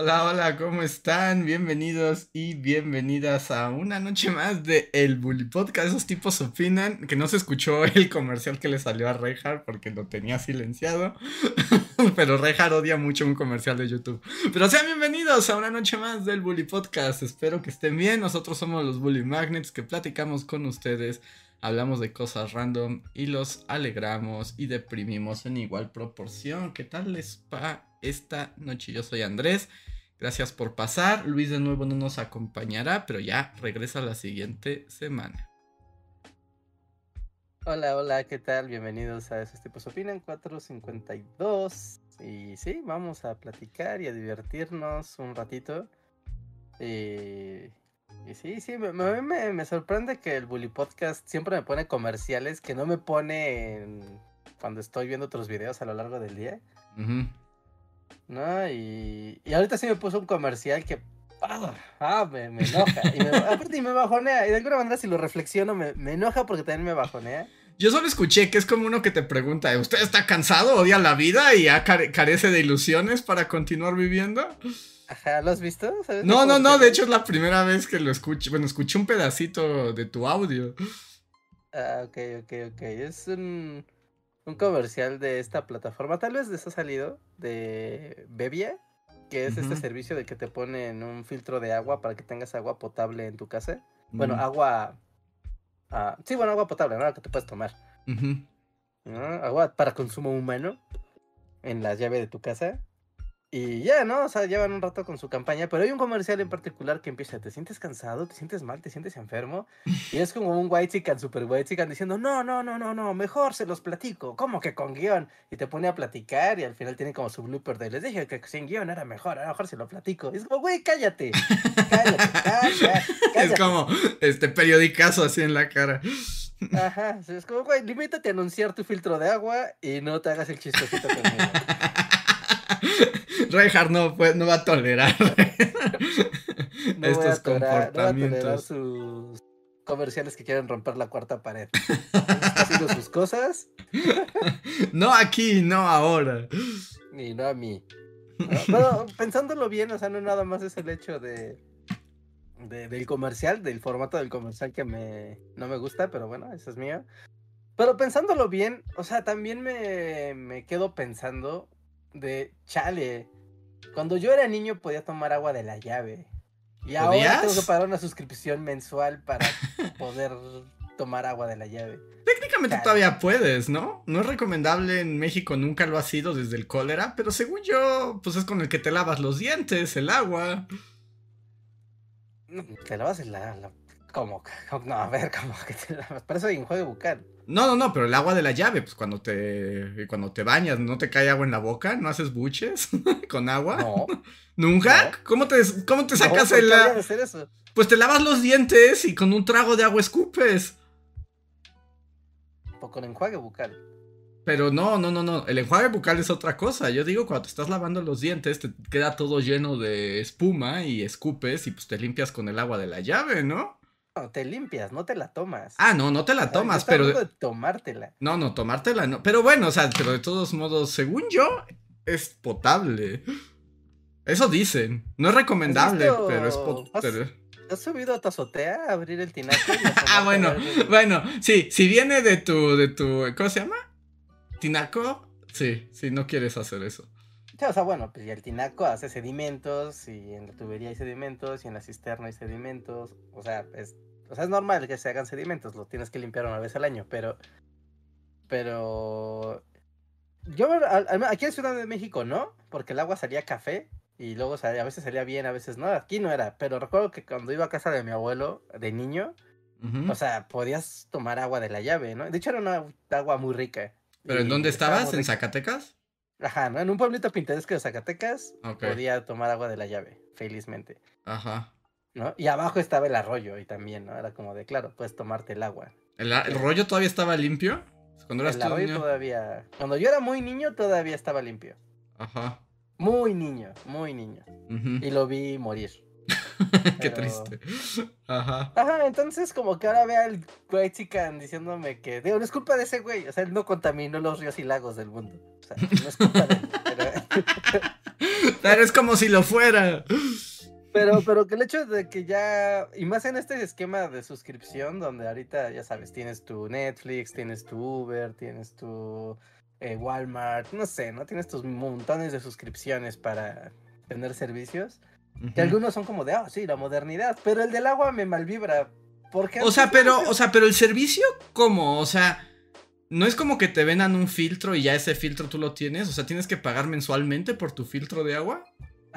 Hola, hola, ¿cómo están? Bienvenidos y bienvenidas a una noche más de El Bully Podcast. Esos tipos opinan que no se escuchó el comercial que le salió a Reinhardt porque lo tenía silenciado. Pero Reinhardt odia mucho un comercial de YouTube. Pero sean bienvenidos a una noche más del Bully Podcast. Espero que estén bien. Nosotros somos los Bully Magnets que platicamos con ustedes. Hablamos de cosas random y los alegramos y deprimimos en igual proporción. ¿Qué tal les va esta noche? Yo soy Andrés. Gracias por pasar. Luis de nuevo no nos acompañará, pero ya regresa la siguiente semana. Hola, hola, ¿qué tal? Bienvenidos a Esos Tipos Opinan 452. Y sí, vamos a platicar y a divertirnos un ratito. Y, y sí, sí, me, me, me, sorprende que el Bully Podcast siempre me pone comerciales que no me pone cuando estoy viendo otros videos a lo largo del día. ¿No? Y, y ahorita sí me puso un comercial que ah, ah me, me, enoja. Y me, aparte me bajonea. Y de alguna manera si lo reflexiono me, me, enoja porque también me bajonea. Yo solo escuché que es como uno que te pregunta, ¿usted está cansado, odia la vida y ya carece de ilusiones para continuar viviendo? Ajá, ¿lo has visto? No, no, no, de hecho es la primera vez que lo escucho. Bueno, escuché un pedacito de tu audio. Ah, ok, ok, ok. Es un un comercial de esta plataforma, tal vez les ha salido, de Bebia, que es este servicio de que te ponen un filtro de agua para que tengas agua potable en tu casa. Bueno, agua... Uh, sí, bueno, agua potable, ¿no? Que te puedes tomar. Agua para consumo humano en la llave de tu casa. Y ya, ¿no? O sea, llevan un rato con su campaña, pero hay un comercial en particular que empieza, ¿te sientes cansado? ¿Te sientes mal? ¿Te sientes enfermo? Y es como un white chicken, super white chicken, diciendo, no, no, no, no, no, mejor se los platico, ¿cómo que con guion? Y te pone a platicar y al final tiene como su blooper de, les dije que sin guion era mejor, a lo mejor se lo platico. Y es como, güey, cállate, cállate, cállate, Es como, este periodicazo así en la cara. Ajá, es como, güey, limítate a anunciar tu filtro de agua y no te hagas el chistosito conmigo. Reinhardt no, pues, no va a tolerar estos comportamientos. No va a tolerar sus comerciales que quieren romper la cuarta pared. haciendo sus cosas. no aquí, no ahora. Ni no a mí. Pero pensándolo bien, o sea, no nada más es el hecho de, de, del comercial, del formato del comercial que me, no me gusta, pero bueno, eso es mío. Pero pensándolo bien, o sea, también me, me quedo pensando de chale. Cuando yo era niño podía tomar agua de la llave. Y ahora tengo que pagar una suscripción mensual para poder tomar agua de la llave. Técnicamente todavía puedes, ¿no? No es recomendable en México, nunca lo ha sido desde el cólera, pero según yo, pues es con el que te lavas los dientes, el agua. Te lavas el, la, ¿Cómo? No, a ver, ¿cómo que te lavas? Para eso hay enjuague bucal. No, no, no, pero el agua de la llave, pues cuando te cuando te bañas, ¿no te cae agua en la boca? ¿No haces buches con agua? No. ¿Nunca? ¿Cómo te, cómo te sacas el hacer eso? Pues te lavas los dientes y con un trago de agua escupes. O con enjuague bucal. Pero no, no, no, no. El enjuague bucal es otra cosa. Yo digo, cuando te estás lavando los dientes, te queda todo lleno de espuma y escupes y pues te limpias con el agua de la llave, ¿no? Te limpias, no te la tomas. Ah, no, no te la tomas, pero. De tomártela. No, no, tomártela no. Pero bueno, o sea, pero de todos modos, según yo, es potable. Eso dicen. No es recomendable, pero es potable. ¿Has subido a tu azotea a abrir el tinaco? ah, bueno, bueno, sí, si viene de tu, de tu, ¿cómo se llama? ¿Tinaco? Sí, sí, no quieres hacer eso. o sea, bueno, pues el tinaco hace sedimentos y en la tubería hay sedimentos y en la cisterna hay sedimentos. O sea, es o sea, es normal que se hagan sedimentos, lo tienes que limpiar una vez al año, pero. Pero. Yo aquí en Ciudad de México no, porque el agua salía café y luego salía, a veces salía bien, a veces no. Aquí no era, pero recuerdo que cuando iba a casa de mi abuelo de niño, o sea, podías tomar agua de la llave, ¿no? De hecho, era una agua muy rica. ¿Pero en dónde estabas? ¿En Zacatecas? Ajá, ¿no? En un pueblito pintoresco de Zacatecas podía tomar agua de la llave, felizmente. Ajá. Y abajo estaba el arroyo y también, ¿no? Era como de, claro, puedes tomarte el agua. ¿El, el rollo todavía estaba limpio? Cuando eras el arroyo niño. todavía. Cuando yo era muy niño, todavía estaba limpio. Ajá. Muy niño, muy niño. Y lo vi morir. Qué pero- triste. Ajá. Ajá, entonces como que ahora ve al güey chican diciéndome que, digo, no es culpa de ese güey, o sea, él no contaminó los ríos y lagos del mundo. O sea, no es culpa de él. Pero, Pero es como si lo fuera. Pero, pero que el hecho de que ya, y más en este esquema de suscripción, donde ahorita, ya sabes, tienes tu Netflix, tienes tu Uber, tienes tu eh, Walmart, no sé, ¿no? Tienes tus montones de suscripciones para tener servicios. Que algunos son como de, ah, sí, la modernidad, pero el del agua me malvibra. Porque O sea, pero, o sea, pero el servicio, ¿cómo? O sea, no es como que te vendan un filtro y ya ese filtro tú lo tienes. O sea, tienes que pagar mensualmente por tu filtro de agua.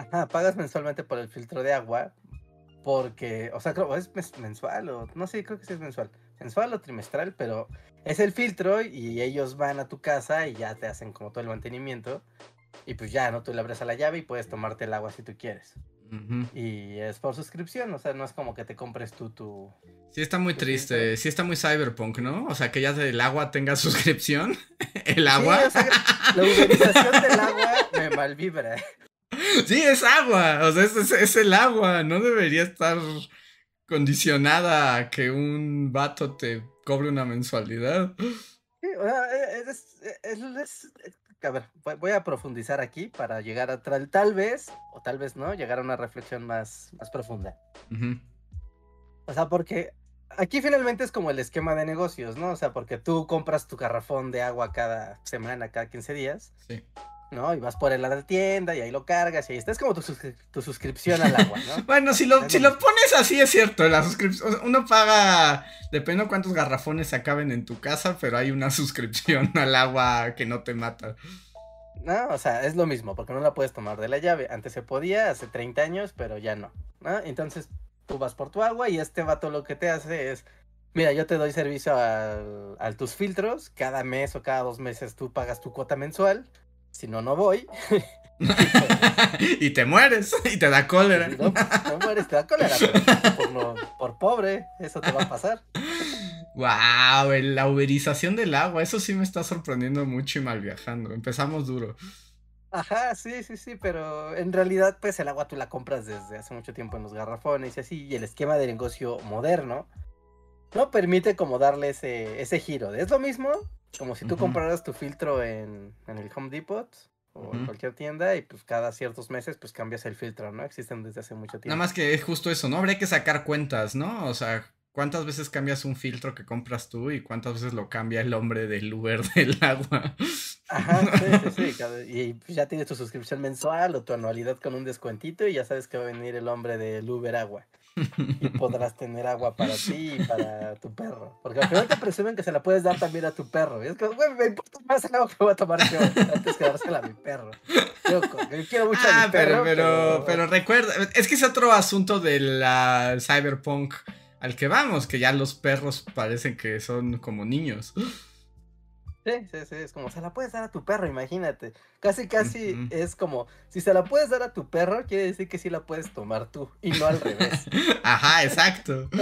Ajá, pagas mensualmente por el filtro de agua. Porque, o sea, creo, es mensual o no sé, creo que sí es mensual. Mensual o trimestral, pero es el filtro y ellos van a tu casa y ya te hacen como todo el mantenimiento. Y pues ya, ¿no? Tú le abres a la llave y puedes tomarte el agua si tú quieres. Y es por suscripción, o sea, no es como que te compres tú tu... Sí está muy ¿Tu triste, sí está muy cyberpunk, ¿no? O sea, que ya del agua tenga suscripción. El Sí, agua. o sea, la uberización del agua me malvibra. Sí, es agua. O sea, es, es- es el agua. No debería estar condicionada a que un vato te cobre una mensualidad. Sí, o sea, eh, es- a ver, voy- a profundizar aquí para llegar a tal, tal vez, o tal vez no, llegar a una reflexión más, más profunda. O sea, porque aquí finalmente es como el esquema de negocios, ¿no? O sea, porque tú compras tu garrafón de agua cada semana, cada 15 días, Sí. ¿No? Y vas por él a la tienda y ahí lo cargas y ahí está. Es como tu, suscri- tu suscripción al agua, ¿no? Bueno, si lo, si lo pones así es cierto, la suscripción, uno paga, depende de cuántos garrafones se acaben en tu casa, pero hay una suscripción al agua que no te mata. ¿no? O sea, es lo mismo, porque no la puedes tomar de la llave. Antes se podía, hace 30 años, pero ya no. ¿no? Entonces tú vas por tu agua y este vato lo que te hace es, mira, yo te doy servicio a, tus filtros, cada mes o cada dos meses tú pagas tu cuota mensual, si no, no voy. y te mueres, y te da cólera. Si no, no mueres, te da cólera, pero por, no- por pobre, eso te va a pasar. Wow, la uberización del agua, eso sí me está sorprendiendo mucho y mal viajando. Empezamos duro. Ajá, sí, sí, sí, pero en realidad pues el agua tú la compras desde hace mucho tiempo en los garrafones y así, y el esquema de negocio moderno no permite como darle ese, ese giro. Es lo mismo como si tú compraras tu filtro en, en el Home Depot o en cualquier tienda y pues cada ciertos meses pues cambias el filtro, ¿no? Existen desde hace mucho tiempo. Nada más que es justo eso, ¿no? Habría que sacar cuentas, ¿no? O sea, ¿cuántas veces cambias un filtro que compras tú y cuántas veces lo cambia el hombre del Uber del agua? Ajá, sí, sí, sí. Y pues ya tienes tu suscripción mensual o tu anualidad con un descuentito y ya sabes que va a venir el hombre del Uber Agua. Y podrás tener agua para ti y para tu perro. Porque al final te presumen que se la puedes dar también a tu perro. Y es como, güey, me importa más el agua que voy a tomar yo antes que dársela a mi perro. Yo, yo quiero mucho a Ah, mi pero, perro. pero, pero recuerda, es que es otro asunto del ah, cyberpunk al que vamos, que ya los perros parecen que son como niños. Sí, sí, sí, es como, se la puedes dar a tu perro, imagínate. Casi, casi es como, si se la puedes dar a tu perro, quiere decir que sí la puedes tomar tú, y no al revés. Ajá, exacto.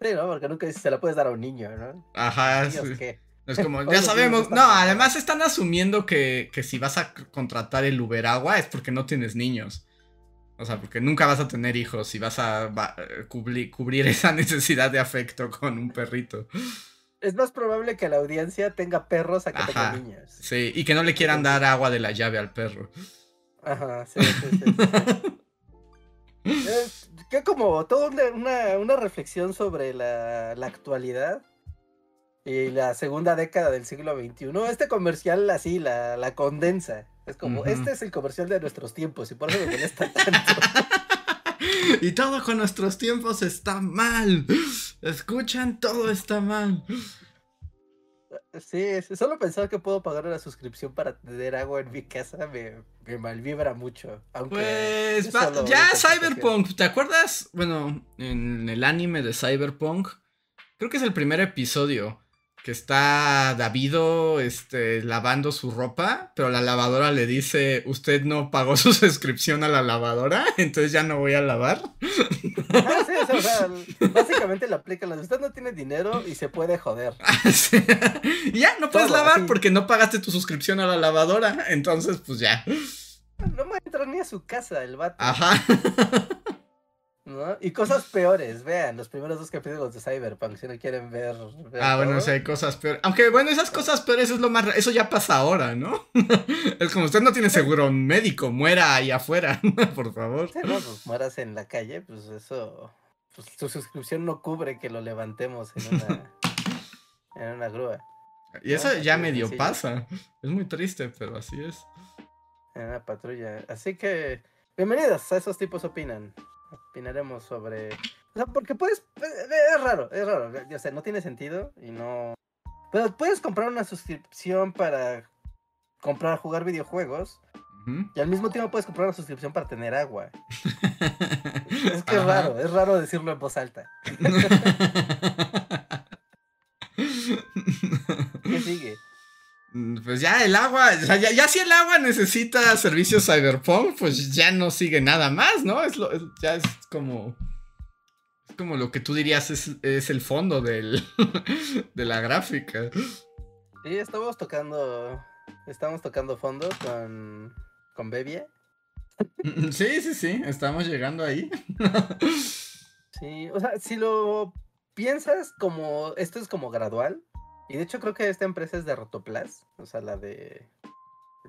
Sí, ¿no? Porque nunca se la puedes dar a un niño, ¿no? Ajá, Niños, sí. ¿qué? Es como, ya sabemos. No, además están asumiendo que, que si vas a contratar el Uber Agua es porque no tienes niños. O sea, porque nunca vas a tener hijos y vas a va- eh, cubrir, cubrir esa necesidad de afecto con un perrito. Es más probable que la audiencia tenga perros a que tenga Ajá. niños. Sí, y que no le quieran dar agua de la llave al perro. Ajá, sí, sí, sí. sí. Es que como toda una, una, reflexión sobre la, la actualidad y la segunda década del siglo XXI. Este comercial así la, la condensa. Es como, Ujú. este es el comercial de nuestros tiempos y por eso me molesta tanto. y todo con nuestros tiempos está mal. Escuchan, todo está mal. Sí, solo pensar que puedo pagar una suscripción para tener agua en mi casa me, me malvibra mucho. Aunque Pues va- ya. Cyberpunk, ¿te acuerdas? Bueno, en el anime de Cyberpunk, creo que es el primer episodio que está Davido este, lavando su ropa, pero la lavadora le dice, usted no pagó su suscripción a la lavadora, entonces ya no voy a lavar. Ah, sí, o sea, básicamente le aplica la de usted no tiene dinero y se puede joder. Y ya, no puedes lavar porque no pagaste tu suscripción a la lavadora, entonces pues ya. No me entró ni a su casa el vato. Ajá. ¿No? Y cosas peores, vean, los primeros dos capítulos de Cyberpunk, si no quieren ver. ah, bueno, sí, hay cosas peores. Aunque, bueno, esas cosas peores es lo más. Eso ya pasa ahora, ¿no? es como usted no tiene seguro médico, muera ahí afuera, por favor. Sí, no, pues mueras en la calle, pues eso. Pues su suscripción no cubre que lo levantemos en una. en una grúa. Y eso ya medio pasa. Es muy triste, pero así es. En una patrulla. Así que. Bienvenidos a esos tipos opinan opinaremos sobre. O sea, porque puedes. Es raro, es raro. O sea, no tiene sentido y no. Pero puedes comprar una suscripción para comprar, jugar videojuegos. Y al mismo tiempo puedes comprar una suscripción para tener agua. es que es raro, es raro decirlo en voz alta. ¿Qué sigue? Mm, pues ya el agua, sea, ya, si el agua necesita servicios cyberpunk, pues ya no sigue nada más, ¿no? Es lo, ya es como... Es como lo que tú dirías es, es el fondo del, de la gráfica. Sí, estamos tocando... Estamos tocando fondo con... Con Bebia. Sí, sí, sí, estamos llegando ahí. sí, o sea, si lo piensas como... Esto es como gradual y de hecho creo que esta empresa es de Rotoplas, o sea, la de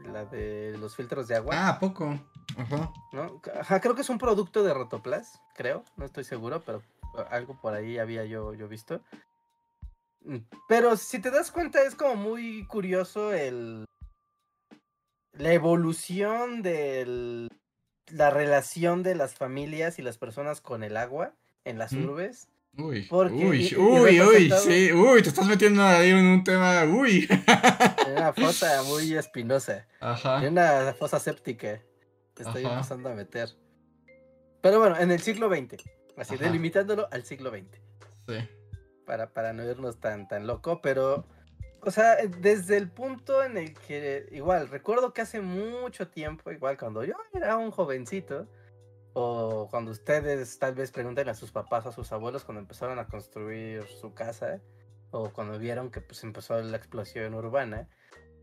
la de los filtros de agua. Ah, poco. Ajá. ¿No? Ajá, creo que es un producto de Rotoplas, creo, no estoy seguro, pero algo por ahí había yo, yo visto. Pero si te das cuenta es como muy curioso el la evolución de la relación de las familias y las personas con el agua en las urbes Uy, uy, uy, uy, sí, uy, te estás metiendo ahí en un tema, uy. una fosa muy espinosa. Ajá. Y una fosa séptica. Te estoy empezando a meter. Pero bueno, en el siglo XX. Así, delimitándolo al siglo XX. Sí. Para, para no irnos tan, tan loco, pero. O sea, desde el punto en el que. Igual, recuerdo que hace mucho tiempo, igual cuando yo era un jovencito o cuando ustedes tal vez pregunten a sus papás o a sus abuelos cuando empezaron a construir su casa, o cuando vieron que pues empezó la explosión urbana,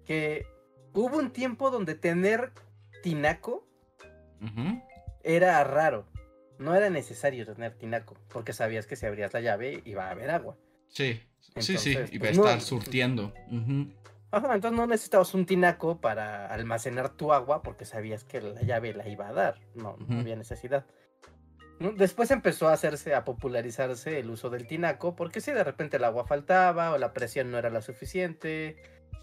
que hubo un tiempo donde tener tinaco era raro. No era necesario tener tinaco, porque sabías que si abrías la llave iba a haber agua. Sí, sí, sí, iba a pues, estar surtiendo. Ajá, entonces no necesitabas un tinaco para almacenar tu agua porque sabías que la llave la iba a dar. No, no había necesidad. Después empezó a hacerse, a popularizarse el uso del tinaco, porque si de repente el agua faltaba o la presión no era la suficiente,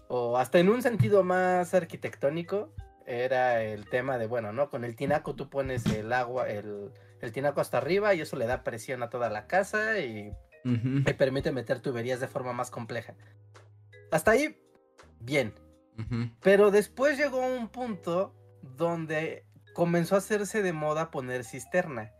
o hasta en un sentido más arquitectónico, era el tema de, bueno, ¿no? Con el tinaco tú pones el agua, el, el tinaco hasta arriba y eso le da presión a toda la casa y te permite meter tuberías de forma más compleja. Hasta ahí bien. Pero después llegó un punto donde comenzó a hacerse de moda poner cisterna.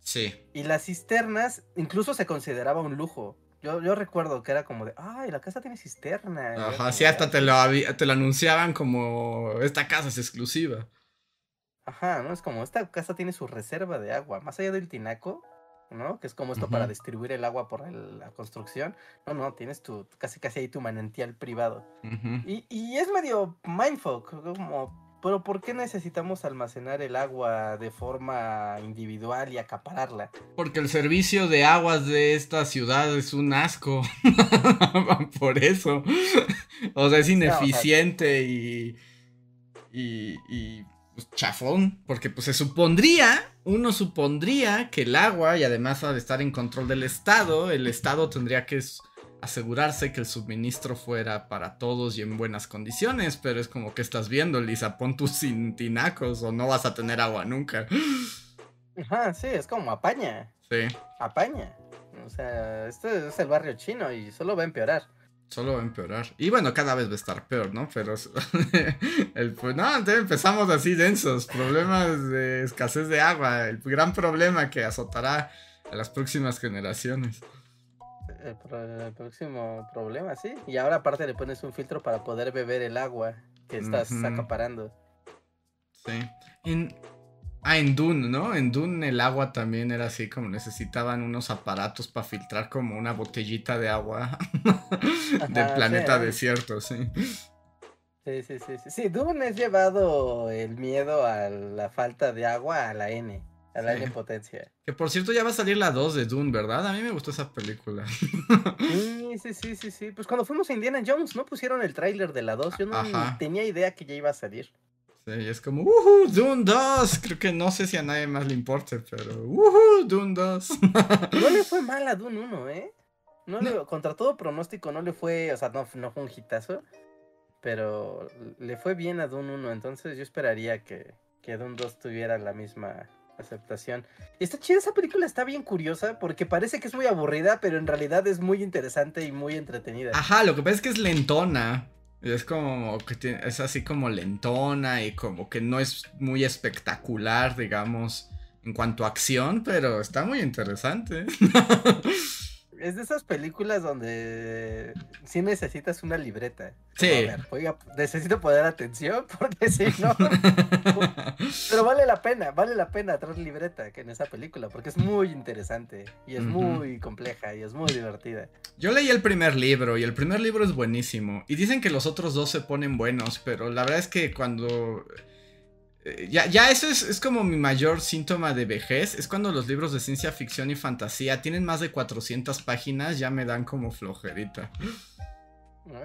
Sí. Y las cisternas incluso se consideraba un lujo. Yo, yo recuerdo que era como de, ay, la casa tiene cisterna. Ajá, sí, hasta te lo, te lo anunciaban como, esta casa es exclusiva. Ajá, ¿no? Es como, esta casa tiene su reserva de agua. Más allá del tinaco, ¿no? Que es como esto para distribuir el agua por la construcción. No, no, tienes tu, casi casi ahí tu manantial privado. y, y, es medio mindfuck, como, pero ¿por qué necesitamos almacenar el agua de forma individual y acapararla? Porque el servicio de aguas de esta ciudad es un asco. por eso. o sea, es ineficiente y, y, y pues, chafón, porque pues se supondría, uno supondría que el agua, y además de estar en control del Estado, el Estado tendría que asegurarse que el suministro fuera para todos y en buenas condiciones, pero es como que estás viendo, Lisa, pon tus tinacos o no vas a tener agua nunca. Ajá, sí, es como apaña. Sí. Apaña. O sea, este es el barrio chino y solo va a empeorar. Solo va a empeorar. Y bueno, cada vez va a estar peor, ¿no? Pero el, pues, no, empezamos así densos. Problemas de escasez de agua. El gran problema que azotará a las próximas generaciones. el, próximo problema, sí. Y ahora aparte le pones un filtro para poder beber el agua que estás acaparando. Sí. En, ah, en Dune, ¿no? En Dune el agua también era así como necesitaban unos aparatos para filtrar como una botellita de agua del planeta desierto, sí. Sí, sí, sí, sí. Sí, Dune es llevado el miedo a la falta de agua a la N. A la N potencia. Que por cierto ya va a salir la 2 de Dune, ¿verdad? A mí me gustó esa película. Sí, sí, sí, sí, sí. Pues cuando fuimos a Indiana Jones, ¿no? Pusieron el tráiler de la 2. Yo no tenía idea que ya iba a salir. Sí, es como, ¡Uhú! Dune 2. Creo que no sé si a nadie más le importe, pero ¡Uhú! Dune 2. no le fue mal a Dune 1, ¿eh? No, Le, contra todo pronóstico no le fue, o sea, no, no fue un hitazo. Pero le fue bien a Dune 1, entonces yo esperaría que, que Dune 2 tuviera la misma aceptación. Está chida esa película, está bien curiosa porque parece que es muy aburrida, pero en realidad es muy interesante y muy entretenida. Ajá, lo que pasa es que es lentona. Es como que es así como lentona y como que no es muy espectacular, digamos, en cuanto a acción, pero está muy interesante. es de esas películas donde sí necesitas una libreta. Sí. oiga, necesito poner atención porque si no. Pero vale la pena, vale la pena traer libreta que en esa película porque es muy interesante y es muy compleja y es muy divertida. Yo leí el primer libro y el primer libro es buenísimo. Y dicen que los otros dos se ponen buenos, pero la verdad es que cuando eh, ya, ya eso es, como mi mayor síntoma de vejez. Es cuando los libros de ciencia ficción y fantasía tienen más de 400 páginas, ya me dan como flojerita.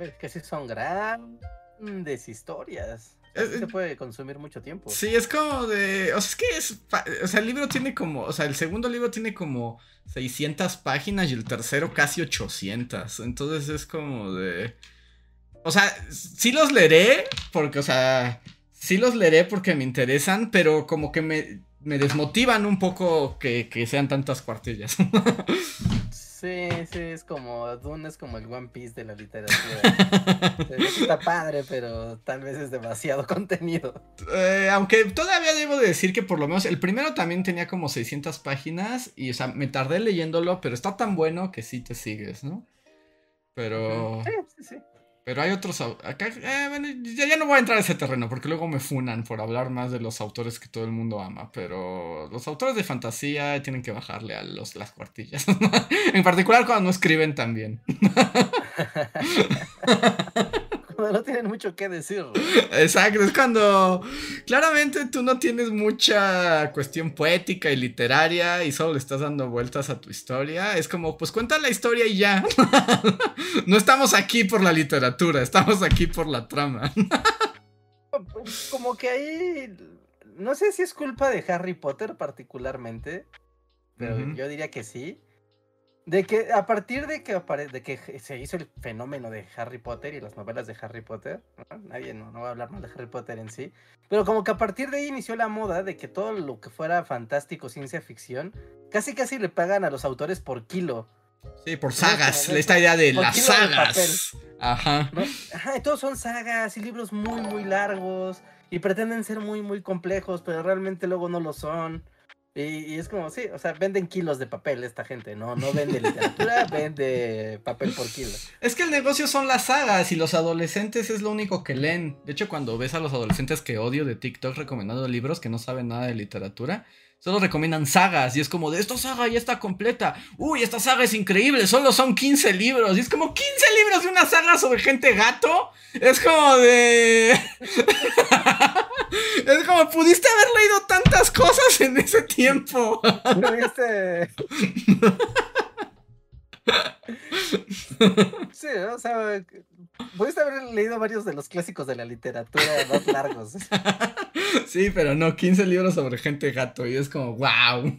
Es que sí son grandes historias. se puede consumir mucho tiempo. Sí, es como de. O sea, es que es. O sea, el libro tiene como. O sea, el segundo libro tiene como 600 páginas y el tercero casi 800. Entonces es como de. O sea, sí los leeré porque, o sea, sí los leeré porque me interesan, pero como que me, desmotivan un poco que, sean tantas cuartillas. Sí, sí, es como Dune es como el One Piece de la literatura. Está padre, pero tal vez es demasiado contenido. Eh, aunque todavía debo de decir que por lo menos el primero también tenía como 600 páginas y, o sea, me tardé leyéndolo, pero está tan bueno que sí te sigues, ¿no? Pero... Sí, sí, sí. Pero hay otros. Acá, eh, ya, no voy a entrar a ese terreno porque luego me funan por hablar más de los autores que todo el mundo ama. Pero los autores de fantasía tienen que bajarle a los, las cuartillas. en particular cuando no escriben tan bien. no tienen mucho que decir. Exacto, es cuando claramente tú no tienes mucha cuestión poética y literaria y solo le estás dando vueltas a tu historia. Es como, pues cuenta la historia y ya. no estamos aquí por la literatura, estamos aquí por la trama. como que ahí, no sé si es culpa de Harry Potter particularmente, pero yo diría que sí de que a partir de que, de que se hizo el fenómeno de Harry Potter y las novelas de Harry Potter, nadie no, va a hablar mal de Harry Potter en sí, pero como que a partir de ahí inició la moda de que todo lo que fuera fantástico, ciencia ficción, casi casi le pagan a los autores por kilo. Sí, por sagas, esta idea de las sagas. Ajá. Ajá, y todos son sagas y libros muy, muy largos y pretenden ser muy, muy complejos, pero realmente luego no lo son. Y, es como, sí, o sea, venden kilos de papel esta gente, no, no vende literatura, vende papel por kilo. Es que el negocio son las sagas y los adolescentes es lo único que leen. De hecho, cuando ves a los adolescentes que odio de TikTok recomendando libros que no saben nada de literatura, solo recomiendan sagas y es como de esta saga ya está completa. Uy, esta saga es increíble, solo son 15 libros. Y es como 15 libros de una saga sobre gente gato. Es como de... es como pudiste haber leído tantas cosas en ese tiempo. ¿No viste? Sí, o sea, pudiste haber leído varios de los clásicos de la literatura más largos. Sí, pero no, 15 libros sobre gente gato y es como, wow.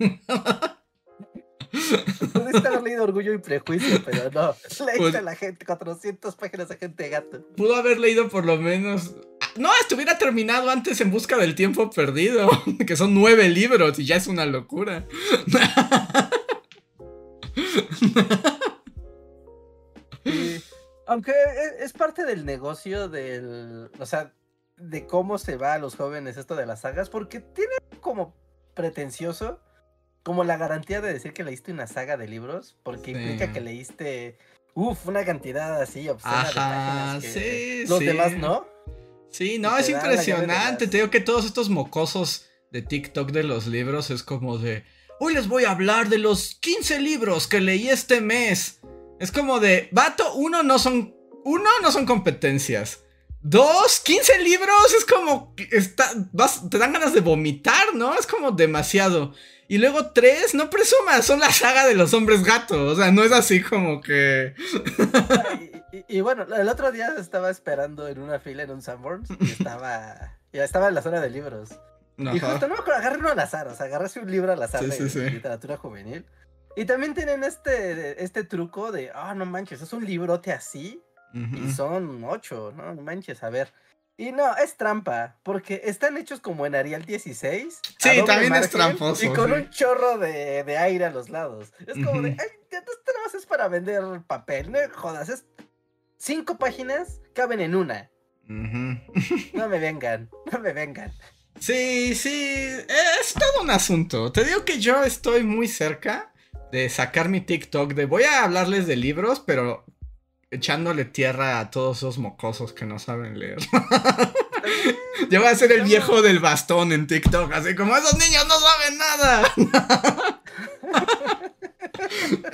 Pudiste haber leído Orgullo y Prejuicio, pero no. Leíste a la gente, 400 páginas de gente gato. Pudo haber leído por lo menos. No, estuviera terminado antes en busca del tiempo perdido. Que son nueve libros y ya es una locura. aunque es parte del negocio del. O sea, de cómo se va a los jóvenes esto de las sagas, porque tiene como pretencioso como la garantía de decir que leíste una saga de libros, porque implica que leíste, uff, una cantidad así obscena de páginas que los demás no. Sí, no, es impresionante. Te digo que todos estos mocosos de TikTok de los libros es como de, hoy les voy a hablar de los 15 libros que leí este mes. Es como de, vato, uno no son, uno no son competencias. Dos, 15 libros, es como, está, vas, te dan ganas de vomitar, ¿no? Es como demasiado. Y luego tres, no presumas, son la saga de los hombres gatos. O sea, no es así como que. y, bueno, el otro día estaba esperando en una fila en un Sanborns y estaba. ya estaba en la zona de libros. Y justo no agarré uno al azar, o sea, agarré un libro al azar de, literatura juvenil. Y también tienen este, este truco de, ah, no manches, es un librote así. Y son ocho, ¿no? No manches, a ver. Y no, es trampa, porque están hechos como en Arial 16. Sí, también es tramposo. Y con un chorro de, aire a los lados. Es como de, ay, esto más es para vender papel, no jodas, es cinco páginas caben en una. No me vengan, no me vengan. Sí, sí, es todo un asunto. Te digo que yo estoy muy cerca de sacar mi TikTok de voy a hablarles de libros, pero echándole tierra a todos esos mocosos que no saben leer. Yo voy a ser el viejo del bastón en TikTok, así como esos niños no saben nada.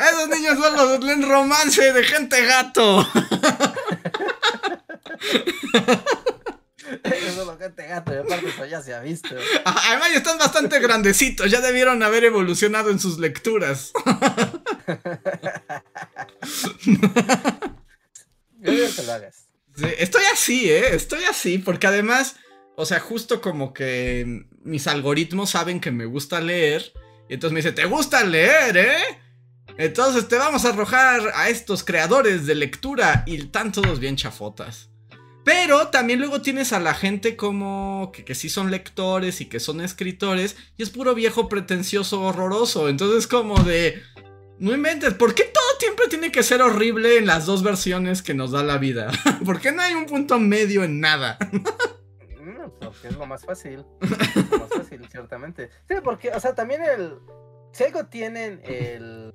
esos niños solo leen romance de gente gato. Eso gente gato, y aparte eso ya se ha visto. Además, están bastante grandecitos, ya debieron haber evolucionado en sus lecturas. Estoy así, ¿eh? Estoy así, porque además, o sea, justo como que mis algoritmos saben que me gusta leer. Y entonces me dice, ¿te gusta leer, eh? Entonces te vamos a arrojar a estos creadores de lectura y están todos bien chafotas. Pero también luego tienes a la gente como que, que, sí son lectores y que son escritores y es puro viejo pretencioso horroroso. Entonces como de... No inventes, ¿por qué todo siempre tiene que ser horrible en las dos versiones que nos da la vida? ¿Por qué no hay un punto medio en nada? Mm, porque es lo más fácil. lo más fácil, ciertamente. Sí, porque, o sea, también el. Si algo tienen el.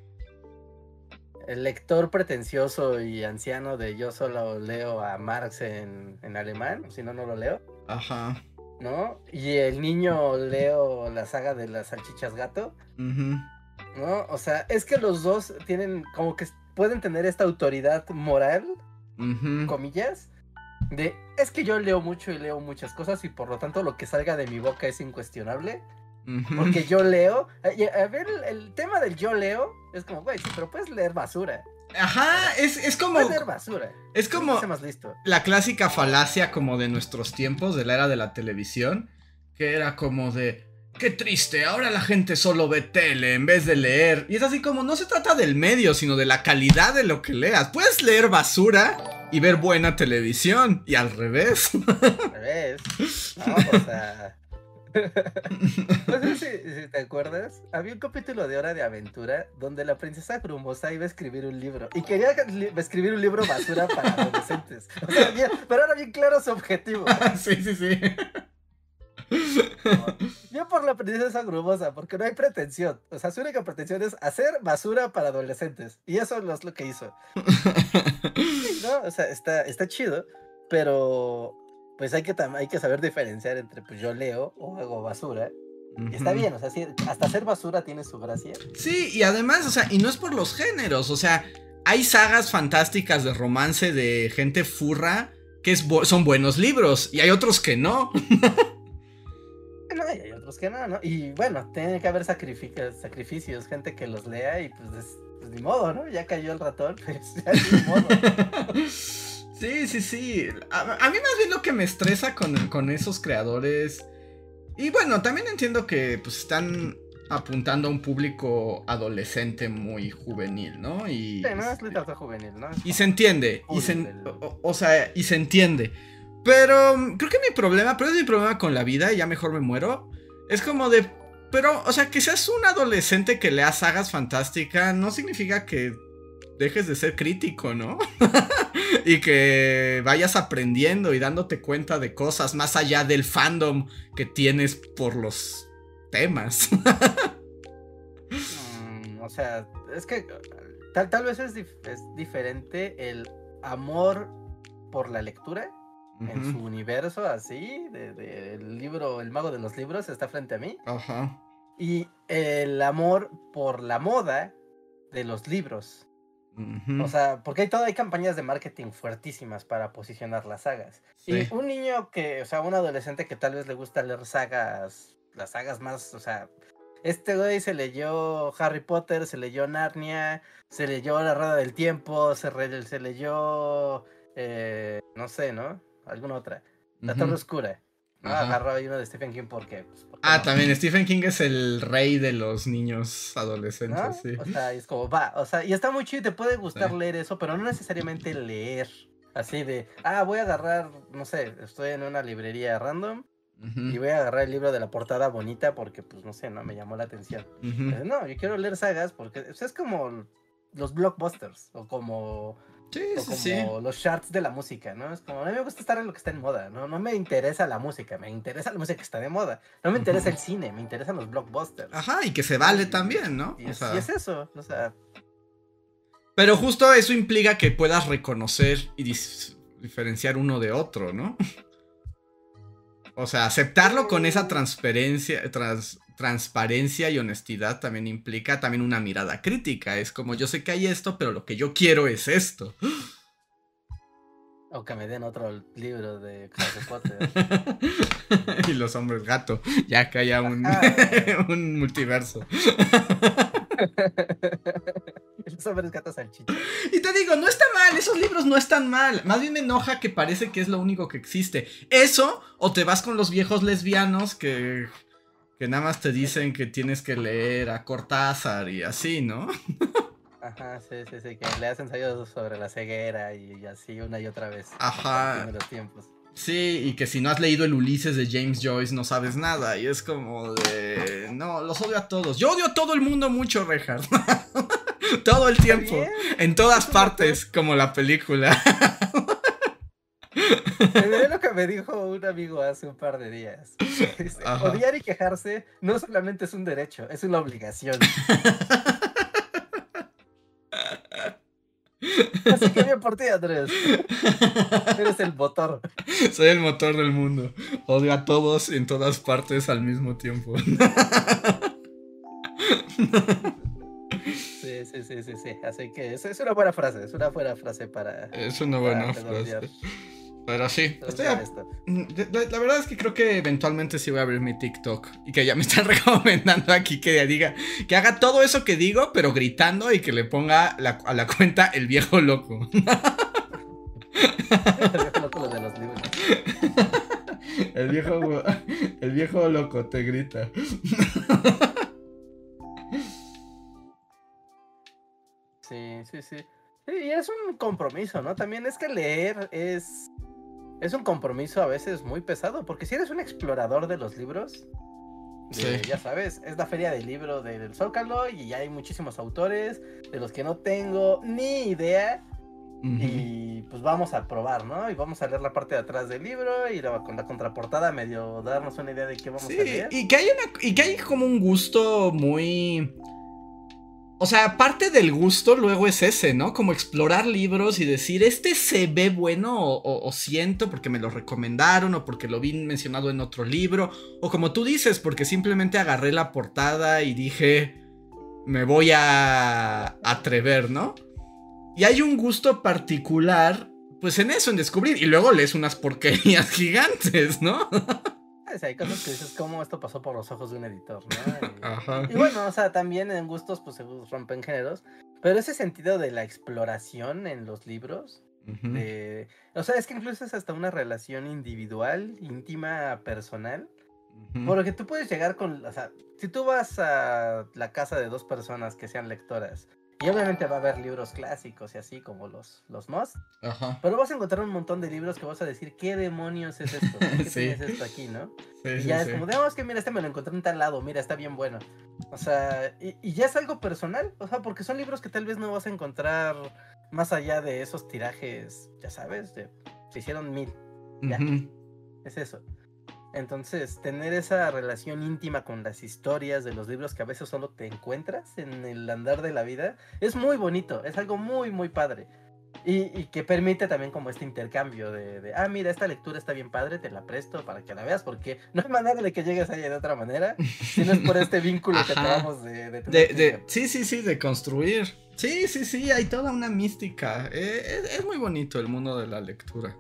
El lector pretencioso y anciano de yo solo leo a Marx en, en alemán, si no, no lo leo. Ajá. ¿No? Y el niño leo la saga de las salchichas gato. Ajá. ¿No? O sea, es que los dos tienen como que pueden tener esta autoridad moral, comillas, de es que yo leo mucho y leo muchas cosas y por lo tanto lo que salga de mi boca es incuestionable. Porque yo leo. A ver, el, tema del yo leo es como, güey, sí, pero puedes leer basura. Ajá, es, es como. Puedes leer basura. Es como. La clásica falacia como de nuestros tiempos, de la era de la televisión, que era como de Qué triste, ahora la gente solo ve tele en vez de leer. Y es así como, no se trata del medio, sino de la calidad de lo que leas. Puedes leer basura y ver buena televisión, y al revés. Al revés. No, o sea... No sé si, te acuerdas, había un capítulo de Hora de Aventura donde la princesa Grumosa iba a escribir un libro y quería escribir un libro basura para adolescentes. O sea, pero era bien claro su objetivo. sí, sí, sí. Yo por la princesa grumosa, porque no hay pretensión. O sea, su única pretensión es hacer basura para adolescentes. Y eso es lo que hizo. ¿No? O sea, está, está chido, pero pues hay que, hay que saber diferenciar entre pues yo leo o hago basura. Está bien, o sea, hasta hacer basura tiene su gracia. Sí, y además, o sea, y no es por los géneros, o sea, hay sagas fantásticas de romance de gente furra que son buenos libros y hay otros que no. hay otros que no, ¿no? Y bueno, tiene que haber sacrificios, gente que los lea y pues, pues, ni modo, ¿no? Ya cayó el ratón, pues ya ni modo. Sí, sí, sí. A, mí más bien lo que me estresa con, con esos creadores. Y bueno, también entiendo que pues están apuntando a un público adolescente muy juvenil, ¿no? Y, sí, no es literatura juvenil, ¿no? y se entiende, y se, o, sea, y se entiende. Pero mm, creo que mi problema, pero es mi problema con la vida, y ya mejor me muero, es como de... Pero, o sea, que seas un adolescente que lea sagas fantásticas no significa que dejes de ser crítico, ¿no? y que vayas aprendiendo y dándote cuenta de cosas más allá del fandom que tienes por los temas. sea, es que tal, tal vez es, es diferente el amor por la lectura en su universo, así, del de, libro, el mago de los libros está frente a mí. Ajá. Y el amor por la moda de los libros. O sea, porque hay todo, hay campañas de marketing fuertísimas para posicionar las sagas. Y un niño que, o sea, un adolescente que tal vez le gusta leer sagas, las sagas más, o sea, este güey se leyó Harry Potter, se leyó Narnia, se leyó La Rueda del Tiempo, se, se leyó, eh, no sé, ¿no? Alguna otra. La Torre Oscura. ¿no? Agarró ahí uno de Stephen King porque... Pues, ah, también Stephen King es el rey de los niños adolescentes, sí. O sea, es como, va, o sea, y está muy chido, te puede gustar leer eso, pero no necesariamente leer. Así de, ah, voy a agarrar, no sé, estoy en una librería random y voy a agarrar el libro de la portada bonita porque, pues, no sé, no me llamó la atención. no, yo quiero leer sagas porque es como los blockbusters o como Sí, sí, como los charts de la música, ¿no? Es como, a mí me gusta estar en lo que está en moda, ¿no? No me interesa la música, me interesa la música que está de moda. No me interesa el cine, me interesan los blockbusters. Ajá, y que se vale también, ¿no? Y, es, eso, o sea... Pero justo eso implica que puedas reconocer y diferenciar uno de otro, ¿no? O sea, aceptarlo con esa transparencia, transparencia y honestidad también implica también una mirada crítica. Es como yo sé que hay esto, pero lo que yo quiero es esto. O que me den otro libro de Harry Potter. y los hombres gato, ya que haya un, un multiverso. los hombres gatos salchicha. Y te digo, no está mal, esos libros no están mal. Más bien me enoja que parece que es lo único que existe. Eso, o te vas con los viejos lesbianos que, que nada más te dicen que tienes que leer a Cortázar y así, ¿no? Ajá, sí, sí, sí, que le hacen ensayos sobre la ceguera y así una y otra vez. Ajá. Los tiempos. Sí, y que si no has leído el Ulises de James Joyce no sabes nada. Y es como de... No, los odio a todos. Yo odio a todo el mundo mucho, Reinhardt. todo el tiempo. En todas partes, como la película. Me lo que me dijo un amigo hace un par de días. Odiar y quejarse no solamente es un derecho, es una obligación. Así que bien por ti, Andrés. Eres el motor. Soy el motor del mundo. Odio a todos en todas partes al mismo tiempo. Sí, sí, sí, sí, sí. Así que es, es una buena frase, es una buena frase para... Es una buena frase. Pero sí, mm, la, verdad es que creo que eventualmente sí voy a abrir mi TikTok y que ya me están recomendando aquí que diga, que haga todo eso que digo, pero gritando y que le ponga a la cuenta el viejo loco. el viejo loco de los libros. El viejo, el viejo loco te grita. Sí, sí, sí. Y es un compromiso, ¿no? También es que leer es es un compromiso a veces muy pesado, porque si eres un explorador de los libros, ya sabes, es la feria del libro del Zócalo y ya hay muchísimos autores de los que no tengo ni idea. Y pues vamos a probar, ¿no? Y vamos a leer la parte de atrás del libro y con la contraportada medio darnos una idea de qué vamos a leer. Y que hay una, y que hay como un gusto muy o sea, parte del gusto luego es ese, ¿no? Como explorar libros y decir, este se ve bueno o, siento porque me lo recomendaron o porque lo vi mencionado en otro libro. O como tú dices, porque simplemente agarré la portada y dije, me voy a atrever, ¿no? Y hay un gusto particular, pues en eso, en descubrir. Y luego lees unas porquerías gigantes, ¿no? hay cosas que dices, ¿cómo esto pasó por los ojos de un editor? ¿no? Y, bueno, o sea, también en gustos pues se rompen géneros, pero ese sentido de la exploración en los libros, o sea, es que incluso es hasta una relación individual, íntima, personal, porque tú puedes llegar con, o sea, si tú vas a la casa de dos personas que sean lectoras y obviamente va a haber libros clásicos y así como los, los Must. Ajá. Pero vas a encontrar un montón de libros que vas a decir, ¿qué demonios es esto? ¿Qué es esto aquí, no? Sí, y ya es como, digamos que mira, este me lo encontré en tal lado, mira, está bien bueno. O sea, y, ya es algo personal, o sea, porque son libros que tal vez no vas a encontrar más allá de esos tirajes, ya sabes, de, se hicieron mil. Ya. Es eso. Entonces, tener esa relación íntima con las historias de los libros que a veces solo te encuentras en el andar de la vida, es muy bonito, es algo muy, muy padre. Y, que permite también como este intercambio de, ah, mira, esta lectura está bien padre, te la presto para que la veas, porque no hay manera de que llegues ahí de otra manera, sino es por este vínculo que tenemos de, de, Sí, sí, sí, de construir. Sí, sí, sí, hay toda una mística. Eh, es, muy bonito el mundo de la lectura.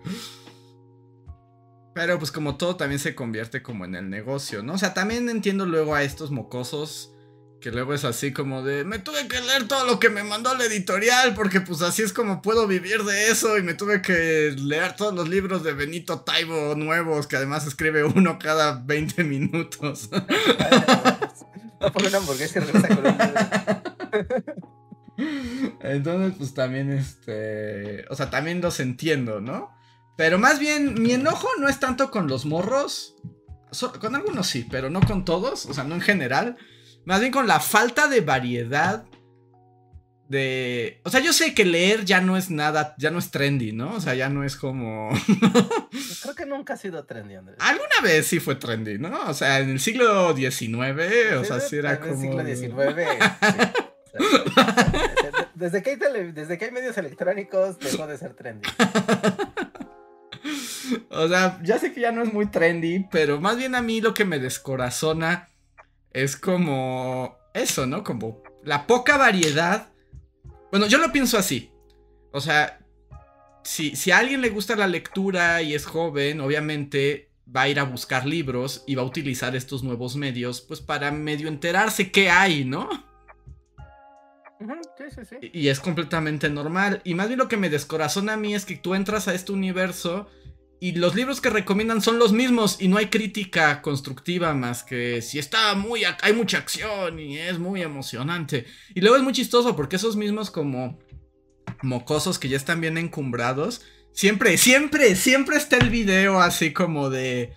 Pero pues como todo también se convierte como en el negocio, ¿no? O sea, también entiendo luego a estos mocosos que luego es así como de, me tuve que leer todo lo que me mandó la editorial porque pues así es como puedo vivir de eso y me tuve que leer todos los libros de Benito Taibo nuevos que además escribe uno cada 20 minutos. Entonces pues también este, o sea, también los entiendo, ¿no? Pero más bien mi enojo no es tanto con los morros, con algunos sí, pero no con todos, o sea, no en general más bien con la falta de variedad de... O sea, yo sé que leer ya no es nada, ya no es trendy, ¿no? O sea, ya no es como... Creo que nunca ha sido trendy, Andrés. Alguna vez sí fue trendy, ¿no? O sea, en el siglo XIX, o sea, sí era como... En el siglo XIX, desde, que hay desde que hay medios electrónicos dejó de ser trendy. O sea, ya sé que ya no es muy trendy, pero más bien a mí lo que me descorazona es como eso, ¿no? Como la poca variedad. Bueno, yo lo pienso así. O sea, si, si a alguien le gusta la lectura y es joven, obviamente va a ir a buscar libros y va a utilizar estos nuevos medios, pues para medio enterarse qué hay, ¿no? Y es completamente normal. Y más bien lo que me descorazona a mí es que tú entras a este universo y los libros que recomiendan son los mismos y no hay crítica constructiva más que si está muy hay mucha acción y es muy emocionante. Y luego es muy chistoso porque esos mismos como mocosos que ya están bien encumbrados, siempre siempre siempre está el video así como de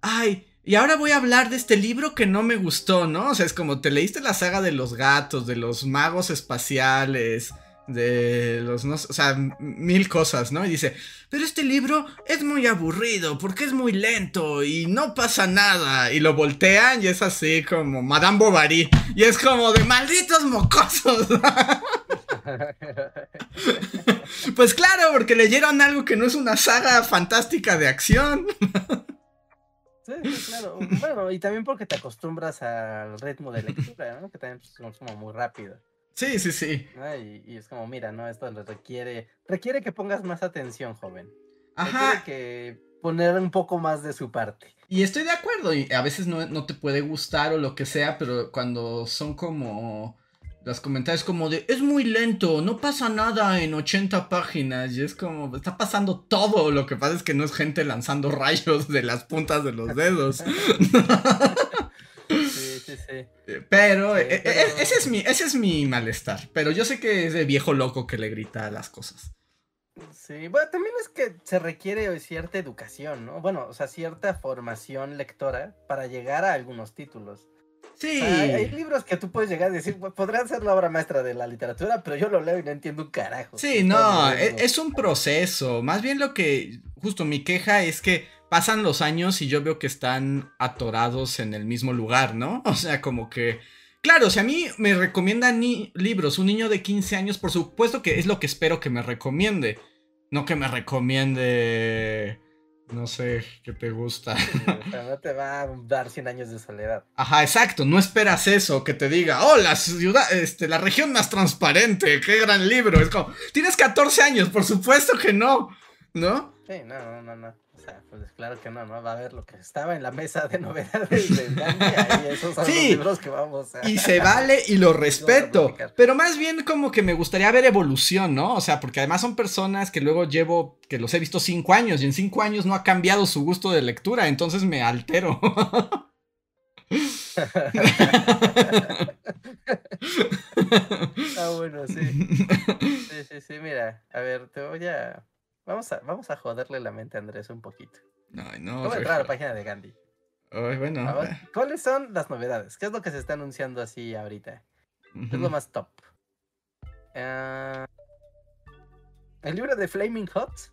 ay, y ahora voy a hablar de este libro que no me gustó, ¿no? O sea, es como te leíste la saga de los gatos, de los magos espaciales, de los no, o sea, mil cosas, ¿no? Y dice, pero este libro es muy aburrido porque es muy lento y no pasa nada. Y lo voltean y es así como Madame Bovary. Y es como de malditos mocosos. pues claro, porque leyeron algo que no es una saga fantástica de acción. Sí, claro. Bueno, y también porque te acostumbras al ritmo de lectura, ¿no? Que también es como muy rápido. Sí, sí, sí. Y, es como, mira, ¿no? Esto requiere, requiere que pongas más atención, joven. Ajá. Requiere que poner un poco más de su parte. Y estoy de acuerdo, y a veces no, te puede gustar o lo que sea, pero cuando son como los comentarios como de, es muy lento, no pasa nada en 80 páginas, y es como, está pasando todo, lo que pasa es que no es gente lanzando rayos de las puntas de los dedos. Eh, pero, eh, eh, ese, es mi, ese es mi malestar. Pero yo sé que es de viejo loco que le grita las cosas. Sí, bueno, también es que se requiere cierta educación, ¿no? Bueno, o sea, cierta formación lectora para llegar a algunos títulos. Sí. hay, libros que tú puedes llegar a decir, podrán ser la obra maestra de la literatura, pero yo lo leo y no entiendo un carajo. Sí, no, es, es, un proceso. Más bien lo que, justo mi queja es que pasan los años y yo veo que están atorados en el mismo lugar, ¿no? O sea, como que... Claro, si a mí me recomiendan ni libros un niño de 15 años, por supuesto que es lo que espero que me recomiende. No que me recomiende... No sé, ¿qué te gusta? no te va a dar 100 años de soledad. Ajá, exacto. No esperas eso, que te diga, oh, la ciudad, este, la región más transparente, qué gran libro. Es como, tienes 14 años, por supuesto que no, ¿no? Sí, no, no, no pues claro que no, no va a ver lo que estaba en la mesa de novedades de Gandhi, esos son los libros que vamos a... Y se vale y lo respeto, pero más bien como que me gustaría ver evolución, ¿no? O sea, porque además son personas que luego llevo, que los he visto cinco años y en cinco años no ha cambiado su gusto de lectura, entonces me altero. ah, bueno, sí. Sí, sí, sí, mira, a ver, te voy a Vamos a, vamos a joderle la mente a Andrés un poquito. No, no. Vamos a entrar a la página de Gandhi. bueno. Eh. ¿Cuáles son las novedades? ¿Qué es lo que se está anunciando así ahorita? ¿Qué es lo más top? Ah, el libro de Flaming Hot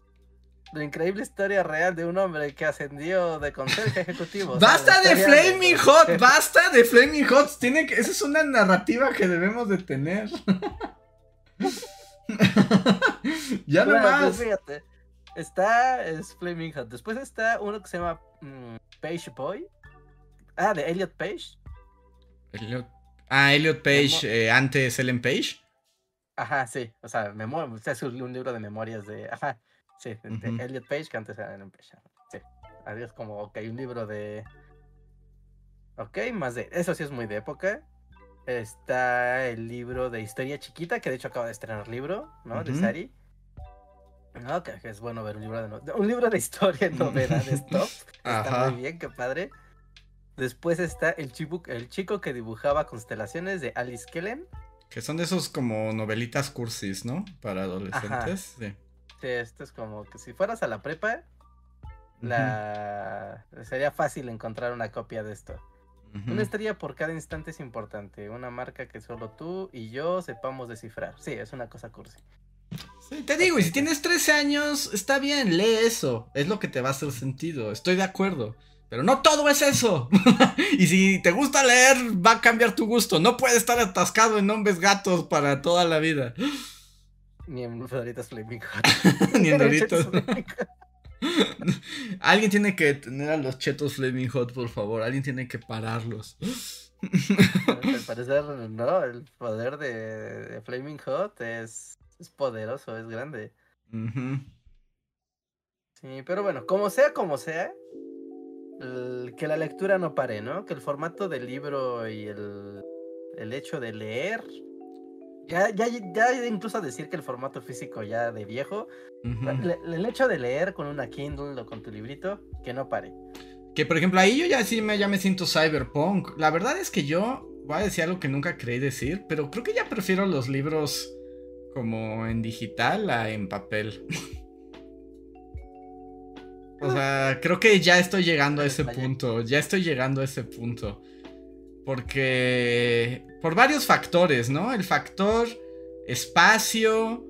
la increíble historia real de un hombre que ascendió de conserje ejecutivo. ¡Basta de Flaming Hot! ¡Basta de Flaming Hot! Tiene que... Esa es una narrativa que debemos de tener. ya no más. Pues fíjate, está es Flaming Hot. Después está uno que se llama mm, Page Boy. Ah, de Elliot Page. Ah, Elliot Page, eh, antes Ellen Page. Ajá, sí. O sea, o sea, es un libro de memorias de. Ajá. Sí, de, Elliot Page, que antes era Ellen Page. Sí. Es como, ok, un libro de. Ok, más de. Eso sí es muy de época. Está el libro de Historia Chiquita, que de hecho acaba de estrenar libro, ¿no? De Sari. No, que es bueno ver un libro de, un libro de historia en novedades top. Está muy bien, qué padre. Después está el chico, el chico que dibujaba constelaciones de Alice Kellen. Que son de esos como novelitas cursis, ¿no? Para adolescentes. Sí. sí. esto es como que si fueras a la prepa, la... sería fácil encontrar una copia de esto. Una estrella por cada instante es importante. Una marca que solo tú y yo sepamos descifrar. Sí, es una cosa cursi. Sí, te digo, y si tienes 13 años, está bien, lee eso. Es lo que te va a hacer sentido. Estoy de acuerdo. Pero no todo es eso. y si te gusta leer, va a cambiar tu gusto. No puedes estar atascado en nombres gatos para toda la vida. Ni en Doritos Flaming Ni en Doritos. Alguien tiene que detener a los chetos Flaming Hot, por favor. Alguien tiene que pararlos. Al parecer, no. El poder de, Flaming Hot es, es, poderoso, es grande. Sí, pero bueno, como sea, como sea, que la lectura no pare, ¿no? Que el formato del libro y el, el hecho de leer ya, ya, ya incluso decir que el formato físico ya de viejo, el hecho de leer con una Kindle o con tu librito, que no pare. Que por ejemplo ahí yo ya sí me, ya me siento cyberpunk. La verdad es que yo voy a decir algo que nunca creí decir, pero creo que ya prefiero los libros como en digital a en papel. o sea, creo que ya estoy llegando a ese punto, ya estoy llegando a ese punto. Porque... Por varios factores, ¿no? El factor espacio,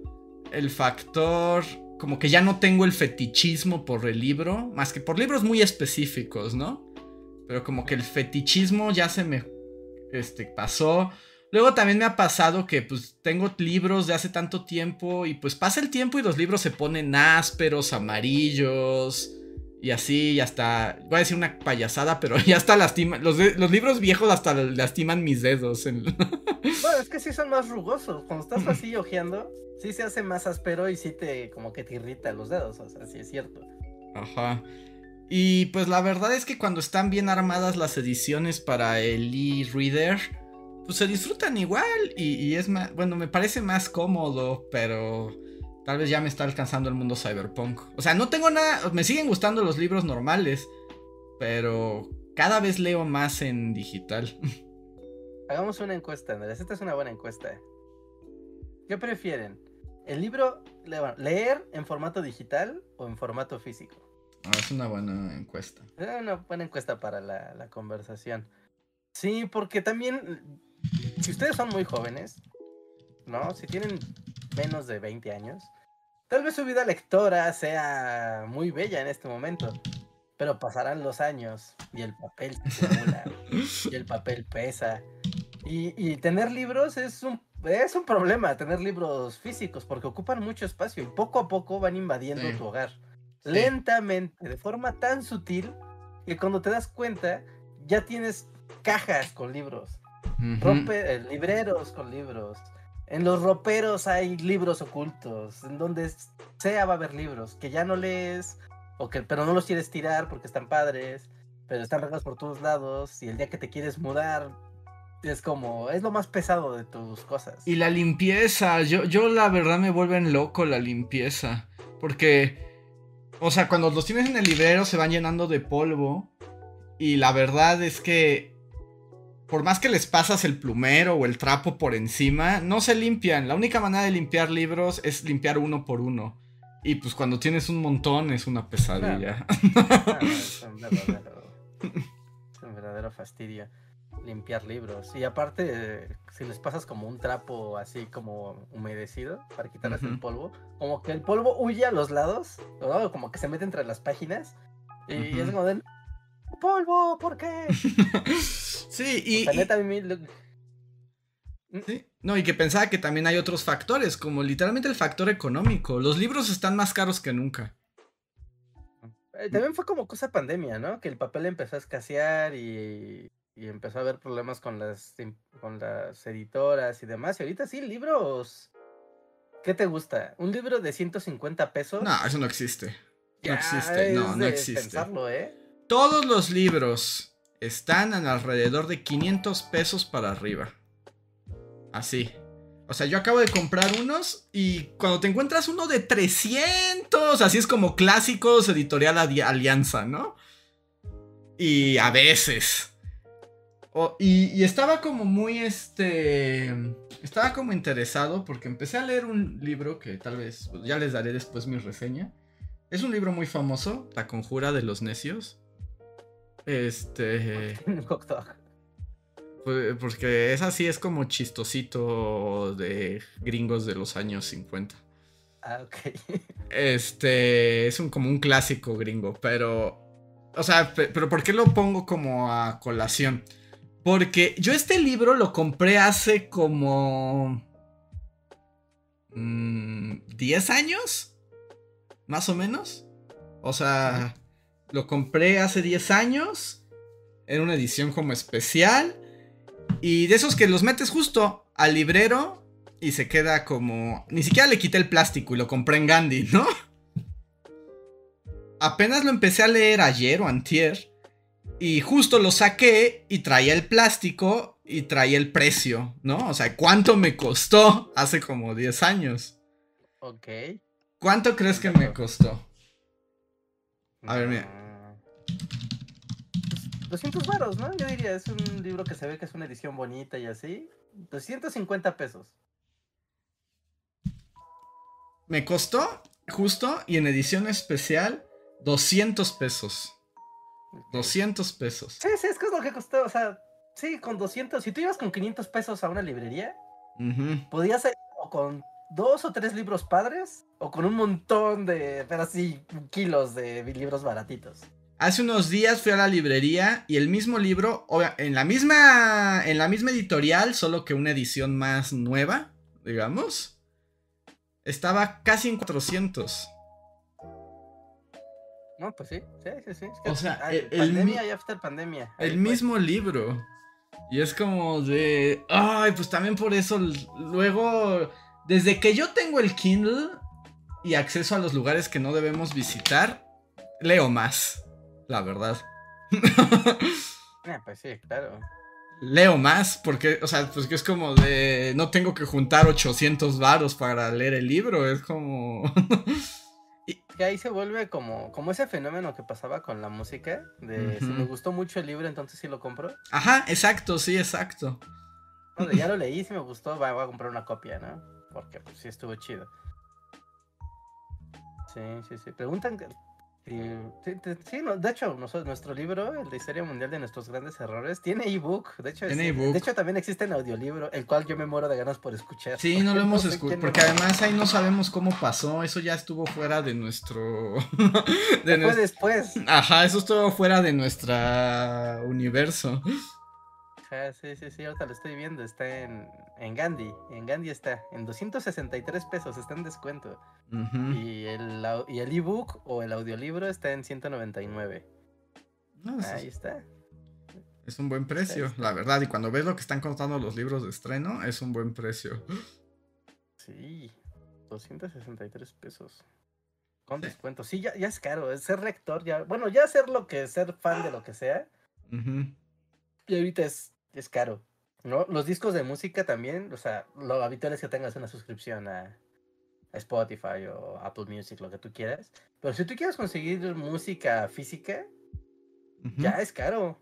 el factor... Como que ya no tengo el fetichismo por el libro, más que por libros muy específicos, ¿no? Pero como que el fetichismo ya se me este, pasó. Luego también me ha pasado que pues tengo libros de hace tanto tiempo y pues pasa el tiempo y los libros se ponen ásperos, amarillos, y así, y hasta. Voy a decir una payasada, pero ya hasta lastima. Los, los libros viejos hasta lastiman mis dedos. Bueno, es que sí son más rugosos. Cuando estás así ojeando, sí se hace más áspero y sí te. como que te irrita los dedos. O sea, sí es cierto. Ajá. Y pues la verdad es que cuando están bien armadas las ediciones para el e-reader, pues se disfrutan igual. Y, y es más. Bueno, me parece más cómodo, pero Tal vez ya me está alcanzando el mundo cyberpunk. O sea, no tengo nada. Me siguen gustando los libros normales. Pero cada vez leo más en digital. Hagamos una encuesta, Andrés. Esta es una buena encuesta. ¿Qué prefieren? ¿El libro leer en formato digital o en formato físico? Ah, es una buena encuesta. Es una buena encuesta para la, la conversación. Sí, porque también, si ustedes son muy jóvenes, ¿no? Si tienen menos de 20 años, Tal vez su vida lectora sea muy bella en este momento, pero pasarán los años y el papel se acumula y el papel pesa. Y, tener libros es un, es un problema, tener libros físicos, porque ocupan mucho espacio y poco a poco van invadiendo tu hogar. Lentamente, de forma tan sutil, que cuando te das cuenta, ya tienes cajas con libros, rompe, eh, libreros con libros, en los roperos hay libros ocultos, en donde sea va a haber libros que ya no lees, o que, pero no los quieres tirar porque están padres, pero están regados por todos lados, y el día que te quieres mudar, es como, es lo más pesado de tus cosas. Y la limpieza, yo, yo la verdad me vuelven loco la limpieza, porque, o sea, cuando los tienes en el librero se van llenando de polvo, y la verdad es que por más que les pasas el plumero o el trapo por encima, no se limpian. La única manera de limpiar libros es limpiar uno por uno. Y pues cuando tienes un montón es una pesadilla. Es, un verdadero, fastidio. limpiar libros. Y aparte, si les pasas como un trapo así como humedecido para quitarles el polvo, como que el polvo huye a los lados, ¿no? como que se mete entre las páginas. Y es como de polvo, ¿por qué? Sí, y, O sea, y- neta, a mí lo- sí, no, y que pensaba que también hay otros factores, como literalmente el factor económico. Los libros están más caros que nunca. eh, también fue como cosa pandemia, ¿no? Que el papel empezó a escasear y, y empezó a haber problemas con las, con las editoras y demás. Y ahorita sí, libros. ¿Qué te gusta? ¿Un libro de 150 pesos? No, eso no existe. No Ya existe, no, es no existe. pensarlo, ¿eh? Todos los libros están alrededor de 500 pesos para arriba. Así. O sea, yo acabo de comprar unos y cuando te encuentras uno de 300, así es como clásicos editorial Alianza, ¿no? Y a veces. Y, y estaba como muy este. Estaba como interesado porque empecé a leer un libro que tal vez pues, ya les daré después mi reseña. Es un libro muy famoso, La Conjura de los Necios. Este. Pues, Porque esa sí es como chistosito de gringos de los años 50. Ah, ok. Este es un, como un clásico gringo, pero. O sea, pe- pero ¿por qué lo pongo como a colación? Porque yo este libro lo compré hace como. mm, 10 años, más o menos. O sea, lo compré hace 10 años. Era una edición como especial. Y de esos que los metes justo al librero y se queda como... Ni siquiera le quité el plástico y lo compré en Gandhi, ¿no? Apenas lo empecé a leer ayer o antier. Y justo lo saqué y traía el plástico y traía el precio, ¿no? O sea, ¿cuánto me costó hace como 10 años? Ok. ¿Cuánto crees que me costó? A ver, mira. Mm, pues, 200 varos, ¿no? Yo diría, es un libro que se ve que es una edición bonita y así. 250 pesos. Me costó justo y en edición especial 200 pesos. Ok. 200 pesos. Sí, sí, es que es lo que costó. O sea, sí, con 200. Si tú ibas con 500 pesos a una librería, Ujú. podías ir o con dos o tres libros padres o con un montón de, pero así, kilos de libros baratitos. Hace unos días fui a la librería y el mismo libro, en la misma, en la misma editorial, solo que una edición más nueva, digamos, estaba casi en 400. No, pues sí, sí, sí, sí. es que- O sea, el- pandemia mi- y after pandemia. El mismo libro. Y es como de, ay, pues también por eso luego, desde que yo tengo el Kindle y acceso a los lugares que no debemos visitar, leo más, la verdad. Ah, pues sí, claro. leo más porque, o sea, pues que es como de, no tengo que juntar 800 varos para leer el libro, es como... Que ahí se vuelve como, como ese fenómeno que pasaba con la música, de si me gustó mucho el libro, entonces sí lo compro. Ajá, exacto, sí, exacto. No, ya lo leí, si me gustó, va- voy a comprar una copia, ¿no? Porque pues sí estuvo chido. Sí, sí, sí. Preguntan que- Sí, no, de hecho, nuestro libro, el de Historia Mundial de Nuestros Grandes Errores, tiene ebook. De hecho, Tiene ebook. de hecho también existe en audiolibro, el cual yo me muero de ganas por escuchar. Sí, no lo hemos sé escuchado, porque además ahí no sabemos cómo pasó, eso ya estuvo fuera de nuestro... de nuestro... después. Ajá, eso estuvo fuera de nuestro universo. Ajá, sí, sí, sí, ahorita lo estoy viendo, está en, en Gandhi, en Gandhi está, en 263 pesos, está en descuento. Y el, y el ebook o el audiolibro está en 199. No, Ahí es, está. es un buen precio, la verdad, y cuando ves lo que están contando los libros de estreno, es un buen precio. Sí, 263 pesos. Con Sí. descuento. Sí, ya, ya es caro. Ser lector, ya. Bueno, ya ser lo que ser fan de lo que sea. Ujú. Y ahorita es, es caro. ¿No? Los discos de música también. O sea, lo habitual es que tengas una suscripción a, a Spotify o Apple Music, lo que tú quieras. Pero si tú quieres conseguir música física, ya es caro.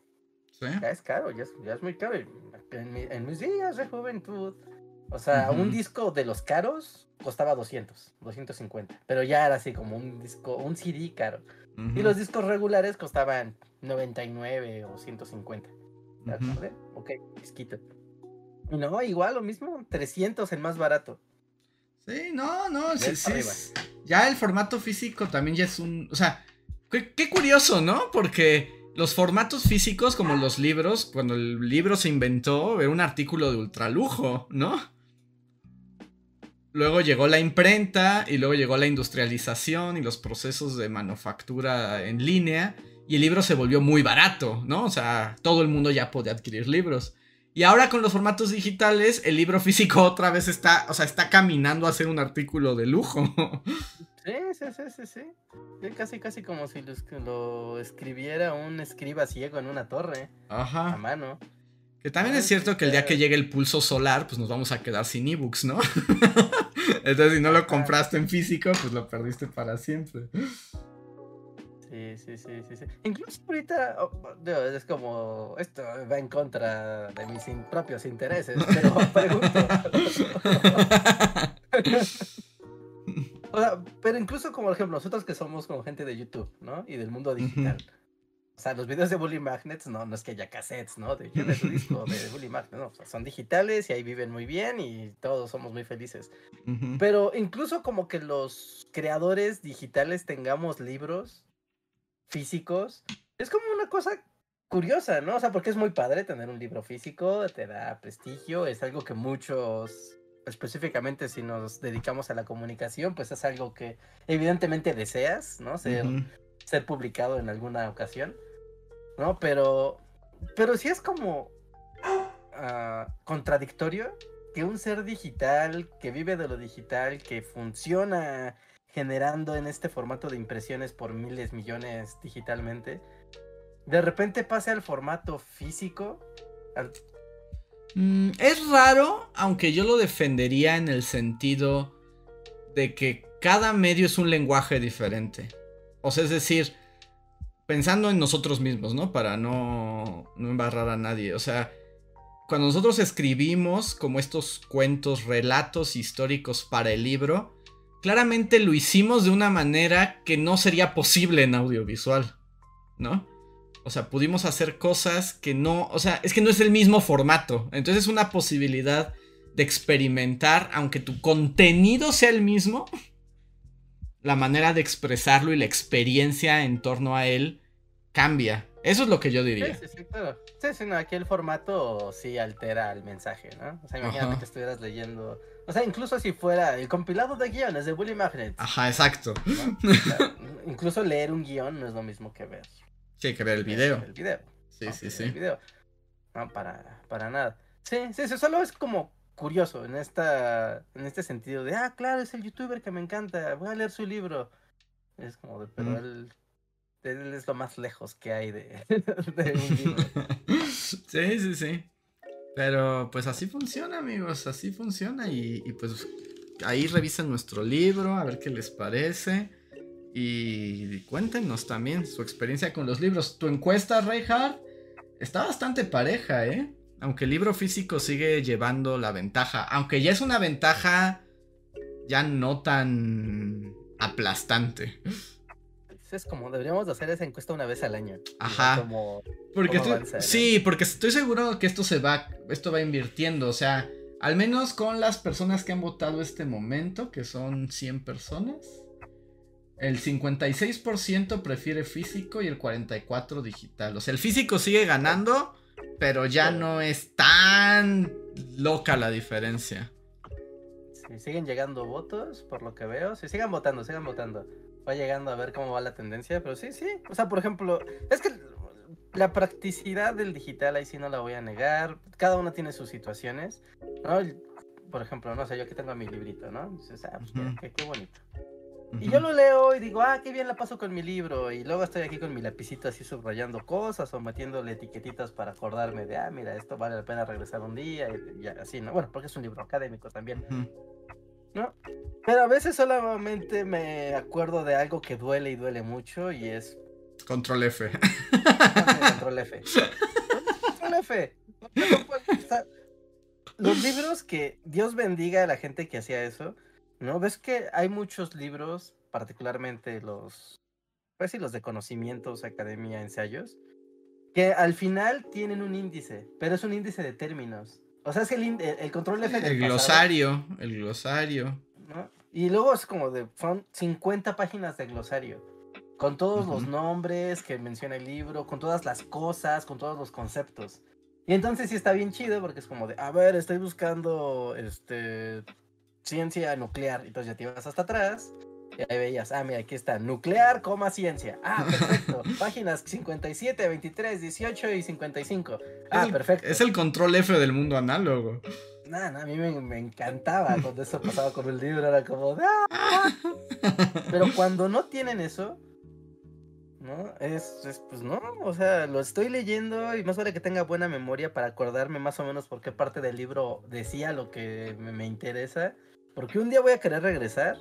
Sí. Ya es caro, ya es, ya es muy caro. En, mi- en mis días de juventud. O sea, un disco de los caros costaba 200, 250. Pero ya era así como un disco, un CD caro. Y los discos regulares costaban 99 o 150. Ok, disquito. Y no, igual lo mismo, 300 el más barato. Sí, no, no, sí, sí. Ya el formato físico también ya es un. O sea, qué, curioso, ¿no? Porque los formatos físicos, como los libros, cuando el libro se inventó, era un artículo de ultralujo, ¿no? Luego llegó la imprenta y luego llegó la industrialización y los procesos de manufactura en línea y el libro se volvió muy barato, ¿no? O sea, todo el mundo ya podía adquirir libros. Y ahora con los formatos digitales, el libro físico otra vez está, o sea, está caminando a ser un artículo de lujo. Sí, sí, sí, sí, sí. Casi, casi como si lo, escribiera un escriba ciego en una torre. Ajá. A mano. Que también es cierto que el día que llegue el pulso solar, pues nos vamos a quedar sin ebooks, ¿no? Entonces, si no lo compraste en físico, pues lo perdiste para siempre. Sí, sí, sí, sí, Incluso ahorita es como esto va en contra de mis propios intereses, pero pregunto. o sea, pero incluso como por ejemplo nosotros que somos como gente de YouTube, ¿no? Y del mundo digital. O sea, los videos de Bully Magnets, no, no es que haya cassettes, ¿no? De, de su disco de Bully Magnets, no, son digitales y ahí viven muy bien y todos somos muy felices. Pero incluso como que los creadores digitales tengamos libros físicos, es como una cosa curiosa, ¿no? O sea, porque es muy padre tener un libro físico, te da prestigio, es algo que muchos, específicamente si nos dedicamos a la comunicación, pues es algo que evidentemente deseas, ¿no? Ser, ser publicado en alguna ocasión, ¿no? Pero, pero sí es como ah, contradictorio que un ser digital, que vive de lo digital, que funciona generando en este formato de impresiones por miles, millones digitalmente, de repente pase al formato físico. Mm, es raro, aunque yo lo defendería en el sentido de que cada medio es un lenguaje diferente. O sea, es decir, pensando en nosotros mismos, ¿no? Para no, no embarrar a nadie. O sea, cuando nosotros escribimos como estos cuentos, relatos históricos para el libro, claramente lo hicimos de una manera que no sería posible en audiovisual, ¿no? O sea, pudimos hacer cosas que no, o sea, es que no es el mismo formato. Entonces es una posibilidad de experimentar, aunque tu contenido sea el mismo, la manera de expresarlo y la experiencia en torno a él cambia. Eso es lo que yo diría. Sí, sí, sí, claro. Sí, sí, no, aquí el formato sí altera el mensaje, ¿no? O sea, imagínate que estuvieras leyendo o sea, incluso si fuera el compilado de guiones de Bully Magnet. Ajá, exacto. incluso leer un guion no es lo mismo que ver. Sí, que ver el video. El video. Sí, sí, sí. El video. No, para, para nada. Sí, sí, sí, solo es como curioso en esta en este sentido de, ah, claro, es el youtuber que me encanta, voy a leer su libro. Es como de, pero él, él, es lo más lejos que hay de, de un libro. sí, sí, sí. Pero pues así funciona, amigos, así funciona. Y, pues ahí revisen nuestro libro, a ver qué les parece. Y cuéntenos también su experiencia con los libros. Tu encuesta, Reinhardt, está bastante pareja, ¿eh? Aunque el libro físico sigue llevando la ventaja. Aunque ya es una ventaja ya no tan aplastante es como deberíamos hacer esa encuesta una vez al año. Ajá. porque sí, porque estoy seguro que esto se va, esto va invirtiendo, o sea, al menos con las personas que han votado este momento, que son 100 personas, el 56% prefiere físico y el 44% digital. O sea, el físico sigue ganando, pero ya no es tan loca la diferencia. Sí, siguen llegando votos, por lo que veo. Sí, sigan votando, sigan votando va llegando a ver cómo va la tendencia, pero sí, sí. O sea, por ejemplo, es que la practicidad del digital ahí sí no la voy a negar. Cada uno tiene sus situaciones. ¿no? Por ejemplo, no sé, yo aquí tengo mi librito, ¿no? Dices, ah, pues qué, bonito. Y yo lo leo y digo, ah, qué bien la paso con mi libro. Y luego estoy aquí con mi lapicito así subrayando cosas o metiéndole etiquetitas para acordarme de, ah, mira, esto vale la pena regresar un día y, así, ¿no? Bueno, porque es un libro académico también. ¿No? Pero a veces solamente me acuerdo de algo que duele y duele mucho y es... Control F. Control F. Control F. Los libros que Dios bendiga a la gente que hacía eso, ¿no? Ves que hay muchos libros, particularmente los, pues sí, los de conocimientos, academia, ensayos, que al final tienen un índice, pero es un índice de términos. O sea, es que el, el, control F El glosario, el glosario. Y luego es como de, son 50 páginas de glosario. Con todos los nombres que menciona el libro, con todas las cosas, con todos los conceptos. Y entonces sí está bien chido porque es como de, a ver, estoy buscando este ciencia nuclear. Entonces ya te ibas hasta atrás y ahí veías, ah, mira, aquí está, nuclear, coma, ciencia. Ah, perfecto. Páginas 57, 23, 18 y 55. Ah, perfecto. Es el control F del mundo análogo. Nada, nah, a mí me, encantaba cuando eso pasaba con el libro, era como. ¡Ah! Pero cuando no tienen eso, ¿no? Es, pues no, o sea, lo estoy leyendo y más vale que tenga buena memoria para acordarme más o menos por qué parte del libro decía lo que me, me interesa. Porque un día voy a querer regresar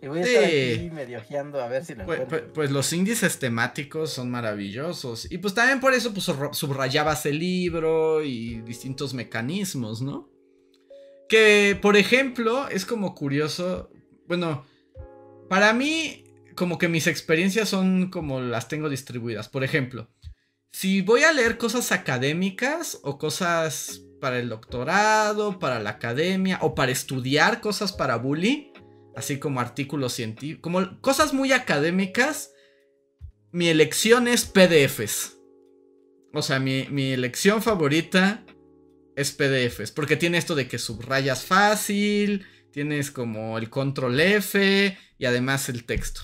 y voy a estar aquí medio a ver si lo pues, pues, pues, los índices temáticos son maravillosos. Y pues también por eso pues, subrayabas el libro y distintos mecanismos, ¿no? Que, por ejemplo, es como curioso. Bueno, para mí, como que mis experiencias son como las tengo distribuidas. Por ejemplo, si voy a leer cosas académicas o cosas para el doctorado, para la academia o para estudiar cosas para bully, así como artículos científicos, como cosas muy académicas, mi elección es PDFs. O sea, mi, elección favorita es PDFs, porque tiene esto de que subrayas fácil, tienes como el control F y además el texto.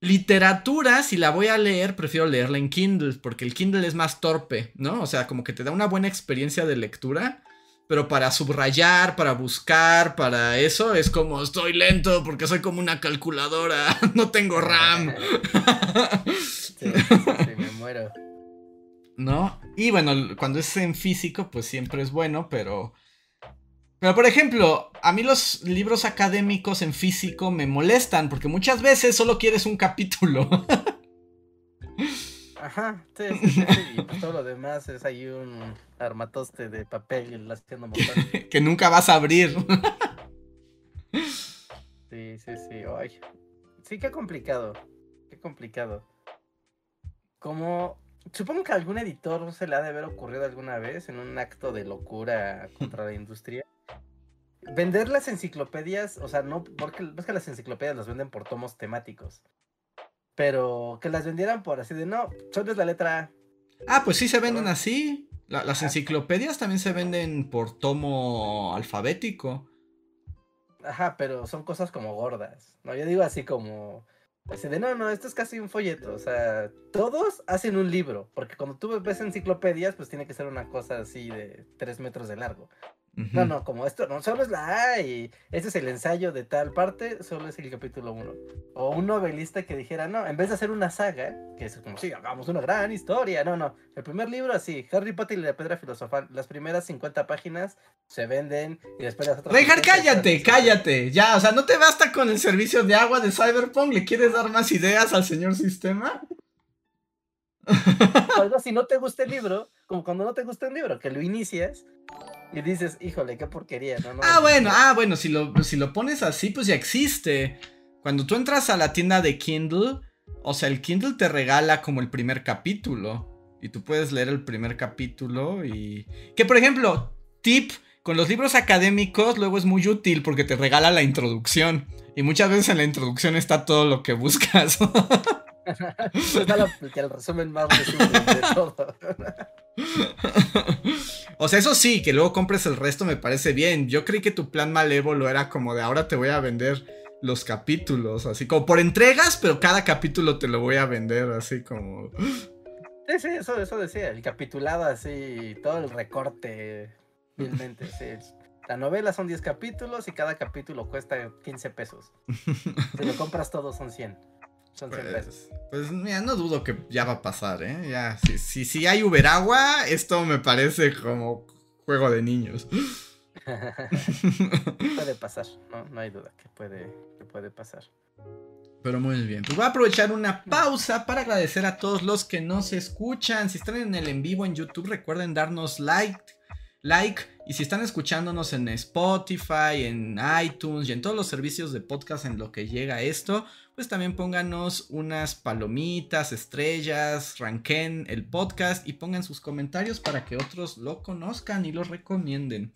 Literatura, si la voy a leer, prefiero leerla en Kindle, porque el Kindle es más torpe, ¿no? O sea, como que te da una buena experiencia de lectura pero para subrayar, para buscar, para eso, es como estoy lento porque soy como una calculadora, no tengo RAM. sí, me muero. ¿No? Y bueno, cuando es en físico, pues siempre es bueno, pero... Pero por ejemplo, a mí los libros académicos en físico me molestan porque muchas veces solo quieres un capítulo. Ajá, sí, sí, sí, y pues todo lo demás es ahí un armatoste de papel haciendo montaje. que nunca vas a abrir. sí, sí, sí, ay. Sí, qué complicado, qué complicado. Como, supongo que a algún editor se le ha de haber ocurrido alguna vez en un acto de locura contra la industria. Vender las enciclopedias, o sea, no, porque es que las enciclopedias las venden por tomos temáticos. Pero que las vendieran por así de no, solo es la letra A. Ah, pues sí se venden así. las enciclopedias también se venden por tomo alfabético. Ajá, pero son cosas como gordas. No, yo digo así como. Así de no, no, esto es casi un folleto. O sea, todos hacen un libro. Porque cuando tú ves enciclopedias, pues tiene que ser una cosa así de tres metros de largo. No, no, como esto no solo es la A y este es el ensayo de tal parte, solo es el capítulo 1. O un novelista que dijera, no, en vez de hacer una saga, que es como si hagamos una gran historia, no, no. El primer libro así, Harry Potter y la piedra filosofal, las primeras 50 páginas se venden y después las otras. Reinhard, cállate, cállate, ya, o sea, no te basta con el servicio de agua de Cyberpunk, ¿le quieres dar más ideas al señor sistema? Algo si no te gusta el libro, como cuando no te gusta un libro, que lo inicias y dices, híjole, qué porquería. No, ah, bueno, ah, bueno, si lo, si lo pones así, pues ya existe. Cuando tú entras a la tienda de Kindle, o sea, el Kindle te regala como el primer capítulo. Y tú puedes leer el primer capítulo y... Que por ejemplo, tip, con los libros académicos luego es muy útil porque te regala la introducción. Y muchas veces en la introducción está todo lo que buscas. pues el resumen más de todo. o sea, eso sí, que luego compres el resto me parece bien. Yo creí que tu plan malévolo era como de ahora te voy a vender los capítulos, así como por entregas, pero cada capítulo te lo voy a vender, así como. Sí, sí, eso, eso decía, el capitulado así, todo el recorte, La novela son 10 capítulos y cada capítulo cuesta 15 pesos. Si lo compras todo son 100. Son pues, pues, mira, no dudo que ya va a pasar, ¿eh? Ya, si, si, hay Uber Agua, esto me parece como juego de niños. puede pasar, no, no hay duda que puede, que puede pasar. Pero muy bien. Pues voy a aprovechar una pausa para agradecer a todos los que nos escuchan. Si están en el en vivo en YouTube, recuerden darnos like like. Y si están escuchándonos en Spotify, en iTunes y en todos los servicios de podcast en lo que llega esto, pues también pónganos unas palomitas, estrellas, ranquen el podcast y pongan sus comentarios para que otros lo conozcan y lo recomienden.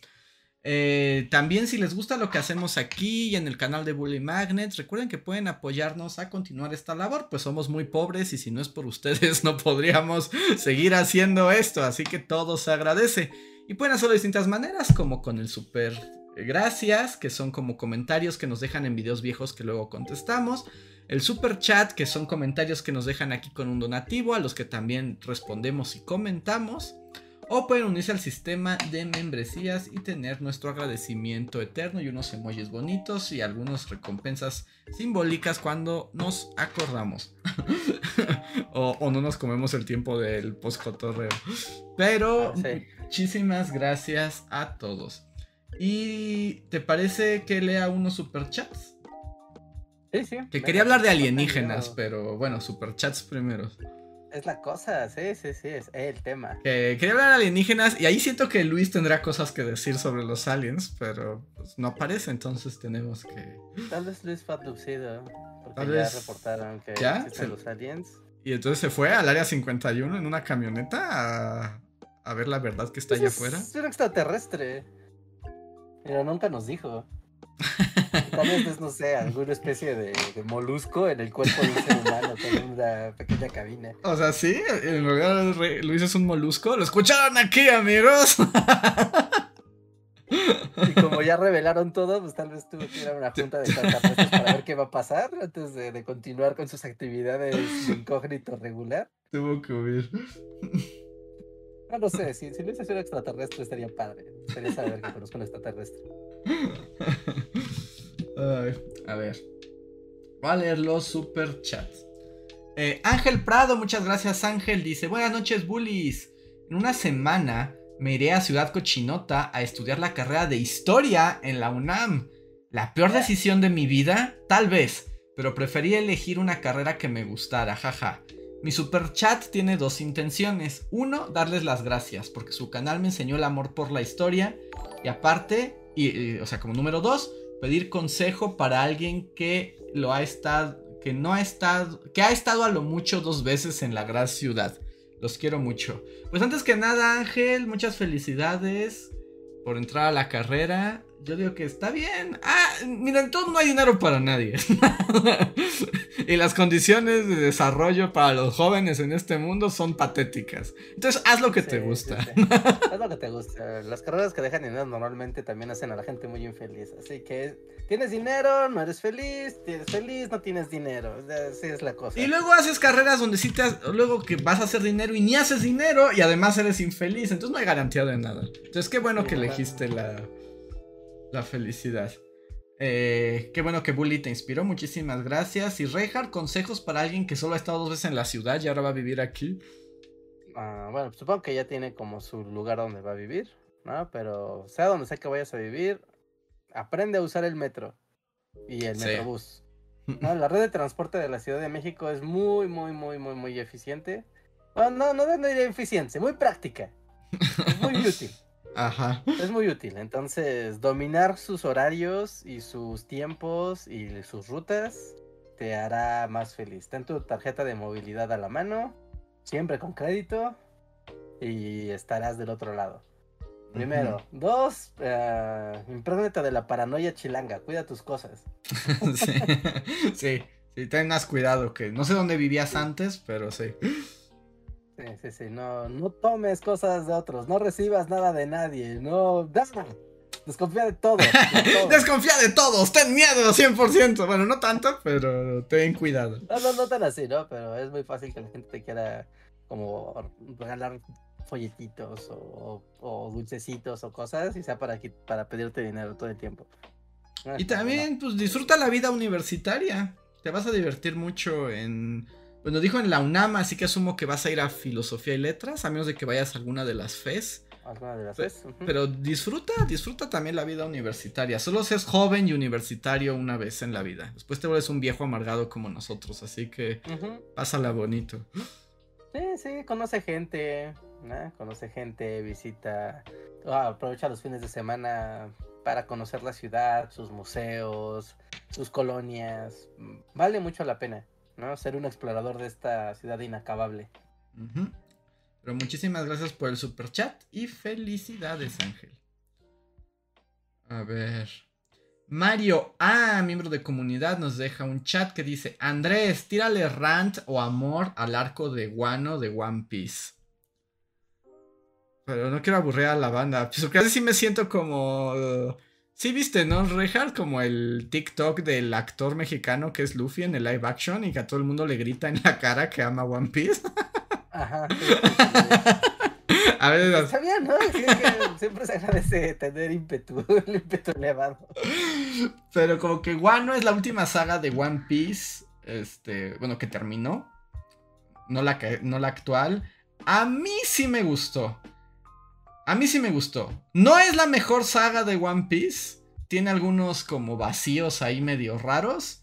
Eh, también si les gusta lo que hacemos aquí y en el canal de Bully Magnet, recuerden que pueden apoyarnos a continuar esta labor, pues somos muy pobres y si no es por ustedes no podríamos seguir haciendo esto, así que todo se agradece. Y pueden hacerlo de distintas maneras, como con el super gracias, que son como comentarios que nos dejan en videos viejos que luego contestamos. El super chat, que son comentarios que nos dejan aquí con un donativo, a los que también respondemos y comentamos. O pueden unirse al sistema de membresías y tener nuestro agradecimiento eterno y unos emojis bonitos y algunas recompensas simbólicas cuando nos acordamos. o, no nos comemos el tiempo del post Pero ah, muchísimas gracias a todos. ¿Y te parece que lea unos superchats? Sí, sí. Que quería hablar de alienígenas, pero bueno, superchats primero. Es la cosa, sí, sí, sí, es el tema. quería hablar de alienígenas y ahí siento que Luis tendrá cosas que decir sobre los aliens, pero pues, no aparece, entonces tenemos que... Tal vez Luis fue abducido, porque ya reportaron que ¿Ya? los aliens. Y entonces se fue al área 51 en una camioneta a, ver la verdad que está allá afuera. Es un extraterrestre, pero nunca nos dijo. Tal vez no sé, alguna especie de, molusco en el cuerpo de un ser humano con una pequeña cabina. O sea, sí, en realidad Luis es un molusco. Lo escucharon aquí, amigos. Y como ya revelaron todo, pues tal vez tuvo que ir a una junta de extraterrestres para ver qué va a pasar antes de, continuar con sus actividades de incógnito regular. Tuvo que huir. No lo sé, si, si Luis es un extraterrestre estaría padre. Estaría saber que conozco un extraterrestre a ver. Voy a leer los super chats. Eh, Ángel Prado, muchas gracias Ángel. Dice, buenas noches bullies. En una semana me iré a Ciudad Cochinota a estudiar la carrera de historia en la UNAM. ¿La peor decisión de mi vida? Tal vez, pero preferí elegir una carrera que me gustara, jaja. Mi super chat tiene dos intenciones. Uno, darles las gracias, porque su canal me enseñó el amor por la historia. Y aparte, y, o sea, como número dos, pedir consejo para alguien que lo ha estado, que no ha estado, que ha estado a lo mucho dos veces en la gran ciudad. Los quiero mucho. Pues antes que nada, Ángel, muchas felicidades por entrar a la carrera. Yo digo que está bien. Ah, mira, en todo no hay dinero para nadie. y las condiciones de desarrollo para los jóvenes en este mundo son patéticas. Entonces, haz lo que te gusta. haz lo que te gusta. Las carreras que dejan dinero normalmente también hacen a la gente muy infeliz. Así que tienes dinero, no eres feliz, tienes feliz, no tienes dinero. Así es la cosa. Y luego haces carreras donde sí te luego que vas a hacer dinero y ni haces dinero y además eres infeliz. Entonces no hay garantía de nada. Entonces, qué bueno que elegiste la la felicidad. Eh, qué bueno que Bully te inspiró, muchísimas gracias. Y Reinhardt, consejos para alguien que solo ha estado dos veces en la ciudad y ahora va a vivir aquí. Ah, bueno, supongo que ya tiene como su lugar donde va a vivir, ¿no? Pero sea donde sea que vayas a vivir, aprende a usar el metro y el metrobús. La red de transporte de la Ciudad de México es muy, muy, muy, muy, muy eficiente. no, no, no diría eficiente, muy práctica. muy útil. Ajá. Es muy útil. Entonces, dominar sus horarios y sus tiempos y sus rutas te hará más feliz. Ten tu tarjeta de movilidad a la mano, siempre con crédito, y estarás del otro lado. Primero. Dos, uh, de la paranoia chilanga. Cuida tus cosas. sí. sí, sí, ten más cuidado que no sé dónde vivías antes, pero sí. Sí, sí, sí, no, no tomes cosas de otros, no recibas nada de nadie, no, desconfía de todo. desconfía de todos, ten miedo 100%, bueno, no tanto, pero ten cuidado. No, no, no tan así, ¿no? Pero es muy fácil que la gente te quiera como regalar folletitos o, o, dulcecitos o cosas y sea para, para pedirte dinero todo el tiempo. y también, pues disfruta la vida universitaria, te vas a divertir mucho en bueno, dijo en la UNAM, así que asumo que vas a ir a filosofía y letras, a menos de que vayas a alguna de las FES. Alguna de las FES. Pero disfruta, disfruta también la vida universitaria. Solo seas joven y universitario una vez en la vida. Después te vuelves un viejo amargado como nosotros, así que pásala bonito. Sí, sí, conoce gente, conoce gente, visita. ah, aprovecha los fines de semana para conocer la ciudad, sus museos, sus colonias. Vale mucho la pena, ¿no? Ser un explorador de esta ciudad inacabable. Pero muchísimas gracias por el super chat y felicidades, Ángel. A ver. Mario A, miembro de comunidad, nos deja un chat que dice: Andrés, tírale rant o amor al arco de guano de One Piece. Pero no quiero aburrir a la banda. Pues porque sí me siento como. Sí, viste, ¿no? Rehard, como el TikTok del actor mexicano que es Luffy en el live action y que a todo el mundo le grita en la cara que ama One Piece. Ajá. A ver, sabía, ¿no? siempre se agradece tener ímpetu, el ímpetu elevado. Pero como que Wano es la última saga de One Piece, este, bueno, que terminó. No la, no la actual. A mí sí me gustó. A mí sí me gustó. No es la mejor saga de One Piece. Tiene algunos como vacíos ahí medio raros.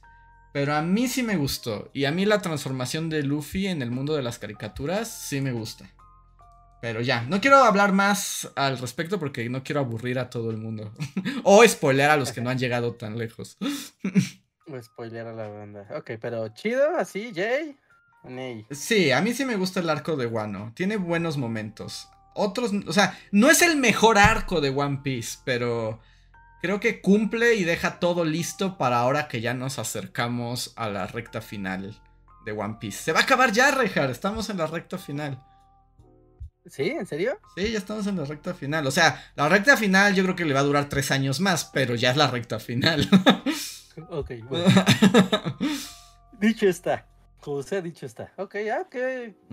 Pero a mí sí me gustó. Y a mí la transformación de Luffy en el mundo de las caricaturas sí me gusta. Pero ya, no quiero hablar más al respecto porque no quiero aburrir a todo el mundo. o spoiler a los que no han llegado tan lejos. o spoiler a la banda. Ok, pero chido, así, Jay. Sí, a mí sí me gusta el arco de Wano. Tiene buenos momentos. Otros, o sea, no es el mejor arco de One Piece, pero creo que cumple y deja todo listo para ahora que ya nos acercamos a la recta final de One Piece. Se va a acabar ya, Rejar. Estamos en la recta final. ¿Sí? ¿En serio? Sí, ya estamos en la recta final. O sea, la recta final yo creo que le va a durar tres años más, pero ya es la recta final. ok, bueno. dicho está. Como ha dicho está. Ok, ok.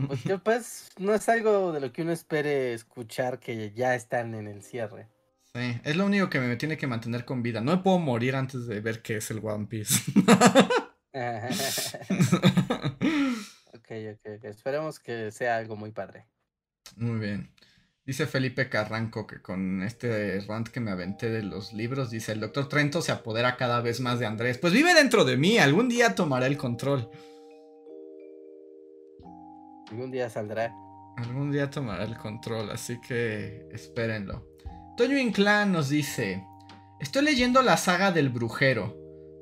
Pues, pues no es algo de lo que uno espere escuchar que ya están en el cierre. Sí, es lo único que me tiene que mantener con vida. No me puedo morir antes de ver qué es el One Piece. ok, ok. Esperemos que sea algo muy padre. Muy bien. Dice Felipe Carranco que con este rant que me aventé de los libros, dice, el doctor Trento se apodera cada vez más de Andrés. Pues vive dentro de mí, algún día tomará el control. Algún día saldrá. Algún día tomará el control, así que espérenlo. Toño Inclán nos dice, estoy leyendo la saga del brujero.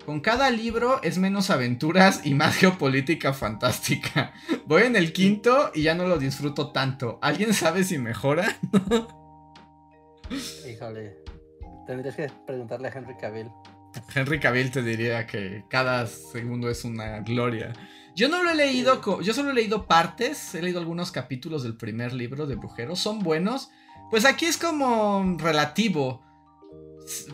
Con cada libro es menos aventuras y más geopolítica fantástica. Voy en el quinto y ya no lo disfruto tanto. ¿Alguien sabe si mejora? Híjole, tendrías que preguntarle a Henry Cavill. Henry Cavill te diría que cada segundo es una gloria. Yo no lo he leído, yo solo he leído partes, he leído algunos capítulos del primer libro de Brujero, son buenos. Pues aquí es como relativo.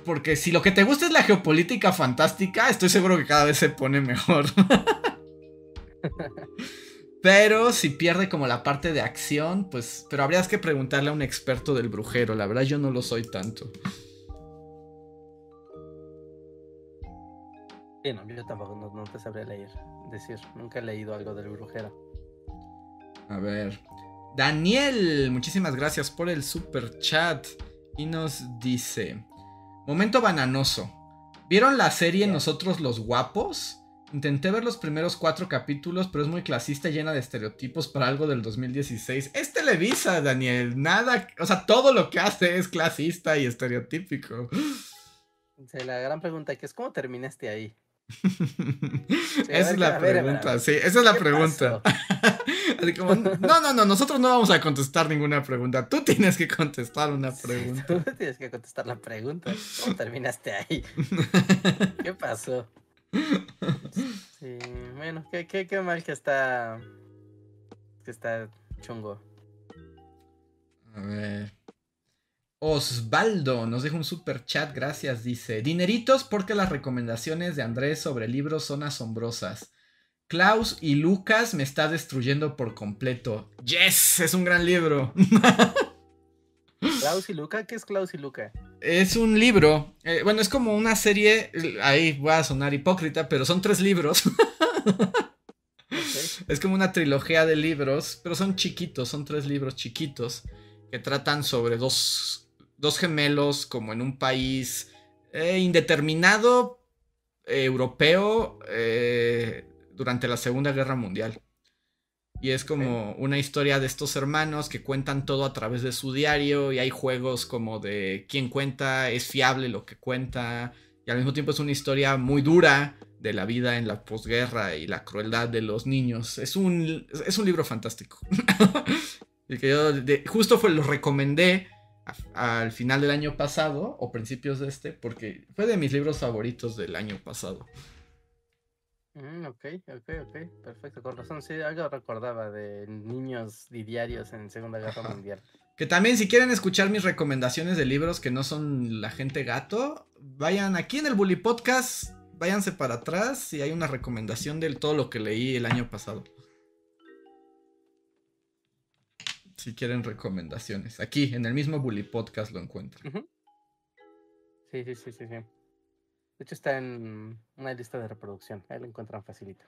Porque si lo que te gusta es la geopolítica fantástica, estoy seguro que cada vez se pone mejor. pero si pierde como la parte de acción, pues... Pero habrías que preguntarle a un experto del brujero, la verdad yo no lo soy tanto. Sí, no, yo tampoco no, te sabré leer, decir, nunca he leído algo del brujero. A ver. Daniel, muchísimas gracias por el super chat. Y nos dice: Momento bananoso. ¿Vieron la serie Nosotros los Guapos? Intenté ver los primeros cuatro capítulos, pero es muy clasista, llena de estereotipos para algo del 2016. Es Televisa, Daniel. Nada, o sea, todo lo que hace es clasista y estereotípico. la gran pregunta es cómo terminaste ahí. Esa es la pregunta, sí, esa es la pregunta. Así como, no, no, no, nosotros no vamos a contestar ninguna pregunta. Tú tienes que contestar una pregunta. Tú tienes que contestar la pregunta. ¿Cómo terminaste ahí? ¿Qué pasó? Sí, bueno, qué, qué, qué mal que está. Que está chungo. A ver. Osvaldo nos deja un super chat, gracias, dice. Dineritos porque las recomendaciones de Andrés sobre libros son asombrosas. Klaus y Lucas me está destruyendo por completo. Yes, es un gran libro. Klaus y Luca, ¿qué es Klaus y Luca? Es un libro, eh, bueno, es como una serie, ahí voy a sonar hipócrita, pero son tres libros. Es como una trilogía de libros, pero son chiquitos, son tres libros chiquitos que tratan sobre dos dos gemelos como en un país eh, indeterminado eh, europeo eh, durante la Segunda Guerra Mundial. Y es como una historia de estos hermanos que cuentan todo a través de su diario y hay juegos como de quién cuenta, es fiable lo que cuenta y al mismo tiempo es una historia muy dura de la vida en la posguerra y la crueldad de los niños. Es un, es un libro fantástico. y que yo justo fue, lo recomendé al final del año pasado o principios de este porque fue de mis libros favoritos del año pasado. Mm, ok, ok, ok, perfecto, con razón, sí, algo recordaba de niños y diarios en Segunda Guerra Mundial. Que también si quieren escuchar mis recomendaciones de libros que no son La gente gato, vayan aquí en el Bully Podcast, váyanse para atrás y hay una recomendación de todo lo que leí el año pasado. Si quieren recomendaciones, aquí en el mismo Bully Podcast lo encuentran. Sí, sí, sí, sí, sí. De hecho, está en una lista de reproducción. Ahí lo encuentran facilito.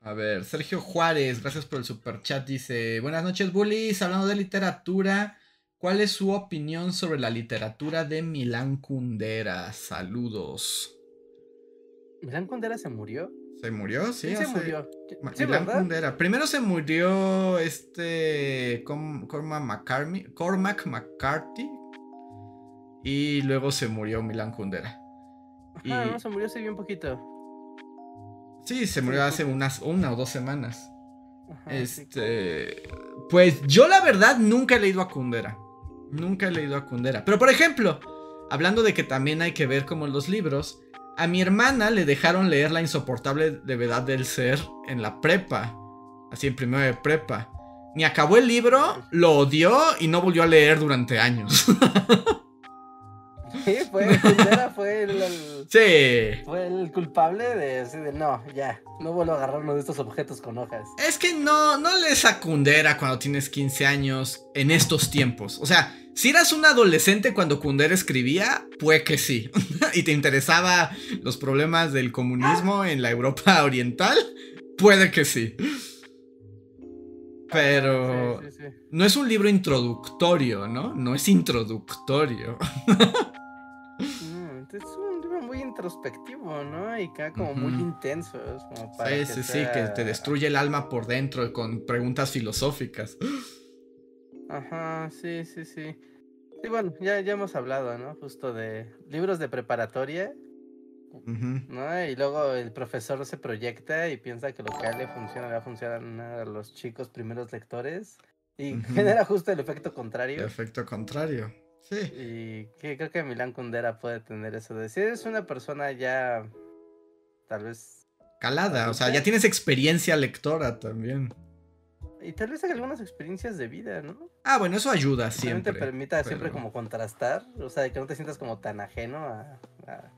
A ver, Sergio Juárez, gracias por el super chat. Dice: Buenas noches, bullies. Hablando de literatura, ¿cuál es su opinión sobre la literatura de Milán Kundera? Saludos. ¿Milán Kundera se murió? ¿Se murió? Sí, se murió. Milán Kundera. Primero se murió este. Cormac McCarthy. Cormac McCarthy. Y luego se murió Milán Kundera. Ah, no, se murió hace bien poquito. Sí, se murió hace unas una o dos semanas. este. Pues yo la verdad nunca he leído a Kundera. Nunca he leído a Kundera. Pero por ejemplo, hablando de que también hay que ver como los libros, a mi hermana le dejaron leer La insoportable levedad del ser en la prepa. Así en primero de prepa. Ni acabó el libro, lo odió y no volvió a leer durante años. Sí, fue, fue el, sí. fue el culpable de, de no, ya, no vuelvo a agarrar uno de estos objetos con hojas. Es que no, no le Kundera cuando tienes 15 años en estos tiempos. O sea, si eras un adolescente cuando Kundera escribía, pues que sí. y te interesaba los problemas del comunismo en la Europa oriental, puede que sí. Pero no es un libro introductorio, ¿no? No es introductorio. un libro muy introspectivo, ¿no? Y queda como muy intenso. Como para sí, sí, sí, que te destruye el alma por dentro con preguntas filosóficas. Ajá, sí, sí, sí. Sí, bueno, ya, ya hemos hablado, ¿no? Justo de libros de preparatoria. ¿no? Y luego el profesor se proyecta y piensa que lo que a él le funciona le va a funcionar a los chicos primeros lectores. Y genera justo el efecto contrario. El efecto contrario. Sí. Y que creo que Milán Kundera puede tener eso de si eres una persona ya tal vez calada, o sea, ya tienes experiencia lectora también. Y tal vez algunas experiencias de vida, ¿no? Ah, bueno, eso ayuda siempre. te permita siempre como contrastar, o sea, que no te sientas como tan ajeno a, a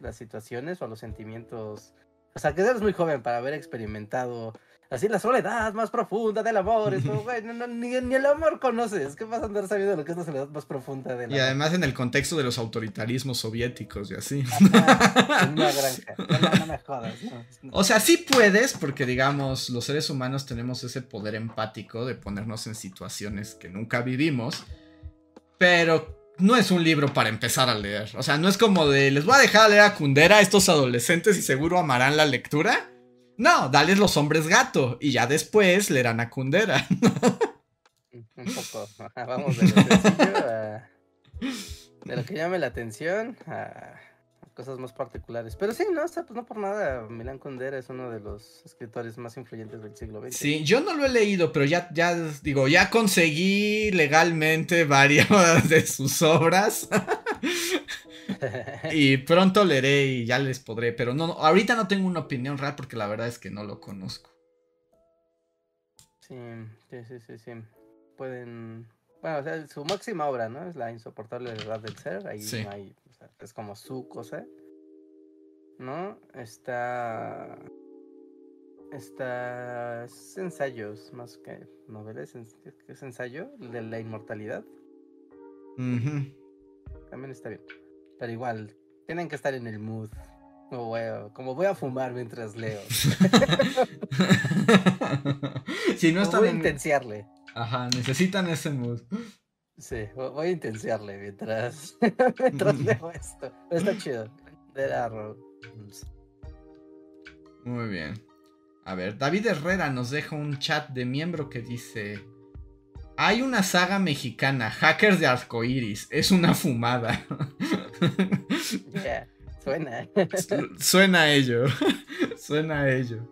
las situaciones o a los sentimientos. O sea, que eres muy joven para haber experimentado Así la soledad más profunda del amor. ni, el amor conoces. ¿Qué vas a andar sabiendo lo que es la soledad más profunda del amor? Y además en el contexto de los autoritarismos soviéticos y así. en una granja. No, me jodas. O sea, sí puedes, porque digamos, los seres humanos tenemos ese poder empático de ponernos en situaciones que nunca vivimos. Pero no es un libro para empezar a leer. O sea, no es como de les voy a dejar leer a Kundera a estos adolescentes y seguro amarán la lectura. No, dales los hombres gato y ya después leerán a Kundera. Un poco. Vamos de lo a, de lo que llame la atención a cosas más particulares. Pero sí, no, pues no por nada. Milán Kundera es uno de los escritores más influyentes del siglo XX. Sí, yo no lo he leído, pero ya, ya digo, ya conseguí legalmente varias de sus obras. y pronto leeré y ya les podré, pero no, ahorita no tengo una opinión real porque la verdad es que no lo conozco. Sí, sí, sí, sí, Pueden, bueno, o sea, su máxima obra, ¿no? Es la insoportable verdad del ser, ahí no hay, es como su cosa, ¿no? Está, está, es ensayos más que novelas, es ensayo de la inmortalidad. También está bien. Pero igual, tienen que estar en el mood. Como voy a, como voy a fumar mientras leo. si no están voy a intenciarle. Ajá, necesitan ese mood. Sí, voy a intenciarle mientras, mientras leo esto. Está chido. De Muy bien. A ver, David Herrera nos deja un chat de miembro que dice: Hay una saga mexicana, Hackers de Arcoiris. Es una fumada. Ya, suena. Suena a ello. Suena a ello.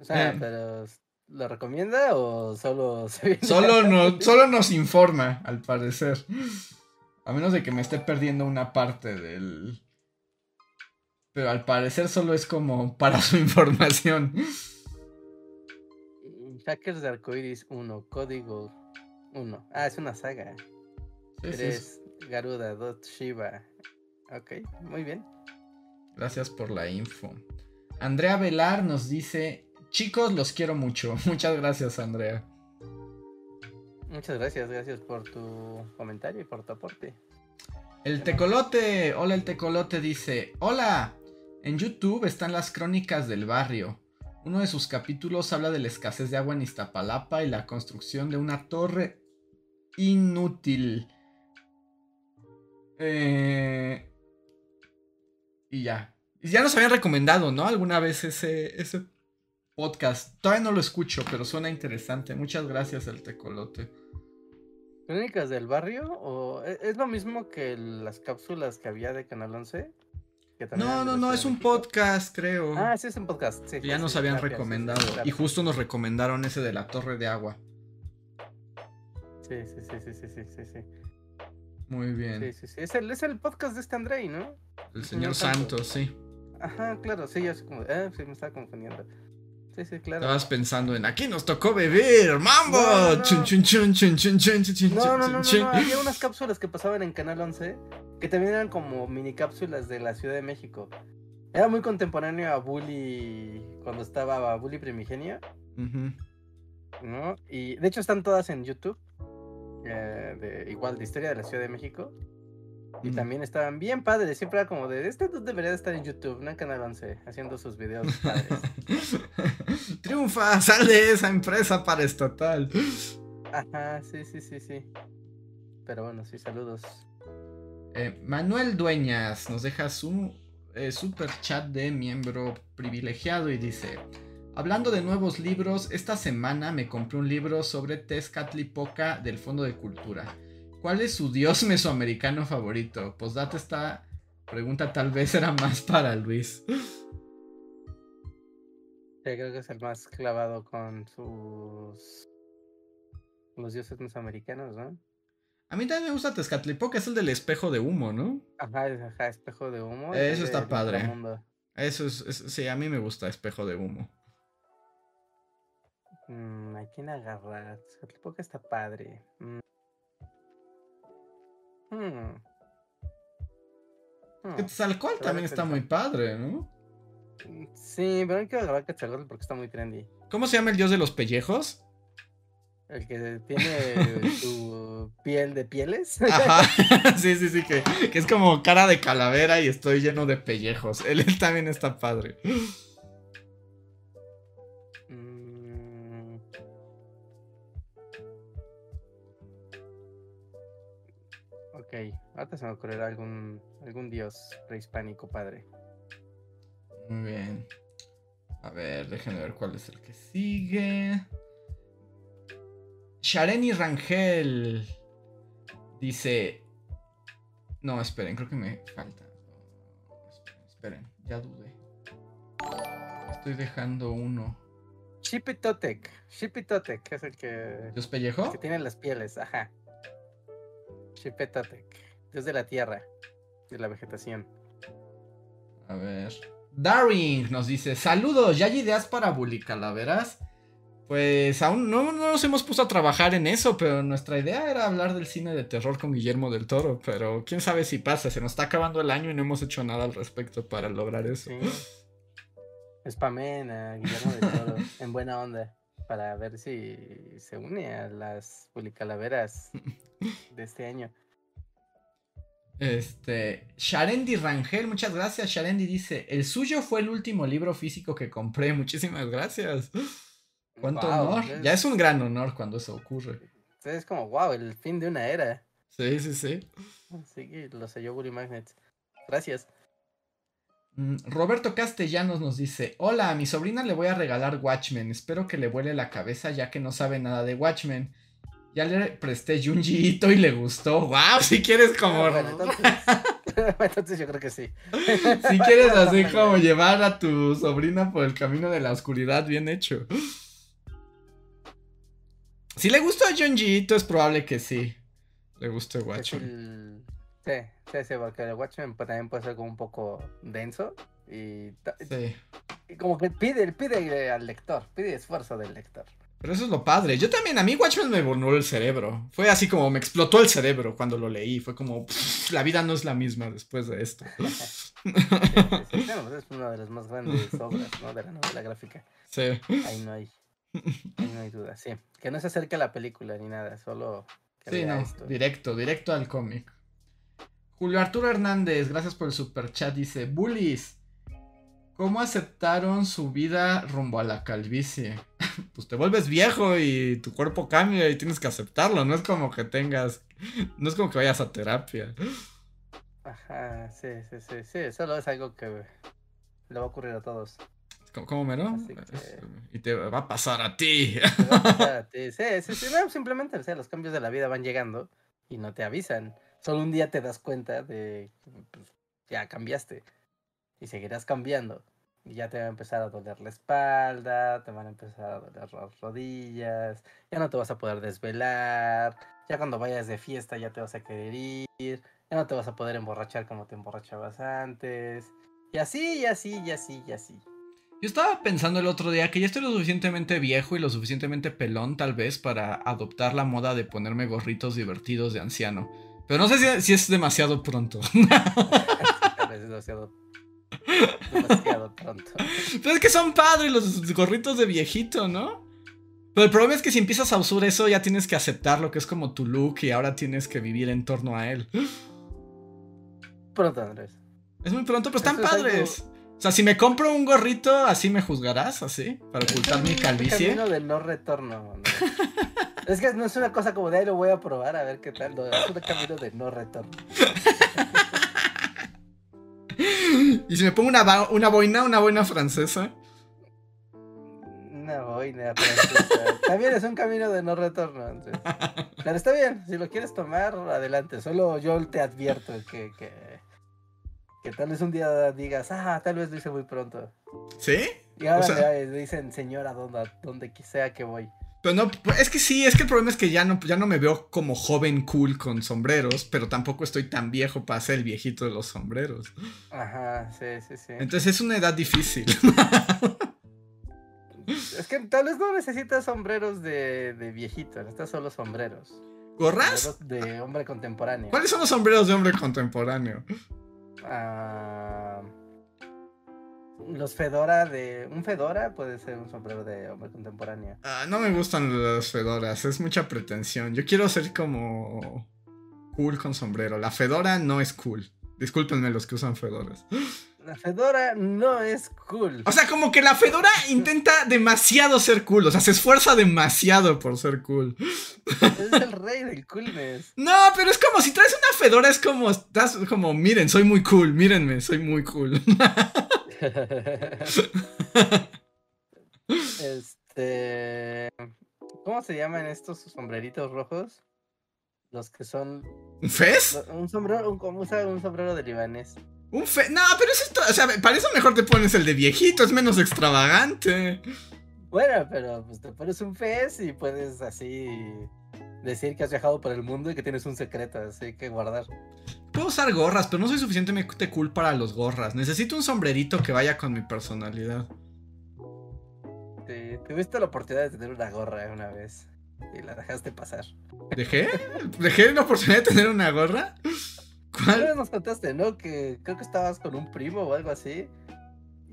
O sea, Eh. pero ¿lo recomienda o solo se Solo, no, solo nos informa, al parecer. A menos de que me esté perdiendo una parte del. Pero al parecer solo es como para su información. Hackers de Arcoiris 1, código 1. Ah, es una saga. Sí, sí, 3, Garuda, 2, Shiva. Ok, muy bien. Gracias por la info. Andrea Velar nos dice: Chicos, los quiero mucho. Muchas gracias, Andrea. Muchas gracias, gracias por tu comentario y por tu aporte. El tecolote, hola el tecolote dice, hola, en YouTube están las crónicas del barrio. Uno de sus capítulos habla de la escasez de agua en Iztapalapa y la construcción de una torre inútil. Eh, y ya. Y ya nos habían recomendado, ¿no? Alguna vez ese, ese podcast. Todavía no lo escucho, pero suena interesante. Muchas gracias, el tecolote. ¿Crónicas del barrio? ¿O e- es lo mismo que las cápsulas que había de Canal 11? Que también No, no, no, es un podcast, creo. Ah, sí, es un podcast. Sí, ya sí, nos sí, habían sí, recomendado. Y justo nos recomendaron ese de la torre de agua. Sí, sí, sí, sí, sí, sí, sí, sí. Muy bien. Sí, sí, sí. Es el, es el podcast de este Andrei, ¿no? El señor señor Santos. Santos, sí. Ajá, claro, sí, yo así como, ah, sí, me estaba confundiendo. Sí, sí, claro. Estabas pensando en aquí nos tocó beber, mambo. No, no. Chun, chun, chun, chun, chun, chun, chun, chun, No, no, no, no, chun, no, chun. había unas cápsulas que pasaban en Canal 11 que también eran como mini cápsulas de la Ciudad de México. Era muy contemporáneo a Bully cuando estaba a Bully Primigenio, Ujú. ¿no? Y de hecho están todas en YouTube, eh, de, igual de historia de la Ciudad de México. Y Ujú. también estaban bien padres, siempre era como de, este debería de estar en YouTube, no en Canal 11, haciendo sus videos padres. Triunfa, sal de esa empresa paraestatal. Ajá, sí, sí, sí, sí. Pero bueno, sí, saludos. Eh, Manuel Dueñas nos deja su eh, super chat de miembro privilegiado y dice: Hablando de nuevos libros, esta semana me compré un libro sobre Tezcatlipoca del Fondo de Cultura. ¿Cuál es su dios mesoamericano favorito? Postdata esta pregunta tal vez era más para Luis. Creo que es el más clavado con sus. los dioses mesoamericanos, ¿no? A mí también me gusta Tezcatlipoca, es el del espejo de humo, ¿no? Ajá, ajá, espejo de humo. Eso es está padre. Eso es, es- sí, a mí me gusta espejo de humo. Mm, ¿A quién agarrar? Tezcatlipoca está padre. Mm. Hmm. Hmm. También está muy padre, ¿no? Sí, pero hay que agarrar Quetzalcóatl porque está muy trendy. ¿Cómo se llama el dios de los pellejos? El que tiene su piel de pieles. Ajá, sí, sí, sí, que, que es como cara de calavera y estoy lleno de pellejos. Él, él también está padre. Ok, ahorita se me ocurrirá algún, algún dios prehispánico padre. Muy bien. A ver, déjenme ver cuál es el que sigue. Shareni Rangel dice. No, esperen, creo que me falta. Esperen, esperen, ya dudé. Estoy dejando uno. Shipitotec, Shipitotec es el que, ¿Dios el pellejo? que tiene las pieles, ajá. Shipitotec, dios de la tierra, de la vegetación. A ver. Daring nos dice: Saludos, ¿ya hay ideas para Bully Calaveras? Pues aún no, no nos hemos puesto a trabajar en eso, pero nuestra idea era hablar del cine de terror con Guillermo del Toro. Pero quién sabe si pasa, se nos está acabando el año y no hemos hecho nada al respecto para lograr eso. Sí. Spamen a Guillermo de Toro en buena onda para ver si se une a las publicalaveras de este año. Este, Sharendi Rangel, muchas gracias. Sharendi dice: El suyo fue el último libro físico que compré. Muchísimas gracias. Cuánto honor. Ya es un gran honor cuando eso ocurre. Es como, wow, el fin de una era. Sí, sí, sí. Así que lo selló Bully Magnets. Gracias. Mm, Roberto Castellanos nos dice, hola, a mi sobrina le voy a regalar Watchmen, espero que le vuele la cabeza ya que no sabe nada de Watchmen. Ya le presté Junjiito y le gustó. ¡Wow! Si quieres como... Ah, bueno, entonces, entonces yo creo que sí. Si quieres así como llevar a tu sobrina por el camino de la oscuridad, bien hecho. Si le gustó a Junjiito, es probable que sí. Le guste Watchmen. Sí, sí, sí, porque el Watchmen pues, también puede ser como un poco denso y, Sí. y como que pide, pide al lector, pide esfuerzo del lector. Pero eso es lo padre. Yo también, a mí Watchmen me voló el cerebro. Fue así como me explotó el cerebro cuando lo leí. Fue como, "Pff, la vida no es la misma después de esto. Sí, sí, sí, claro, pues, es una de las más grandes obras ¿no? de la novela gráfica. Sí. Ahí no hay, ahí no hay duda, sí. Que no se acerque a la película ni nada, solo que Sí, no. esto. Directo, directo al cómic. Julio Arturo Hernández, gracias por el super chat. Dice: Bullies, ¿cómo aceptaron su vida rumbo a la calvicie? pues te vuelves viejo y tu cuerpo cambia y tienes que aceptarlo. No es como que tengas. No es como que vayas a terapia. Ajá, sí, sí, sí, sí, solo es algo que le va a ocurrir a todos. ¿Cómo, mero? Que- Y te va a pasar a ti. Te va a pasar a ti. Sí, sí, sí, no, simplemente, o sea, los cambios de la vida van llegando y no te avisan. Solo un día te das cuenta de que pues, ya cambiaste y seguirás cambiando. Y ya te va a empezar a doler la espalda, te van a empezar a doler las rodillas, ya no te vas a poder desvelar, ya cuando vayas de fiesta ya te vas a querer ir, ya no te vas a poder emborrachar como te emborrachabas antes. Y así, y así, y así, y así. Yo estaba pensando el otro día que ya estoy lo suficientemente viejo y lo suficientemente pelón tal vez para adoptar la moda de ponerme gorritos divertidos de anciano. Pero no sé si, si es demasiado pronto. Es demasiado, demasiado pronto. Pero es que son padres los gorritos de viejito, ¿no? Pero el problema es que si empiezas a usar eso ya tienes que aceptar lo que es como tu look y ahora tienes que vivir en torno a él. Pronto, Andrés. Es muy pronto, pero están Eso es algo- padres. O sea, si me compro un gorrito, así me juzgarás, así, para ocultar mi Es calvicie. camino de no retorno. Es que no es una cosa como de ahí lo voy a probar a ver qué tal. no, es un camino de no retorno. Y si me pongo una, una boina, una boina francesa. Una boina francesa. También es un camino de no retorno. Pero está bien, si lo quieres tomar, adelante. Solo yo te advierto que, que, que tal vez un día digas, ah, tal vez lo hice muy pronto. ¿Sí? Y ahora O sea- dicen, señora, donde, donde sea que voy. Pero no, pues, es que sí, es que el problema es que ya no, ya no me veo como joven cool con sombreros, pero tampoco estoy tan viejo para ser el viejito de los sombreros. Ajá, sí, sí, sí. Entonces es una edad difícil. Es que tal vez no necesitas sombreros de, de viejito, necesitas solo sombreros. ¿Gorras? Sombreros de hombre contemporáneo. ¿Cuáles son los sombreros de hombre contemporáneo? Ah, los Fedora de. Un Fedora puede ser un sombrero de hombre contemporáneo. Ah, no me gustan las fedoras, es mucha pretensión. Yo quiero ser como cool con sombrero. La fedora no es cool. Discúlpenme los que usan fedoras. La Fedora no es cool. O sea, como que la fedora intenta demasiado ser cool. O sea, se esfuerza demasiado por ser cool. Es el rey del coolness. No, pero es como si traes una fedora, es como, estás como, miren, soy muy cool, mírenme, soy muy cool. este. ¿Cómo se llaman estos sombreritos rojos? Los que son. ¿Un fez? Un sombrero, un, usa un sombrero de libanés. Un fe... No, pero eso es... O sea, para eso mejor te pones el de viejito, es menos extravagante. Bueno, pero pues te pones un fez y puedes así decir que has viajado por el mundo y que tienes un secreto así que guardar. Puedo usar gorras, pero no soy suficientemente cool para los gorras. Necesito un sombrerito que vaya con mi personalidad. Sí, tuviste la oportunidad de tener una gorra una vez y la dejaste pasar. ¿Dejé? ¿Dejé la oportunidad de tener una gorra? ¿Cuál? nos contaste, ¿no? Que creo que estabas con un primo o algo así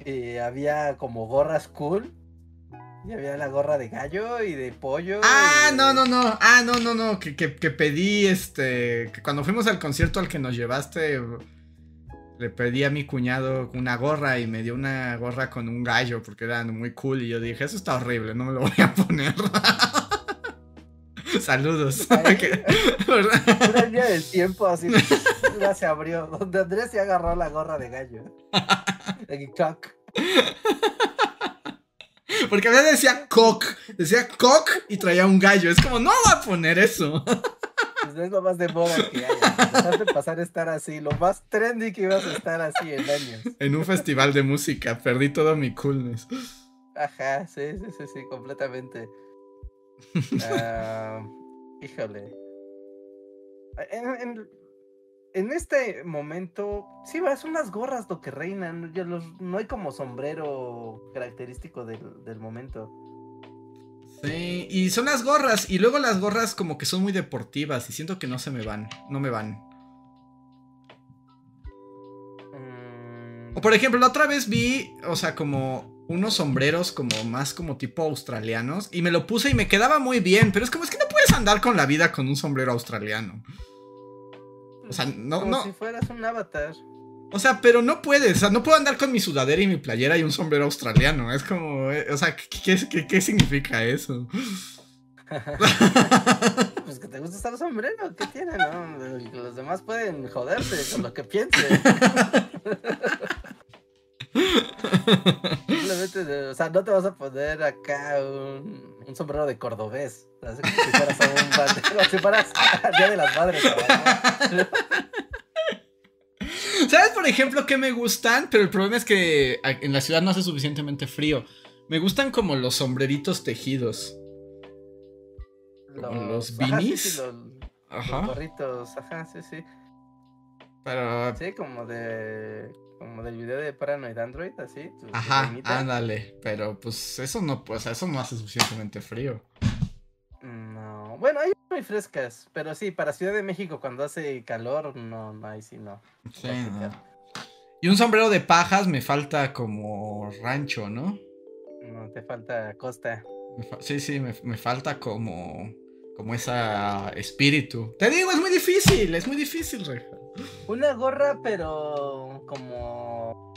y había como gorras cool. Y había la gorra de gallo y de pollo. Ah, y no, no, no. Ah, no, no, no. Que, que, que pedí, este. Que cuando fuimos al concierto al que nos llevaste, le pedí a mi cuñado una gorra y me dio una gorra con un gallo porque era muy cool. Y yo dije, eso está horrible, no me lo voy a poner. Saludos. Una línea del tiempo así ya se abrió, donde Andrés se agarró la gorra de gallo. Cock. Porque a veces decía cock, decía cock y traía un gallo. Es como, no voy a poner eso. Pues es lo más de moda que hay. Dejaste pasar a estar así, lo más trendy que ibas a estar así en años. En un festival de música, perdí todo mi coolness. Ajá, sí, sí, sí, sí, completamente. Ah, híjole. En, en- en este momento, sí, son las gorras lo que reinan. los- no hay como sombrero característico del, del momento. Sí, y son las gorras. Y luego las gorras como que son muy deportivas y siento que no se me van. No me van. Mm, O por ejemplo, la otra vez vi, o sea, como unos sombreros como más como tipo australianos. Y me lo puse y me quedaba muy bien. Pero es como es que no puedes andar con la vida con un sombrero australiano. O sea, no, como no. si fueras un avatar. O sea, pero no puedes. O sea, no puedo andar con mi sudadera y mi playera y un sombrero australiano. Es como, eh, o sea, ¿qué, qué- qué- qué significa eso? Pues que te gusta estar sombrero, ¿qué tiene, no? Los demás pueden joderse con lo que piensen. Simplemente, o sea, no te vas a poner acá un, un sombrero de cordobés. Así como si fueras a un si fueras al Día de las Madres. ¿Sabes, por ejemplo, qué me gustan? Pero el problema es que en la ciudad no hace suficientemente frío. Me gustan como los sombreritos tejidos. Los ajá, sí, beanies. sí, los, los Ajá. gorritos, ajá, sí, sí. Pero. Sí, como de. Como del video de Paranoid Android, así. tu- Ajá, ándale. Pero pues eso no, pues eso no hace suficientemente frío. No, bueno, hay muy frescas, pero sí, para Ciudad de México cuando hace calor, no, no, ahí sí no. Sí, no. Y un sombrero de pajas me falta como rancho, ¿no? No, te falta costa. Fa- Sí, sí, me, me falta como. Como esa espíritu. Te digo, es muy difícil, es muy difícil, Reja. Una gorra, pero como.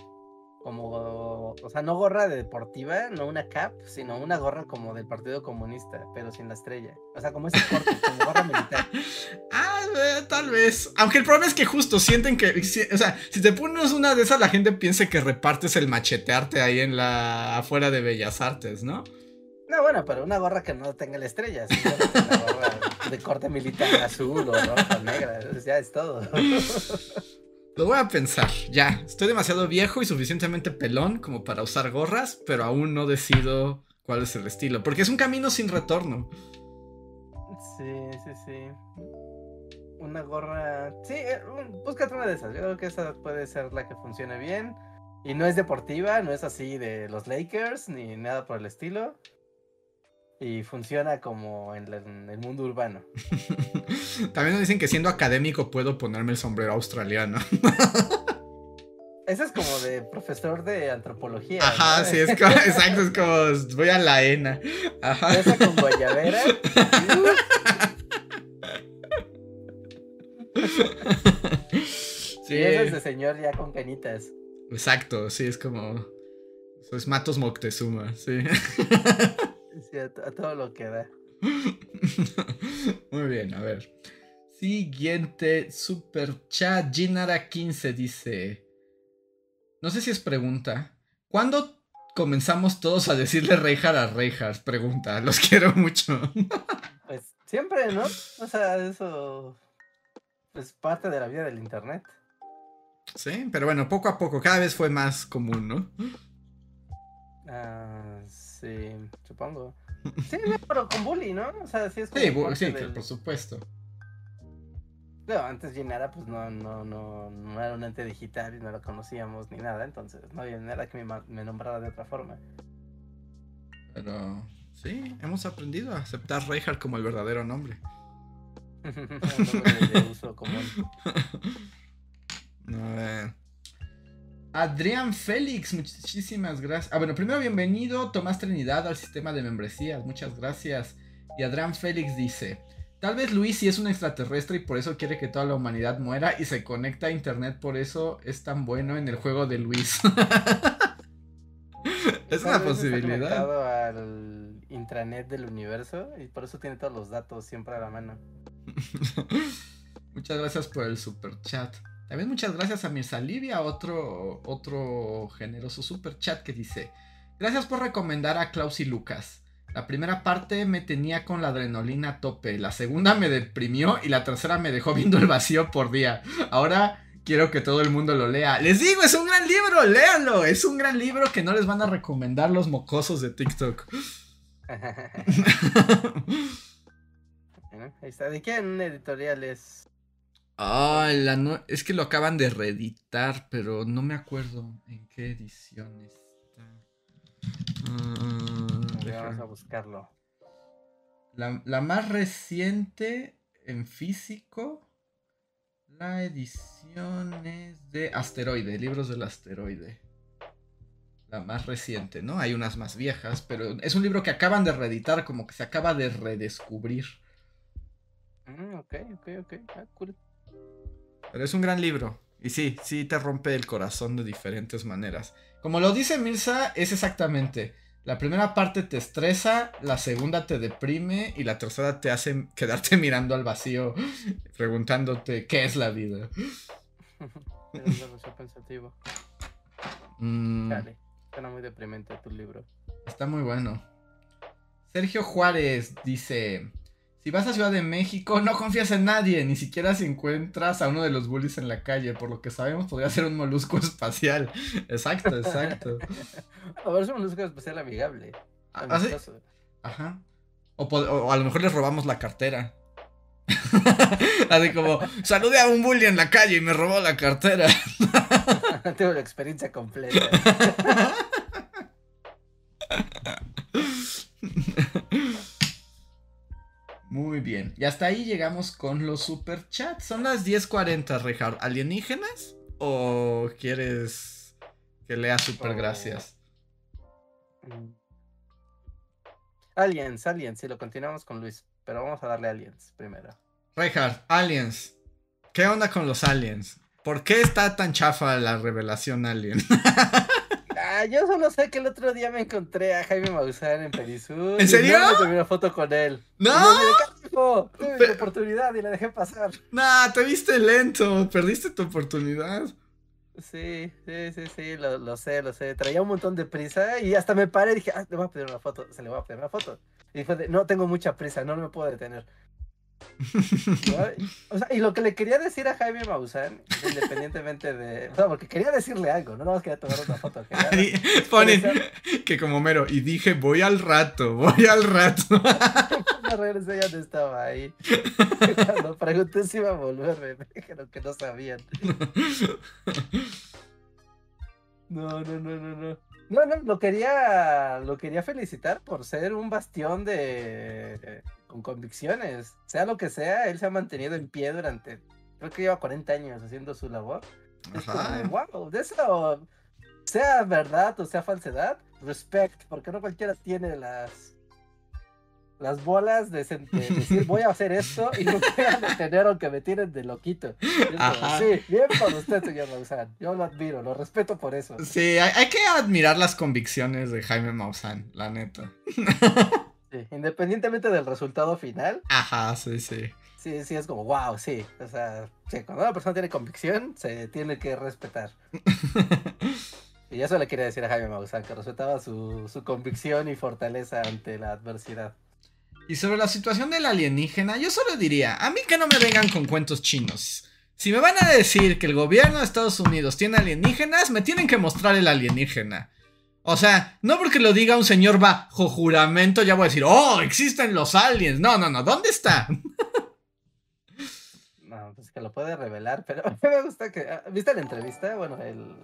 Como. O sea, no gorra de deportiva, no una cap, sino una gorra como del Partido Comunista, pero sin la estrella. O sea, como ese corte, como gorra militar. Ah, eh, tal vez. Aunque el problema es que justo sienten que. si- o sea, si te pones una de esas, la gente piensa que repartes el machetearte ahí en la. afuera de Bellas Artes, ¿no? No, bueno, pero una gorra que no tenga la estrella, una gorra de corte militar azul o roja, negra, ya es todo. Lo voy a pensar. Ya, estoy demasiado viejo y suficientemente pelón como para usar gorras, pero aún no decido cuál es el estilo. Porque es un camino sin retorno. Sí, sí, sí. Una gorra. Sí, eh, búscate una de esas. Yo creo que esa puede ser la que funcione bien. Y no es deportiva, no es así de los Lakers ni nada por el estilo. Y funciona como en, la- en el mundo urbano. También nos dicen que siendo académico puedo ponerme el sombrero australiano. Ese es como de profesor de antropología. Ajá, ¿no? sí, es como, exacto, es como voy a la ENA. Ajá. Esa con guayabera. Sí, Y ese es de señor ya con canitas. exacto, sí, es como. Eso es Matos Moctezuma, sí. Sí, a, a todo lo que da. Muy bien, a ver. Siguiente super chat. Ginara15 dice. No sé si es pregunta. ¿Cuándo comenzamos todos a decirle Reinhardt a Reinhardt? Pregunta. Los quiero mucho. Pues siempre, ¿no? O sea, eso es parte de la vida del internet. sí, pero bueno, poco a poco. Cada vez fue más común, ¿no? Ah, sí, supongo. Sí, no, pero con bully, ¿no? O sea, sí es como Sí, bu- sí, del- por supuesto. No, antes Gennara pues no, no, no, no era un ente digital y no lo conocíamos ni nada, entonces no había nada que me, nombrara de otra forma. Pero sí, hemos aprendido a aceptar Reinhardt como el verdadero nombre. Nombre de uso común. A ver. Adrián Félix, muchísimas gracias. Ah, bueno, primero bienvenido Tomás Trinidad al sistema de membresías, muchas gracias. Y Adrián Félix dice, tal vez Luis sí es un extraterrestre y por eso quiere que toda la humanidad muera y se conecta a internet, por eso es tan bueno en el juego de Luis. es una vez está posibilidad. conectado al intranet del universo y por eso tiene todos los datos siempre a la mano. Muchas gracias por el super chat. También muchas gracias a Mirza Livia, otro, otro generoso super chat que dice: Gracias por recomendar a Klaus y Lucas. La primera parte me tenía con la adrenalina a tope, la segunda me deprimió y la tercera me dejó viendo el vacío por día. Ahora quiero que todo el mundo lo lea. Les digo, es un gran libro, léanlo. Es un gran libro que no les van a recomendar los mocosos de TikTok. ahí está. ¿De quién editorial es? Ah, es que lo acaban de reeditar, pero no me acuerdo en qué edición está. Mm, vamos a buscarlo. La, más reciente en físico, la edición es de Asteroide, Libros del Asteroide. La más reciente, ¿no? Hay unas más viejas, pero es un libro que acaban de reeditar, como que se acaba de redescubrir. Mm, ok, ok, ok. Ah, cool. Pero es un gran libro. Y sí, sí te rompe el corazón de diferentes maneras. Como lo dice Mirza, es exactamente. La primera parte te estresa, la segunda te deprime y la tercera te hace quedarte mirando al vacío, preguntándote qué es la vida. es pensativo. Mm. Dale, suena muy deprimente tu libro. Está muy bueno. Sergio Juárez dice: si vas a Ciudad de México, no confías en nadie, ni siquiera si encuentras a uno de los bullies en la calle. Por lo que sabemos, podría ser un molusco espacial. Exacto, exacto. a ver, es un molusco espacial amigable. ¿Ah, Ajá. O, a lo mejor les robamos la cartera. Así como, saludé a un bully en la calle y me robó la cartera. Tengo la experiencia completa. Muy bien. Y hasta ahí llegamos con los superchats. Son las 10.40, Richard. ¿Alienígenas? ¿O quieres que lea super gracias? Mm. Aliens, aliens. Si lo continuamos con Luis. Pero vamos a darle aliens primero. Richard, aliens. ¿Qué onda con los aliens? ¿Por qué está tan chafa la revelación alien? Ah, yo solo sé que el otro día me encontré a Jaime Maussan en Perisur. ¿En serio? Y tomé una foto con él. ¡No! no tuve oportunidad y la dejé pasar. Nah, te viste lento. Perdiste tu oportunidad. Sí, sí, sí, sí, lo, sé, lo sé. Traía un montón de prisa y hasta me paré y dije, ah, le voy a pedir una foto. Se le voy a pedir una foto. Y fue de, no tengo mucha prisa, no me puedo detener. Y lo que le quería decir a Jaime Maussan, independientemente de. O sea, porque quería decirle algo, no nada más quería tomar una foto. Ponen que como mero, y dije, voy al rato, voy al rato. no regresé, ya no estaba ahí. Cuando pregunté si iba a volver, me dijeron que no sabían. No, no, no, no, no. No, no, lo quería, lo quería felicitar por ser un bastión de con convicciones. Sea lo que sea, él se ha mantenido en pie durante, creo que lleva 40 años haciendo su labor. Es como, wow, de eso, sea verdad o sea falsedad, respect, porque no cualquiera tiene las las bolas de, decir voy a hacer esto y no voy a detener aunque me tiren de loquito. sí, bien por usted, señor Maussan. Yo lo admiro, lo respeto por eso. Sí, hay, hay que admirar las convicciones de Jaime Maussan, la neta. independientemente del resultado final. Ajá, sí, sí. Sí, sí, es como, wow, sí. O sea, cuando una persona tiene convicción, se tiene que respetar. y eso le quería decir a Jaime Maussan, que respetaba su, su convicción y fortaleza ante la adversidad. Y sobre la situación del alienígena, yo solo diría, a mí que no me vengan con cuentos chinos. Si me van a decir que el gobierno de Estados Unidos tiene alienígenas, me tienen que mostrar el alienígena. O sea, no porque lo diga un señor bajo juramento, ya voy a decir, oh, existen los aliens. No, no, no, ¿dónde está? No, pues que lo puede revelar, pero me gusta que. Ah, ¿Viste la entrevista? Bueno, el.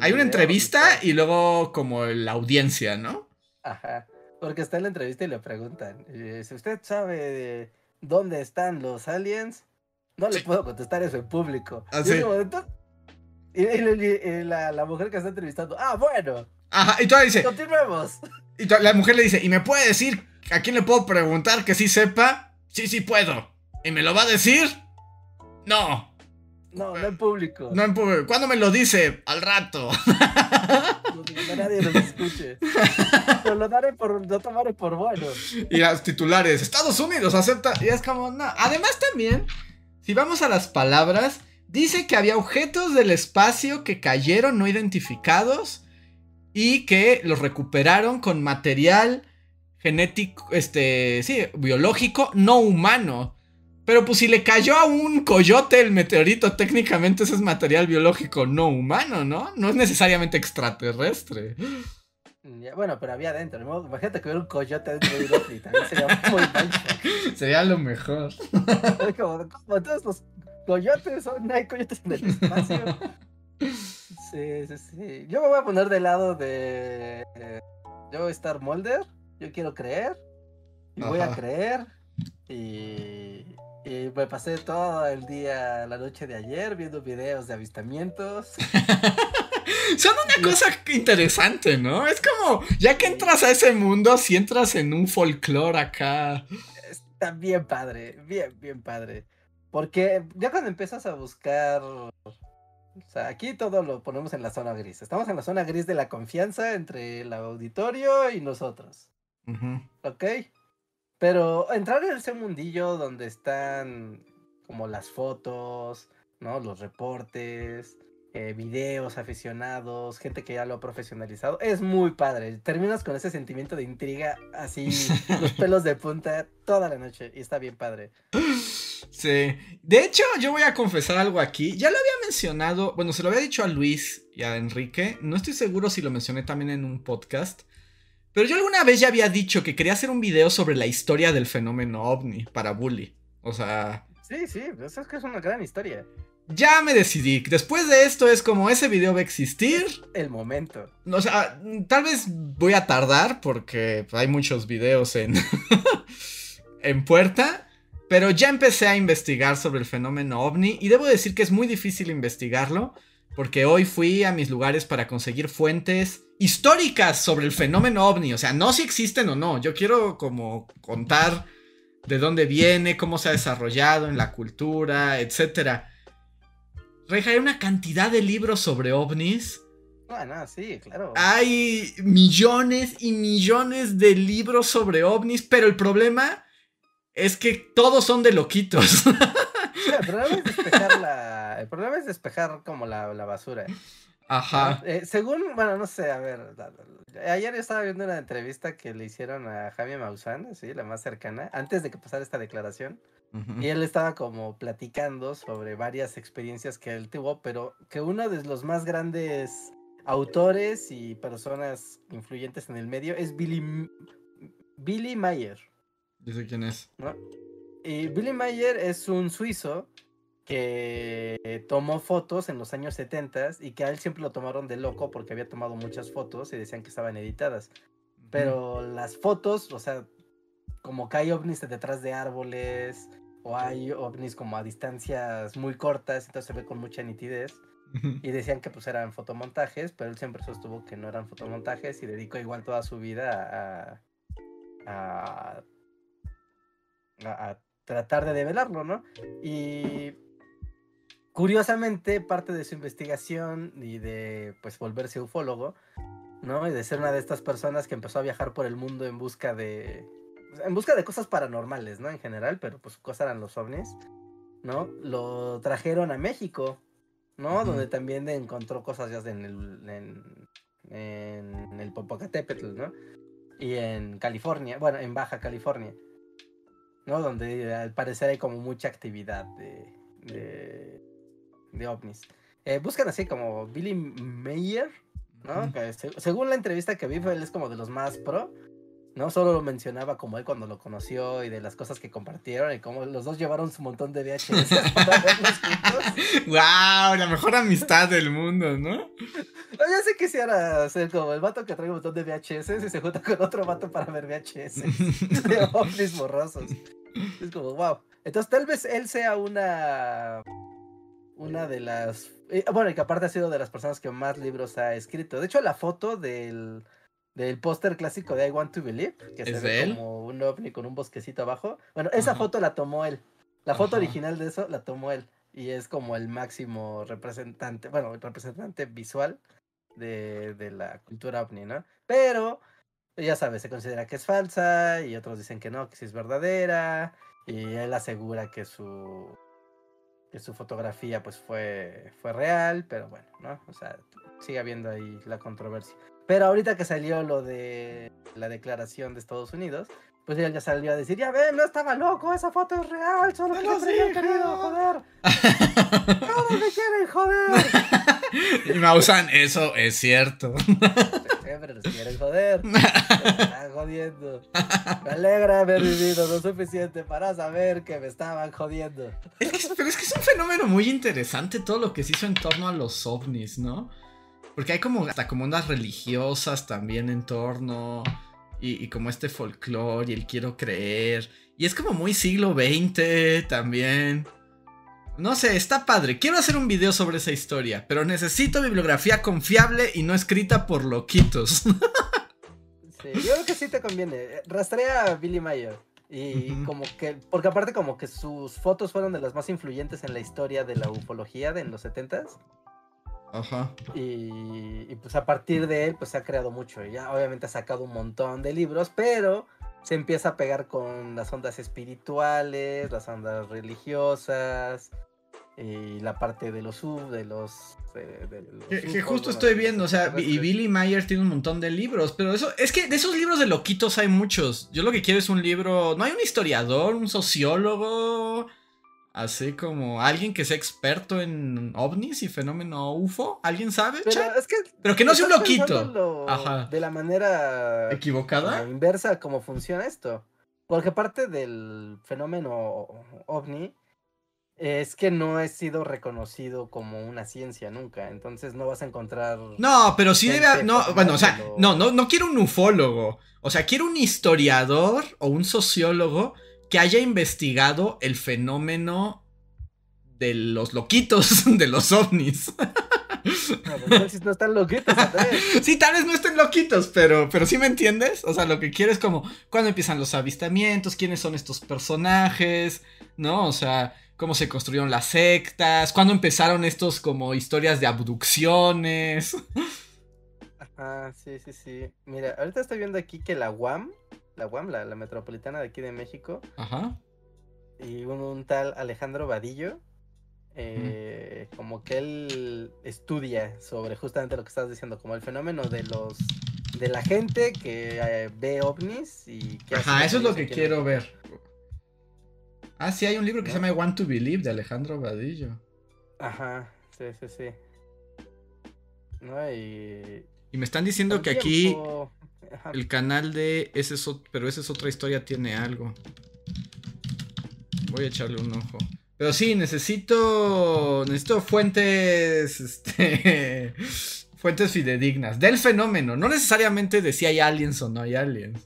Hay una entrevista y luego como la audiencia, ¿no? Ajá. Porque está en la entrevista y le preguntan: si usted sabe dónde están los aliens, no le puedo contestar eso en público. ¿Ah, sí? y, la, la mujer que está entrevistando, ah, bueno. Ajá, y todavía dice. Continuemos. Y la mujer le dice, ¿y me puede decir a quién le puedo preguntar que sí sepa? Sí, sí puedo. ¿Y me lo va a decir? No. No, no en público. No en público. ¿Cuándo me lo dice? Al rato. No, que nadie nos escuche. Pero lo daré por, lo tomaré por bueno. Y las titulares, Estados Unidos acepta. Y es como, no. Además también, si vamos a las palabras, Dice que había objetos del espacio que cayeron no identificados y que los recuperaron con material genético, este, sí, biológico no humano. Pero pues si le cayó a un coyote el meteorito, técnicamente ese es material biológico no humano, ¿no? No es necesariamente extraterrestre. bueno, pero había adentro. Imagínate que hubiera un coyote dentro de un ovni, también sería muy mal. Sería lo mejor. como, como, todos los coyotes, son, hay coyotes en el espacio. Sí, sí, sí. Yo me voy a poner del lado de. yo voy a estar Molder. Yo quiero creer. Y voy a creer. Y y me pasé todo el día, la noche de ayer, viendo videos de avistamientos. Son una cosa interesante, ¿no? Es como, ya que entras a ese mundo, si entras en un folclore acá. Está bien padre, bien, bien padre. Porque ya cuando empiezas a buscar. O sea, aquí todo lo ponemos en la zona gris. Estamos en la zona gris de la confianza entre el auditorio y nosotros. ¿Ok? Pero entrar en ese mundillo donde están como las fotos, ¿no? Los reportes, eh, videos aficionados, gente que ya lo ha profesionalizado, es muy padre. Terminas con ese sentimiento de intriga, así, los pelos de punta toda la noche, y está bien padre. Sí. De hecho, yo voy a confesar algo aquí. Ya lo había mencionado, bueno, se lo había dicho a Luis y a Enrique. No estoy seguro si lo mencioné también en un podcast. Pero yo alguna vez ya había dicho que quería hacer un video sobre la historia del fenómeno ovni para Bully. O sea... Sí, sí, pues es que es una gran historia. Ya me decidí. Después de esto es como ese video va a existir. el momento. O sea, tal vez voy a tardar porque hay muchos videos en, en puerta. Pero ya empecé a investigar sobre el fenómeno ovni y debo decir que es muy difícil investigarlo porque hoy fui a mis lugares para conseguir fuentes históricas sobre el fenómeno ovni. O sea, no si existen o no. Yo quiero como contar de dónde viene, cómo se ha desarrollado en la cultura, etc. Reja, hay una cantidad de libros sobre ovnis. Bueno, sí, claro. Hay millones y millones de libros sobre ovnis, pero el problema es que todos son de loquitos. el problema es despejar la. El problema es despejar como la, la basura. Ajá. Eh, según, bueno, no sé, a ver. Ayer estaba viendo una entrevista que le hicieron a Jaime Maussan, sí, la más cercana, antes de que pasara esta declaración. Y él estaba como platicando sobre varias experiencias que él tuvo, pero que uno de los más grandes autores y personas influyentes en el medio es Billy, Billy Mayer. Dice quién es. ¿no? Y Billy Mayer es un suizo que tomó fotos en los años 70 y que a él siempre lo tomaron de loco porque había tomado muchas fotos y decían que estaban editadas. Pero las fotos, o sea, como que hay ovnis detrás de árboles o hay ovnis como a distancias muy cortas, entonces se ve con mucha nitidez. Y decían que pues eran fotomontajes, pero él siempre sostuvo que no eran fotomontajes y dedicó igual toda su vida a, a, a tratar de develarlo, ¿no? Y curiosamente, parte de su investigación y de pues volverse ufólogo, ¿no? Y de ser una de estas personas que empezó a viajar por el mundo en busca de. En busca de cosas paranormales, ¿no? En general, pero pues su cosa eran los ovnis, ¿no? Lo trajeron a México, ¿no? Donde también encontró cosas ya en el, en, en el Popocatépetl, ¿no? Y en California, bueno, en Baja California. ¿No? Donde al parecer hay como mucha actividad de, de, ovnis. Eh, buscan así como Billy Mayer, ¿no? según la entrevista que vi, él es como de los más pro, ¿no? Solo lo mencionaba como él cuando lo conoció y de las cosas que compartieron y como los dos llevaron su montón de VHS para verlos juntos. ¡Wow! La mejor amistad del mundo, ¿no? Yo sí quisiera ser como el vato que trae un montón de VHS y se junta con otro vato para ver VHS de ovnis borrosos. Es como, wow. Entonces tal vez él sea una una de las eh, bueno, y que aparte ha sido de las personas que más libros ha escrito. De hecho, la foto del del póster clásico de I Want to Believe, que se ve como un ovni con un bosquecito abajo. Bueno, esa foto la tomó él. La foto original de eso la tomó él. Y es como el máximo representante, bueno, representante visual de, de la cultura ovni, ¿no? Pero, ya sabes, se considera que es falsa y otros dicen que no, que sí es verdadera. Y él asegura que su que su fotografía pues fue, fue real, pero bueno, ¿no? O sea, sigue habiendo ahí la controversia. Pero ahorita que salió lo de la declaración de Estados Unidos, pues él ya salió a decir, ya ven, no estaba loco, esa foto es real, solo que siempre he querido joder. Todos me quieren joder. Y Mausan, eso es cierto. Siempre nos quieren joder. Me están jodiendo. Me alegra haber vivido lo suficiente para saber que me estaban jodiendo. Es que, pero es que es un fenómeno muy interesante todo lo que se hizo en torno a los ovnis, ¿no? Porque hay como hasta como unas religiosas también en torno. Y, y como este folclore y el quiero creer. Y es como muy siglo XX también. No sé, está padre. Quiero hacer un video sobre esa historia, pero necesito bibliografía confiable y no escrita por loquitos. Sí, yo creo que sí te conviene. Rastrea a Billy Mayer. Y como que, porque aparte como que sus fotos fueron de las más influyentes en la historia de la ufología de en los 70s. Ajá. Y, y, pues a partir de él pues se ha creado mucho. Ya obviamente ha sacado un montón de libros, pero se empieza a pegar con las ondas espirituales, las ondas religiosas y la parte de los sub, de los... de- de los Que, justo estoy viendo, o sea, y. Billy Mayer tiene un montón de libros, pero eso, es que de esos libros de loquitos hay muchos. Yo lo que quiero es un libro, no hay un historiador, un sociólogo, así como alguien que sea experto en ovnis y fenómeno UFO, ¿alguien sabe? Pero chat? es que... Pero que no sea un loquito. Ajá. De la manera ¿Equivocada? inversa cómo funciona esto. Porque parte del fenómeno ovni es que no ha sido reconocido como una ciencia nunca. Entonces no vas a encontrar. No, pero sí debe. Gente No, bueno, o sea, no, no, no quiero un ufólogo. O sea, quiero un historiador o un sociólogo que haya investigado el fenómeno de los loquitos, de los ovnis. No, pues, entonces no están loquitos. Sí, tal vez no estén loquitos, pero, pero sí me entiendes. O sea, lo que quiero es como cuándo empiezan los avistamientos, quiénes son estos personajes, ¿no? O sea, cómo se construyeron las sectas, cuándo empezaron estos como historias de abducciones. Ajá, sí, sí, sí. Mira, ahorita estoy viendo aquí que la UAM, la UAM, la, la metropolitana de aquí de México, Ajá. y un, un tal Alejandro Vadillo, eh, como que él estudia sobre justamente lo que estás diciendo, como el fenómeno de los de la gente que eh, ve ovnis y que hace Ajá, eso es lo que quiero ver. Ah, sí, hay un libro que se llama I Want to Believe de Alejandro Vadillo. Ajá, sí, sí, sí. ¿No? Y Y me están diciendo que aquí ajá, el canal de ese es pero esa es otra historia tiene algo. Voy a echarle un ojo. Pero sí, necesito necesito fuentes este fuentes fidedignas del fenómeno, no necesariamente de si hay aliens o no hay aliens.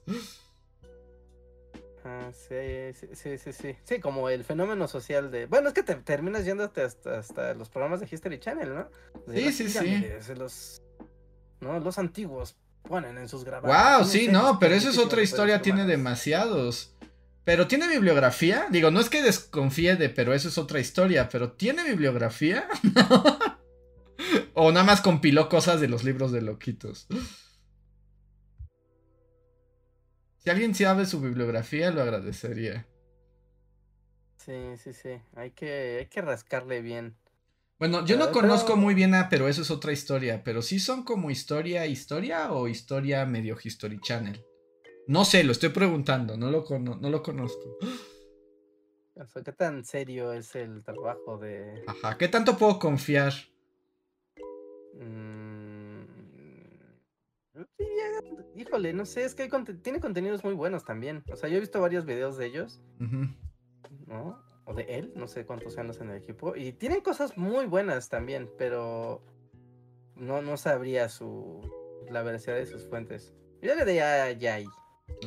ajá, sí, sí, sí, sí, sí. Sí, como el fenómeno social de... Bueno, es que te terminas yéndote hasta, hasta los programas de History Channel, ¿no? De Sí, sí, sí. los... ¿No? Los antiguos ponen en sus grabados. Wow, sí, no, pero eso es otra historia, tiene demasiados. Pero tiene bibliografía, digo, no es que desconfíe de, pero eso es otra historia, pero tiene bibliografía. o nada más compiló cosas de los libros de loquitos. Si alguien sabe su bibliografía, lo agradecería. Sí, sí, sí. Hay que, hay que rascarle bien. Bueno, yo no Eh, conozco muy bien a, pero eso es otra historia. Pero sí son como historia, historia o historia medio History Channel. No sé, lo estoy preguntando, no lo, cono- no lo conozco. ¿qué tan serio es el trabajo de... Ajá, ¿qué tanto puedo confiar? Mm, híjole, no sé, es que hay conte- tiene contenidos muy buenos también. O sea, yo he visto varios videos de ellos, Ujú. ¿no? O de él, no sé cuántos los en el equipo. Y tienen cosas muy buenas también, pero no, no sabría su la veracidad de sus fuentes. Yo le daría a Yai.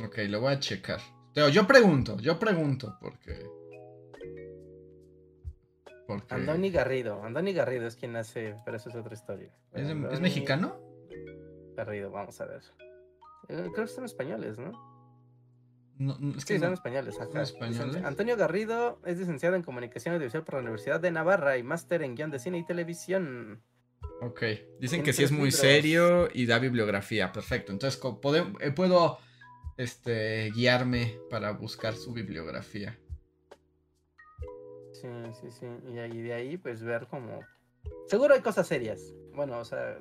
Ok, lo voy a checar. Pero yo pregunto, yo pregunto, porque. Porque. Andoni Garrido. Andoni Garrido es quien hace, pero eso es otra historia. ¿Es, ¿es mexicano? Garrido, vamos a ver. Eh, Creo que son españoles, ¿no? No, no, es Sí, que son no- españoles. ¿Son españoles? Licenci- Antonio Garrido es licenciado en Comunicación Audiovisual por la Universidad de Navarra y máster en guion de cine y televisión. Ok, dicen que sí es muy libros. serio y da bibliografía. Perfecto. Entonces, eh, puedo este, guiarme para buscar su bibliografía. Sí, sí, sí. Y ahí de ahí, pues ver como. Seguro hay cosas serias. Bueno, o sea,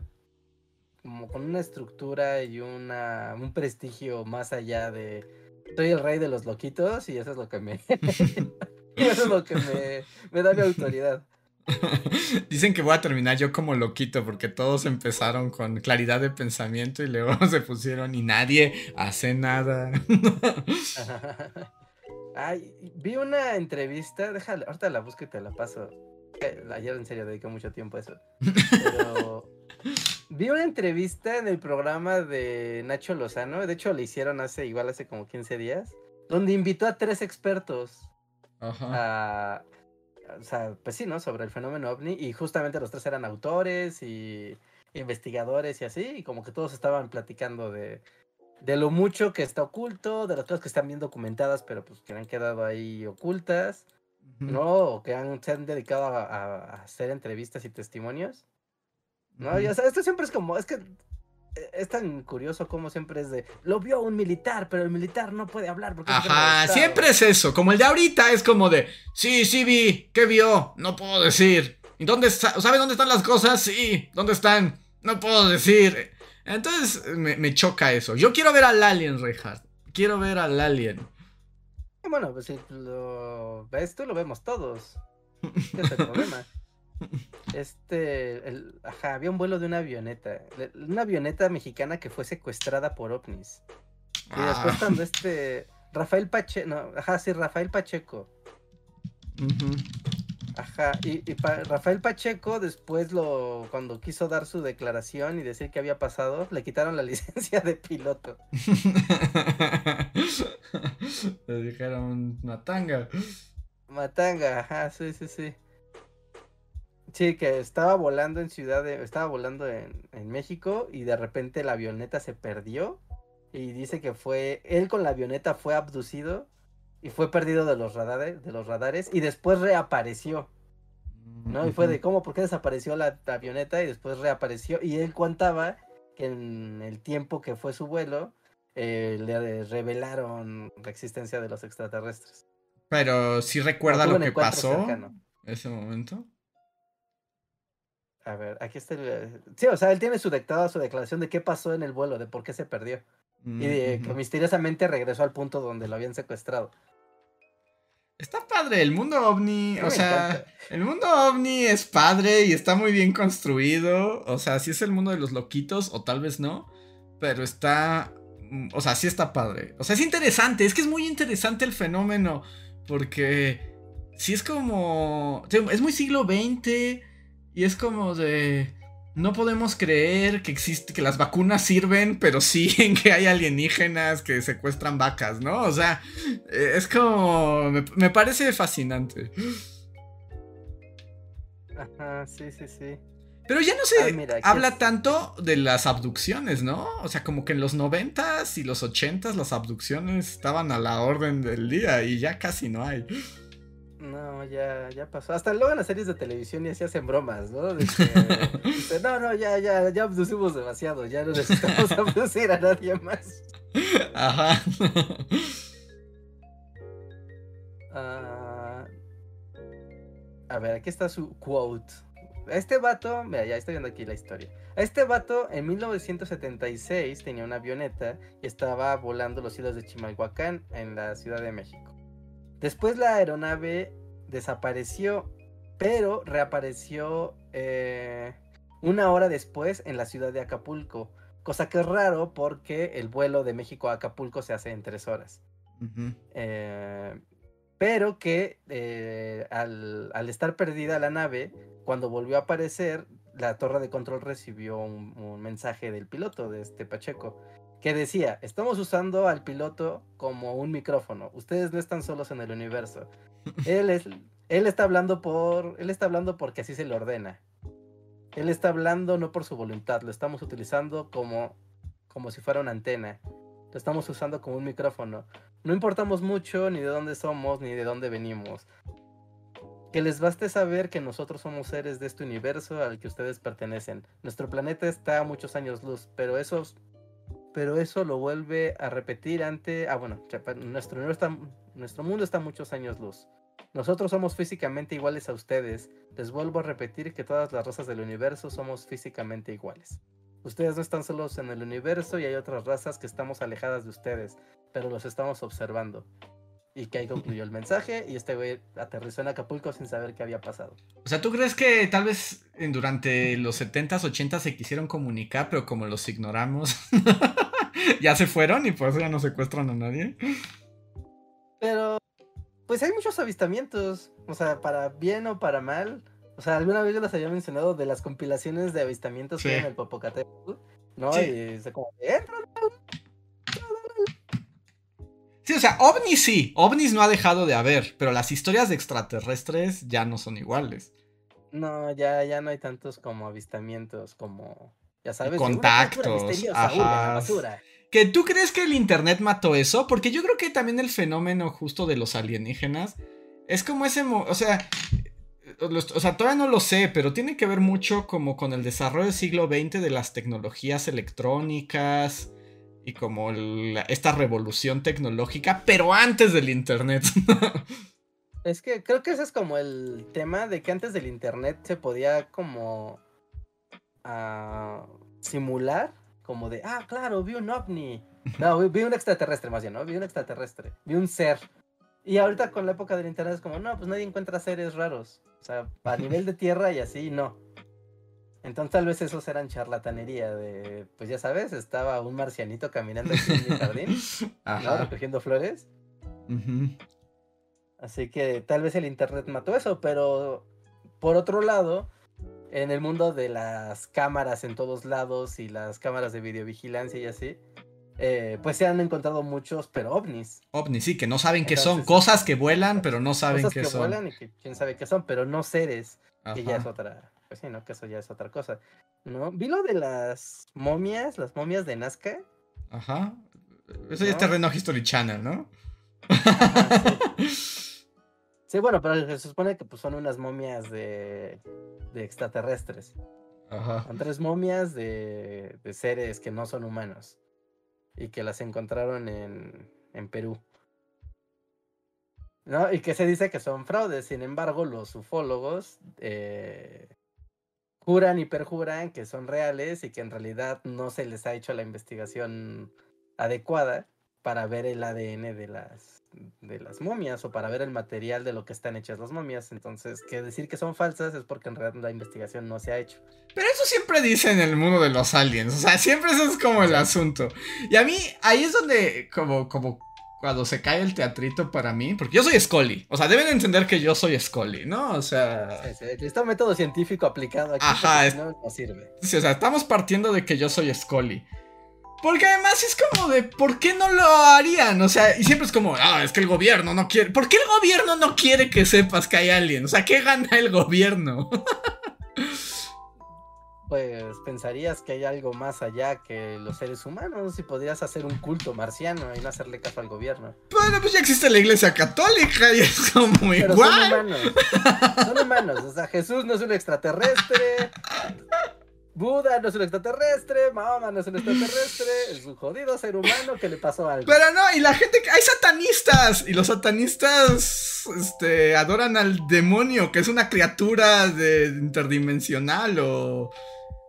como con una estructura y una, un prestigio más allá de. Soy el rey de los loquitos y eso es lo que me. eso es lo que me, me da mi autoridad. Dicen que voy a terminar yo como loquito porque todos empezaron con claridad de pensamiento y luego se pusieron y nadie hace nada. Ay, vi una entrevista, déjala, ahorita la busco y te la paso. Eh, ayer en serio dediqué mucho tiempo a eso. Pero vi una entrevista en el programa de Nacho Lozano, de hecho le hicieron hace igual hace como 15 días, donde invitó a tres expertos a o sea, pues sí, ¿no? Sobre el fenómeno ovni y justamente los tres eran autores y investigadores y así, y como que todos estaban platicando de, de lo mucho que está oculto, de las cosas que están bien documentadas, pero pues que han quedado ahí ocultas, ¿no? O que han, se han dedicado a, hacer entrevistas y testimonios. ¿No? o sea, esto siempre es como, es que e, es tan curioso como siempre es de, lo vio un militar, pero el militar no puede hablar porque... Ajá, siempre es eso, como el de ahorita es como de, sí, sí vi, ¿qué vio? No puedo decir. ¿Y dónde ¿Sabe dónde están las cosas? Sí, ¿dónde están? No puedo decir. Entonces me, choca eso. Yo quiero ver al alien, Reinhardt. Quiero ver al alien. Bueno, pues si lo ves tú, lo vemos todos. ¿Qué es el problema? Este, el, ajá, había un vuelo de una avioneta. Una avioneta mexicana que fue secuestrada por ovnis. Y después ah. cuando este. Rafael Pacheco. No, ajá, sí, Rafael Pacheco. Ajá, y, Rafael Pacheco después lo, cuando quiso dar su declaración y decir que había pasado, le quitaron la licencia de piloto. le dijeron Matanga. Matanga, ajá, sí, sí, sí. Sí, que estaba volando en Ciudad de, estaba volando en, en México y de repente la avioneta se perdió y dice que fue, él con la avioneta fue abducido y fue perdido de los radares, de los radares y después reapareció. ¿No? Y fue de cómo, por qué desapareció la, avioneta y después reapareció. Y él contaba que en el tiempo que fue su vuelo, eh, le revelaron la existencia de los extraterrestres. Pero sí recuerda lo que pasó en ese momento. A ver, aquí está el... Sí, o sea, él tiene su dictado, su declaración de qué pasó en el vuelo, de por qué se perdió. y de que misteriosamente regresó al punto donde lo habían secuestrado. Está padre, el mundo ovni, o sea, el mundo ovni es padre y está muy bien construido, o sea, sí es el mundo de los loquitos o tal vez no, pero está, mm, o sea, sí está padre, o sea, es interesante, es que es muy interesante el fenómeno, porque sí es como, es muy siglo XX y es como de, no podemos creer que existe, que las vacunas sirven, pero sí en que hay alienígenas que secuestran vacas, ¿no? O sea, eh, es como, me, parece fascinante. Ajá, sí, sí, sí. Pero ya no se ah, habla tanto de las abducciones, ¿no? O sea, como que en los noventas y los ochentas las abducciones estaban a la orden del día y ya casi no hay. No, ya, ya pasó. Hasta luego en las series de televisión ya se hacen bromas, ¿no? no, no, ya, ya, ya abducimos demasiado, ya no necesitamos abducir a nadie más. Ajá. Ah, a ver, aquí está su quote. Este vato, mira, ya estoy viendo aquí la historia. Este vato en 1976 tenía una avioneta y estaba volando los hilos de Chimalhuacán en la Ciudad de México. Después la aeronave desapareció, pero reapareció eh, una hora después en la ciudad de Acapulco. Cosa que es raro porque el vuelo de México a Acapulco se hace en tres horas. Eh, pero que eh, al, estar perdida la nave, cuando volvió a aparecer, la torre de control recibió un mensaje del piloto de este Pacheco que decía, estamos usando al piloto como un micrófono. Ustedes no están solos en el universo. Él es, él está hablando por, él está hablando porque así se le ordena. Él está hablando no por su voluntad, lo estamos utilizando como, como si fuera una antena. Lo estamos usando como un micrófono. No importamos mucho ni de dónde somos ni de dónde venimos. Que les baste saber que nosotros somos seres de este universo al que ustedes pertenecen. Nuestro planeta está a muchos años luz, pero esos pero eso lo vuelve a repetir ante... Ah, bueno, nuestro, nuestro mundo está muchos años luz. Nosotros somos físicamente iguales a ustedes. Les vuelvo a repetir que todas las razas del universo somos físicamente iguales. Ustedes no están solos en el universo y hay otras razas que estamos alejadas de ustedes, pero los estamos observando. Y que ahí concluyó el mensaje y este güey aterrizó en Acapulco sin saber qué había pasado. O sea, ¿tú crees que tal vez durante los 70s, 80s se quisieron comunicar, pero como los ignoramos, ya se fueron y por eso ya no secuestran a nadie? Pero, pues hay muchos avistamientos, o sea, para bien o para mal. O sea, alguna vez yo les había mencionado de las compilaciones de avistamientos que hay en el Popocatépetl, ¿no? Sí. Y se como, entra, Sí, o sea, ovnis sí, ovnis no ha dejado de haber, pero las historias de extraterrestres ya no son iguales. No, ya, ya no hay tantos como avistamientos, como, ya sabes, una Contactos, la ajá. basura. ¿Que tú crees que el internet mató eso? Porque yo creo que también el fenómeno justo de los alienígenas es como ese, o sea, los- o sea, todavía no lo sé, pero tiene que ver mucho como con el desarrollo del siglo XX de las tecnologías electrónicas y como la- esta revolución tecnológica, pero antes del internet. Es que creo que ese es como el tema de que antes del internet se podía como ah, simular, como de, ah, claro, vi un ovni. No, vi, vi un extraterrestre más bien, ¿no? Vi un extraterrestre, vi un ser. Y ahorita con la época del internet es como, no, pues nadie encuentra seres raros. O sea, a nivel de tierra y así, no. Entonces tal vez esos eran charlatanería de, pues ya sabes, estaba un marcianito caminando aquí en mi jardín, ¿no? Recogiendo flores. Ujú. Así que tal vez el internet mató eso, pero por otro lado, en el mundo de las cámaras en todos lados y las cámaras de videovigilancia y así, eh, pues se han encontrado muchos, pero ovnis. OVNI, sí, que no saben qué son. Cosas que vuelan, pero no saben Cosas qué que son. vuelan y que quién sabe qué son, pero no seres, que ya es Ajá. otra, pues sí, ¿no? Que eso ya es otra cosa. ¿No? Vi lo de las momias, las momias de Nazca. Ajá. Eso ya es ¿No? terreno History Channel, ¿no? Sí, bueno, pero se supone que pues, son unas momias de, de extraterrestres. Ajá. Son tres momias de, de seres que no son humanos y que las encontraron en, en Perú. ¿No? Y que se dice que son fraudes. Sin embargo, los ufólogos eh, juran y perjuran que son reales y que en realidad no se les ha hecho la investigación adecuada para ver el ADN de las, de las momias o para ver el material de lo que están hechas las momias. Entonces, que decir que son falsas es porque en realidad la investigación no se ha hecho. Pero eso siempre dice en el mundo de los aliens. O sea, siempre eso es como el asunto. Y a mí, ahí es donde, como, como cuando se cae el teatrito para mí. Porque yo soy Scully. O sea, deben entender que yo soy Scully, ¿no? O sea. Sí, sí, Está un método científico aplicado aquí. Ajá, es- no, no sirve. sí, o sea, estamos partiendo de que yo soy Scully. Porque además es como de, ¿por qué no lo harían? O sea, y siempre es como, ah, es que el gobierno no quiere. ¿Por qué el gobierno no quiere que sepas que hay aliens? O sea, ¿qué gana el gobierno? Pues pensarías que hay algo más allá que los seres humanos y podrías hacer un culto marciano y no hacerle caso al gobierno. Bueno, pues ya existe la iglesia católica y es como Pero son igual. humanos. Son humanos. O sea, Jesús no es un extraterrestre. Buda no es un extraterrestre. Mahoma no es un extraterrestre. Es un jodido ser humano que le pasó algo. Pero no, y la gente que. Hay satanistas. Y los satanistas. Este. adoran al demonio, que es una criatura de interdimensional o.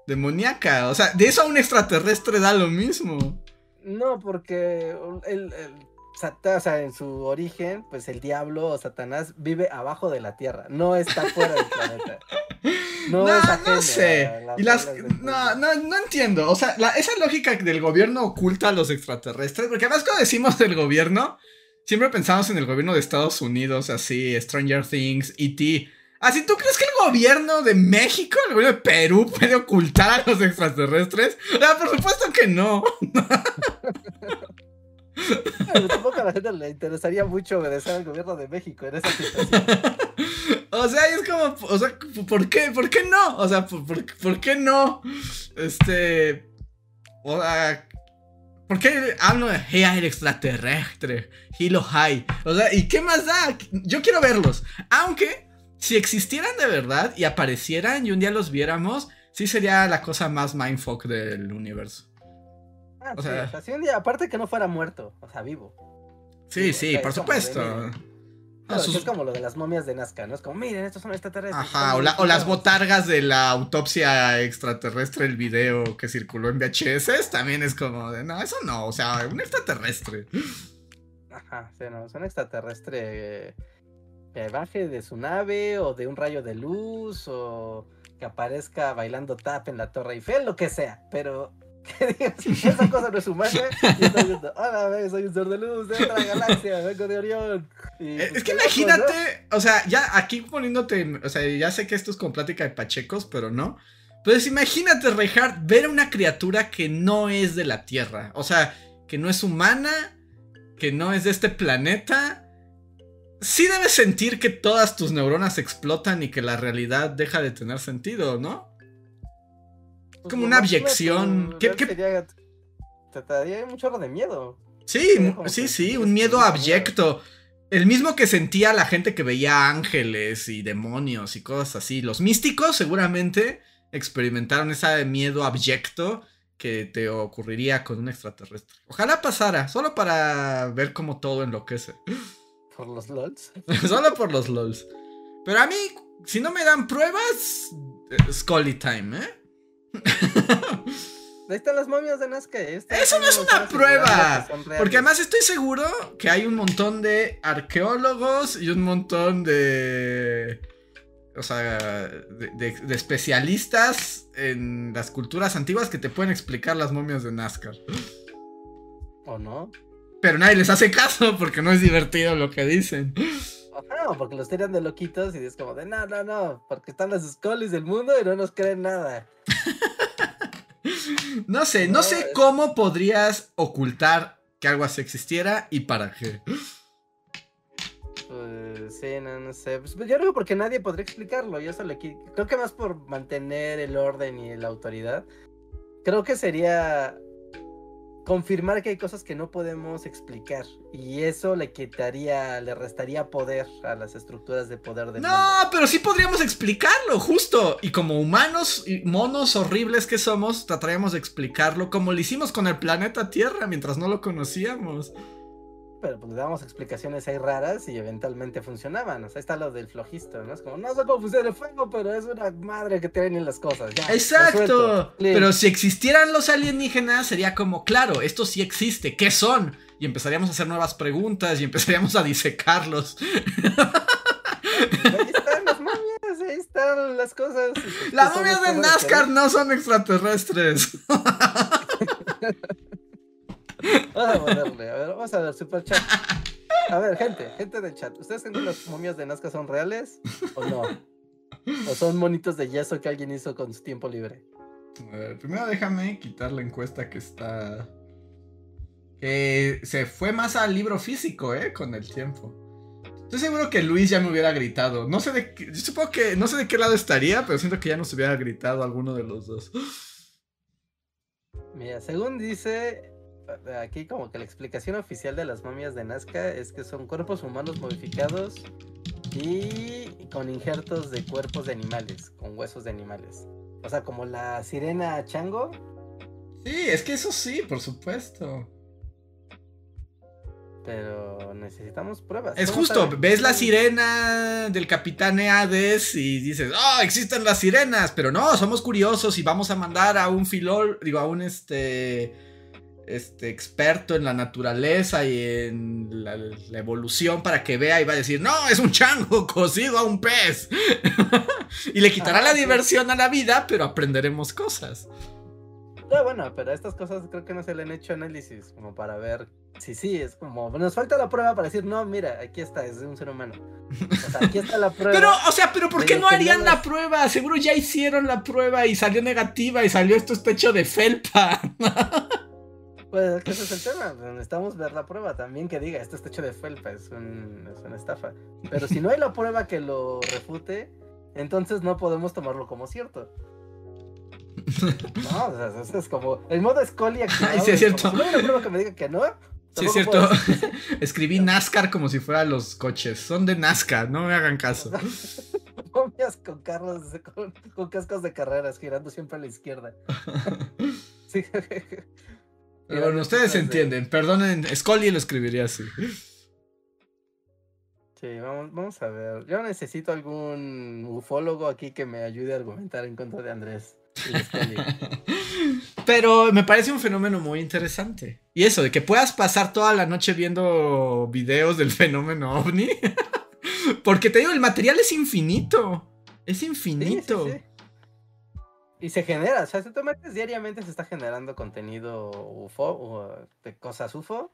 demoníaca. O sea, de eso a un extraterrestre da lo mismo. No, porque el, el O sea, en su origen, pues el diablo o Satanás vive abajo de la tierra, no está fuera del planeta. No, No, es no, ajeno sé. a Y las. No, no, no entiendo. O sea, la- esa lógica del gobierno oculta a los extraterrestres. Porque además, cuando decimos del gobierno, siempre pensamos en el gobierno de Estados Unidos, así, Stranger Things, E.T. Así, ¿tú crees que el gobierno de México, el gobierno de Perú, puede ocultar a los extraterrestres? Ah, por supuesto que no. Tampoco a la gente le interesaría mucho obedecer al gobierno de México en esa situación. O sea, es como, o sea, ¿por qué? ¿Por qué no? O sea, ¿por, qué no? Este, o sea, ¿por qué hablo de hey, el extraterrestre? Hilo High. O sea, ¿y qué más da? Yo quiero verlos. Aunque, si existieran de verdad y aparecieran y un día los viéramos, sí sería la cosa más mindfuck del universo. Ah, O sí, sea- o sea, si un día, aparte que no fuera muerto, o sea, vivo. Sí, Sí, por como de, supuesto. miren. es como lo de las momias de Nazca, ¿no? Es como, miren, estos son extraterrestres. Ajá, o, las botargas de la autopsia extraterrestre, el video que circuló en VHS, también es como de, no, eso no, o sea, un extraterrestre. Ajá, sí, no, es un extraterrestre que baje de su nave o de un rayo de luz o que aparezca bailando tap en la Torre Eiffel, lo que sea, pero esa cosa no es humana y está diciendo, hola, soy un ser de luz de otra galaxia, vengo de Orión. Eh, es pues, que imagínate, o sea, ya aquí poniéndote, o sea, ya sé que esto es con plática de pachecos, pero no. Pues imagínate, Reinhardt, ver una criatura que no es de la Tierra, o sea, que no es humana, que no es de este planeta. Sí debes sentir que todas tus neuronas explotan y que la realidad deja de tener sentido, ¿no? Pues como una abyección. ¿Qué, Te, daría chorro de miedo. Sí, sí, sí, un miedo abyecto. El mismo que sentía la gente que veía ángeles y demonios y cosas así. Los místicos seguramente experimentaron ese miedo abyecto que te ocurriría con un extraterrestre. Ojalá pasara, solo para ver cómo todo enloquece. ¿Por los LOLs? solo por los LOLs. Pero a mí, si no me dan pruebas, Scully Time, ¿eh? Ahí están las momias de Nazca. Eso no es una prueba. Porque además estoy seguro que hay un montón de arqueólogos y un montón de. O sea, de, especialistas en las culturas antiguas que te pueden explicar las momias de Nazca. ¿O no? Pero nadie les hace caso porque no es divertido lo que dicen. No, porque los tiran de loquitos y es como de no, no, no, porque están las scullies del mundo y no nos creen nada. no sé, no, sé cómo podrías ocultar que algo así existiera y para qué. Pues sí, no, no sé. Pues, yo creo porque nadie podría explicarlo. Yo solo creo que más por mantener el orden y la autoridad. Creo que sería confirmar que hay cosas que no podemos explicar y eso le quitaría, le restaría poder a las estructuras de poder del No, pero sí podríamos explicarlo, justo. Y como humanos y monos horribles que somos, trataríamos de explicarlo como lo hicimos con el planeta Tierra mientras no lo conocíamos pero pues le damos explicaciones ahí raras y eventualmente funcionaban. O sea, está lo del flojisto, ¿no? Es como, no sé cómo funciona el fuego, pero es una madre que tienen las cosas. Exacto. Pero si existieran los alienígenas, sería como, claro, esto sí existe, ¿qué son? Y empezaríamos a hacer nuevas preguntas y empezaríamos a disecarlos. Ahí están las momias, ahí están las cosas. Las momias de NASCAR no son extraterrestres. Vamos a ponerle, a ver, vamos a ver, super chat. A ver, gente, gente del chat, ¿ustedes creen que las momias de Nazca son reales o no? ¿O son monitos de yeso que alguien hizo con su tiempo libre? A ver, primero déjame quitar la encuesta que está. Que se fue más al libro físico, ¿eh? Con el tiempo. Estoy seguro que Luis ya me hubiera gritado. No sé de qué. Yo supongo que. No sé de qué lado estaría, pero siento que ya nos hubiera gritado alguno de los dos. Mira, según dice aquí como que la explicación oficial de las momias de Nazca es que son cuerpos humanos modificados y con injertos de cuerpos de animales, con huesos de animales. O sea, como la sirena chango. Sí, es que eso sí, por supuesto. Pero necesitamos pruebas. Es justo, ves la sirena del capitán Hades y dices, oh, existen las sirenas, pero no, somos curiosos y vamos a mandar a un filol, digo, a un este este, experto en la naturaleza y en la, evolución para que vea y va a decir, no, es un chango cocido a un pez. y le quitará la diversión a la vida, pero aprenderemos cosas. No, bueno, pero estas cosas creo que no se le han hecho análisis como para ver si sí, es como, nos falta la prueba para decir, no, mira, aquí está, es de un ser humano. O sea, aquí está la prueba. pero, o sea, pero ¿por qué no harían la prueba? Seguro ya hicieron la prueba y salió negativa y salió esto está hecho de felpa. Pues ese es el tema, necesitamos ver la prueba también que diga, esto está hecho de felpa, es, una estafa. Pero si no hay la prueba que lo refute, entonces no podemos tomarlo como cierto. No, o sea, es como el modo Scully activado. Ay, sí, es cierto. si no hay una prueba que me diga que no. Sí, es cierto. Escribí NASCAR como si fuera los coches. Son de NASCAR, no me hagan caso. Momias con carros, con, con cascos de carreras, girando siempre a la izquierda. Sí. Bueno, ustedes entienden. Perdonen, Scully lo escribiría así. Sí, vamos, vamos a ver. Yo necesito algún ufólogo aquí que me ayude a argumentar en contra de Andrés. Pero me parece un fenómeno muy interesante. Y eso, de que puedas pasar toda la noche viendo videos del fenómeno ovni. Porque te digo, el material es infinito. Es infinito. Y se genera, o sea, si tú metes diariamente se está generando contenido UFO o de cosas UFO.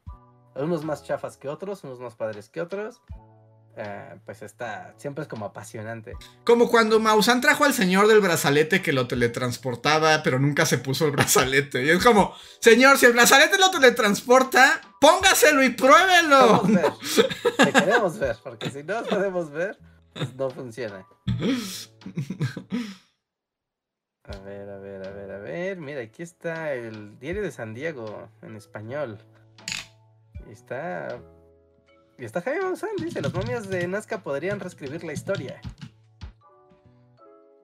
Unos más chafas que otros, unos más padres que otros. Eh, pues está, siempre es como apasionante. Como cuando Mausan trajo al señor del brazalete que lo teletransportaba, pero nunca se puso el brazalete. Y es como, señor, si el brazalete lo teletransporta, póngaselo y pruébelo. Ver. queremos ver, porque si no podemos ver, pues no funciona. A ver, a ver, a ver, a ver. Mira, aquí está el diario de San Diego en español. Está y está Jaime Maussan, dice, las momias de Nazca podrían reescribir la historia.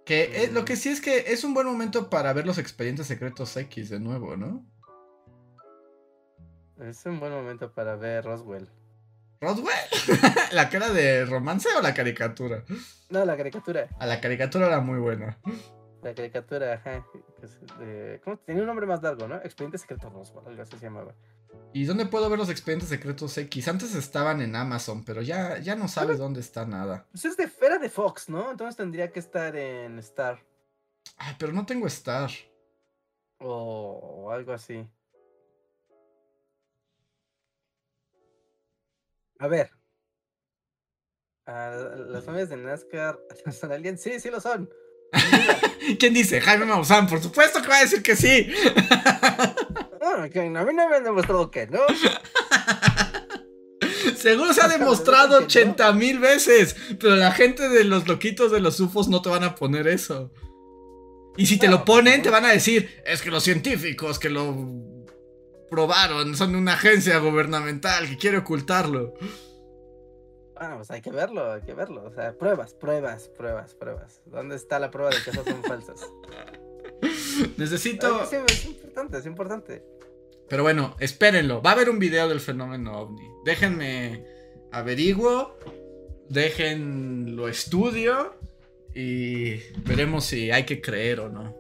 Que lo que sí es que es un buen momento para ver los expedientes secretos X de nuevo, ¿no? Es un buen momento para ver Roswell. ¿Roswell? ¿La cara de romance o la caricatura? No, la caricatura. A la caricatura era muy buena. La caricatura, ajá. ¿Cómo? Tenía un nombre más largo, ¿no? Expediente secreto Roswell, algo así se llamaba. ¿Y dónde puedo ver los expedientes secretos X? Antes estaban en Amazon, pero ya, ya no sabes dónde está nada. Pues es de Fera de Fox, ¿no? Entonces tendría que estar en Star. Ay, pero no tengo Star. O, algo así. A ver. las familias de NASCAR son alguien. Sí, sí lo son. ¿Quién dice? Jaime Maussan, por supuesto que va a decir que sí. a mí no me han demostrado que no. Seguro se ha demostrado 80 mil veces, pero la gente de los loquitos de los UFOs no te van a poner eso. Y si te lo ponen, te van a decir, es que los científicos que lo probaron son una agencia gubernamental que quiere ocultarlo. Bueno, pues hay que verlo, hay que verlo. O sea, pruebas, pruebas, pruebas, pruebas. ¿Dónde está la prueba de que esas son falsas? Necesito. Sí, es importante, es importante. Pero bueno, espérenlo. Va a haber un video del fenómeno ovni. Déjenme averiguo. Déjenlo estudio. Y veremos si hay que creer o no.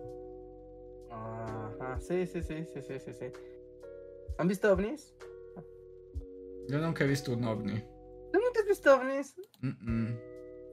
Ajá, sí, sí, sí, sí, sí, sí. ¿Han visto ovnis? Yo nunca he visto un ovni. ¿Tú nunca has visto ovnis?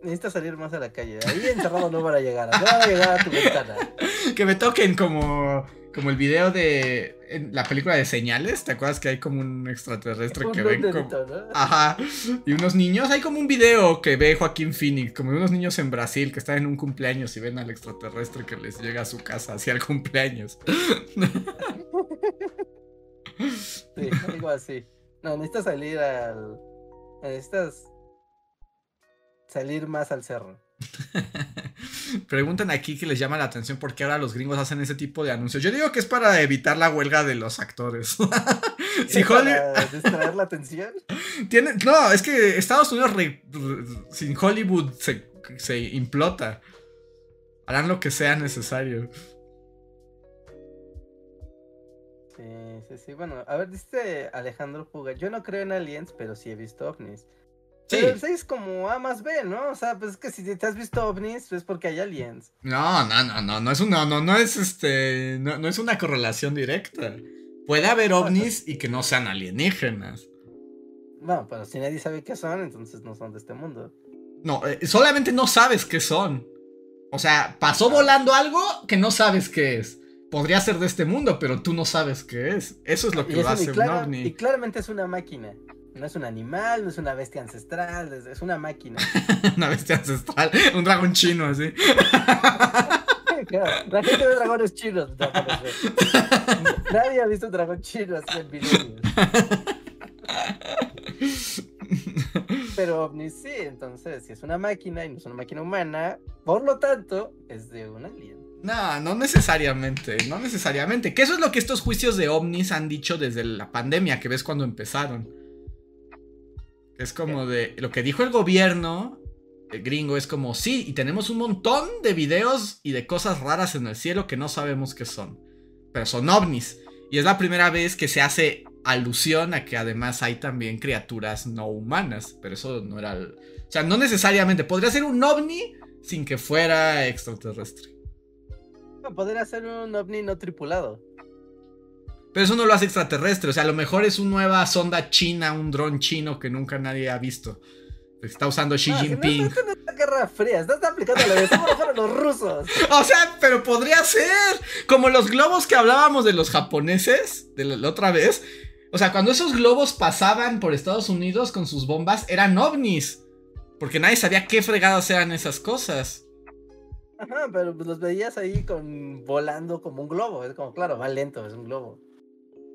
Necesitas salir más a la calle. Ahí encerrado no van a llegar. No van a llegar a tu ventana. que me toquen como como el video de la película de señales, ¿te acuerdas que hay como un extraterrestre que ven como... Ajá, y unos niños, hay como un video que ve Joaquín Phoenix, como de unos niños en Brasil que están en un cumpleaños y ven al extraterrestre que les llega a su casa hacia el cumpleaños. sí, algo así. No, necesitas salir al... Necesitas salir más al cerro. Preguntan aquí que les llama la atención por qué ahora los gringos hacen ese tipo de anuncios. Yo digo que es para evitar la huelga de los actores. si ¿Para distraer la atención? no, es que Estados Unidos sin Hollywood se, se implota. Harán lo que sea necesario. Sí. Bueno, a ver, dice Alejandro Puga. Yo no creo en aliens, pero sí he visto ovnis. Sí. es como A más B, ¿no? O sea, pues es que si te has visto ovnis, es porque hay aliens. No, no, no, no, no es una, no, no es este, no, es una correlación directa. Puede haber ovnis y que no sean alienígenas. No, pero si nadie sabe qué son, entonces no son de este mundo. No, eh, solamente no sabes qué son. O sea, pasó volando algo que no sabes qué es. Podría ser de este mundo, pero tú no sabes qué es. Eso es lo que lo hace un ovni. Y claramente es una máquina. No es un animal, no es una bestia ancestral, es, una máquina. una bestia ancestral, un dragón chino así. claro, la gente ve dragones chinos. Nadie ha visto un dragón chino así en videos. Pero ovni sí, entonces, si es una máquina y no es una máquina humana, por lo tanto, es de un alien. No, no necesariamente, no necesariamente. Que eso es lo que estos juicios de ovnis han dicho desde la pandemia, que ves cuando empezaron. Es como de lo que dijo el gobierno el gringo es como, sí, y tenemos un montón de videos y de cosas raras en el cielo que no sabemos qué son. Pero son ovnis. Y es la primera vez que se hace alusión a que además hay también criaturas no humanas, pero eso no era... O sea, no necesariamente, podría ser un ovni sin que fuera extraterrestre. Podría ser un ovni no tripulado. Pero eso no lo hace extraterrestre, o sea, a lo mejor es una nueva sonda china, un dron chino que nunca nadie ha visto. Está usando Xi Jinping. no, no, no, guerra fría, estás aplicando la de los rusos. O sea, pero podría ser. Como los globos que hablábamos de los japoneses, de la, otra vez. O sea, cuando esos globos pasaban por Estados Unidos con sus bombas, eran ovnis. Porque nadie sabía qué fregadas eran esas cosas. Ajá, pero pues los veías ahí con volando como un globo. Es como, claro, va lento, es un globo.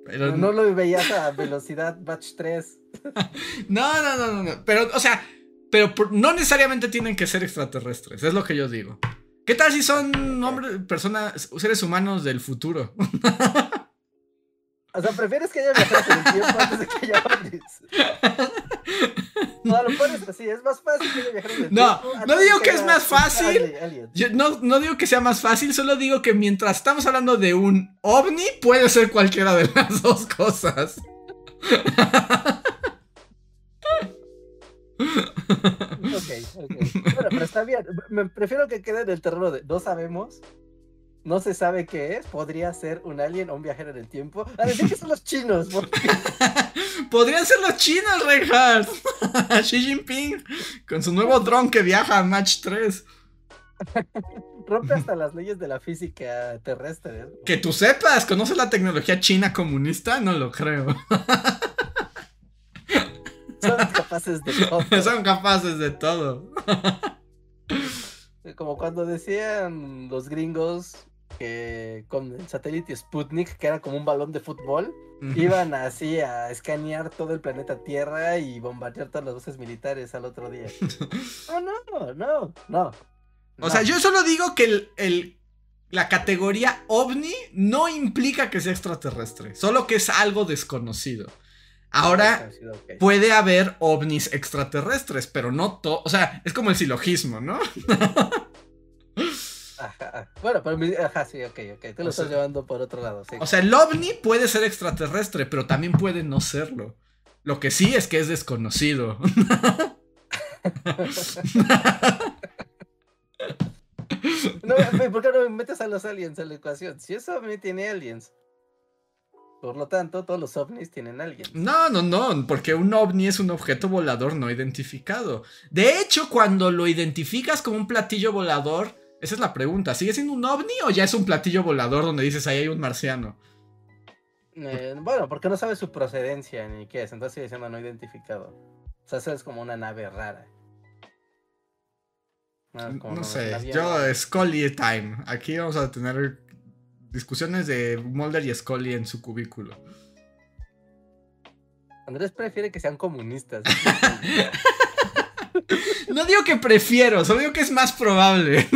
Pero no, lo veías a velocidad batch 3. no, no, no, no. Pero, o sea, pero no necesariamente tienen que ser extraterrestres, es lo que yo digo. ¿Qué tal si son hombres, personas, seres humanos del futuro? O sea, ¿prefieres que haya viajeros en el tiempo antes de que haya ovnis? No, lo pones así, es más fácil que haya viajeros en el no, tiempo. No, no digo que, es más fácil. Yo no, no digo que sea más fácil, solo digo que mientras estamos hablando de un ovni, puede ser cualquiera de las dos cosas. ok, ok. Bueno, pero está bien. Me prefiero que quede en el terreno de no sabemos. No se sabe qué es. Podría ser un alien o un viajero en el tiempo. A decir que son los chinos. Podrían ser los chinos, Reinhardt. Xi Jinping. Con su nuevo dron que viaja a Match 3. Rompe hasta las leyes de la física terrestre. ¿eh? Que tú sepas, ¿conoces la tecnología china comunista? No lo creo. Son capaces de todo. Son capaces de todo. Como cuando decían los gringos que con el satélite Sputnik, que era como un balón de fútbol, iban así a escanear todo el planeta Tierra y bombardear todas las bases militares al otro día. no, no, no, no. O sea, yo solo digo que el, la categoría ovni no implica que sea extraterrestre, solo que es algo desconocido. Ahora puede haber ovnis extraterrestres, pero no todo. O sea, es como el silogismo, ¿no? Ajá. Bueno, pero ajá, sí, ok, ok. Tú lo estás llevando por otro lado, sí. O sea, el ovni puede ser extraterrestre, pero también puede no serlo. Lo que sí es que es desconocido. no, ¿Por qué no me metes a los aliens en la ecuación? Si eso me tiene aliens. Por lo tanto, todos los ovnis tienen alguien. No, no, no, porque un ovni es un objeto volador no identificado. De hecho, cuando lo identificas como un platillo volador, esa es la pregunta, ¿sigue siendo un ovni o ya es un platillo volador donde dices ahí hay un marciano? Eh, bueno, porque no sabes su procedencia ni qué es, entonces sigue siendo no identificado. O sea, eso es como una nave rara. No, sé, yo Scully time. Aquí vamos a tener discusiones de Mulder y Scully en su cubículo. Andrés prefiere que sean comunistas. no digo que prefiero, solo digo que es más probable.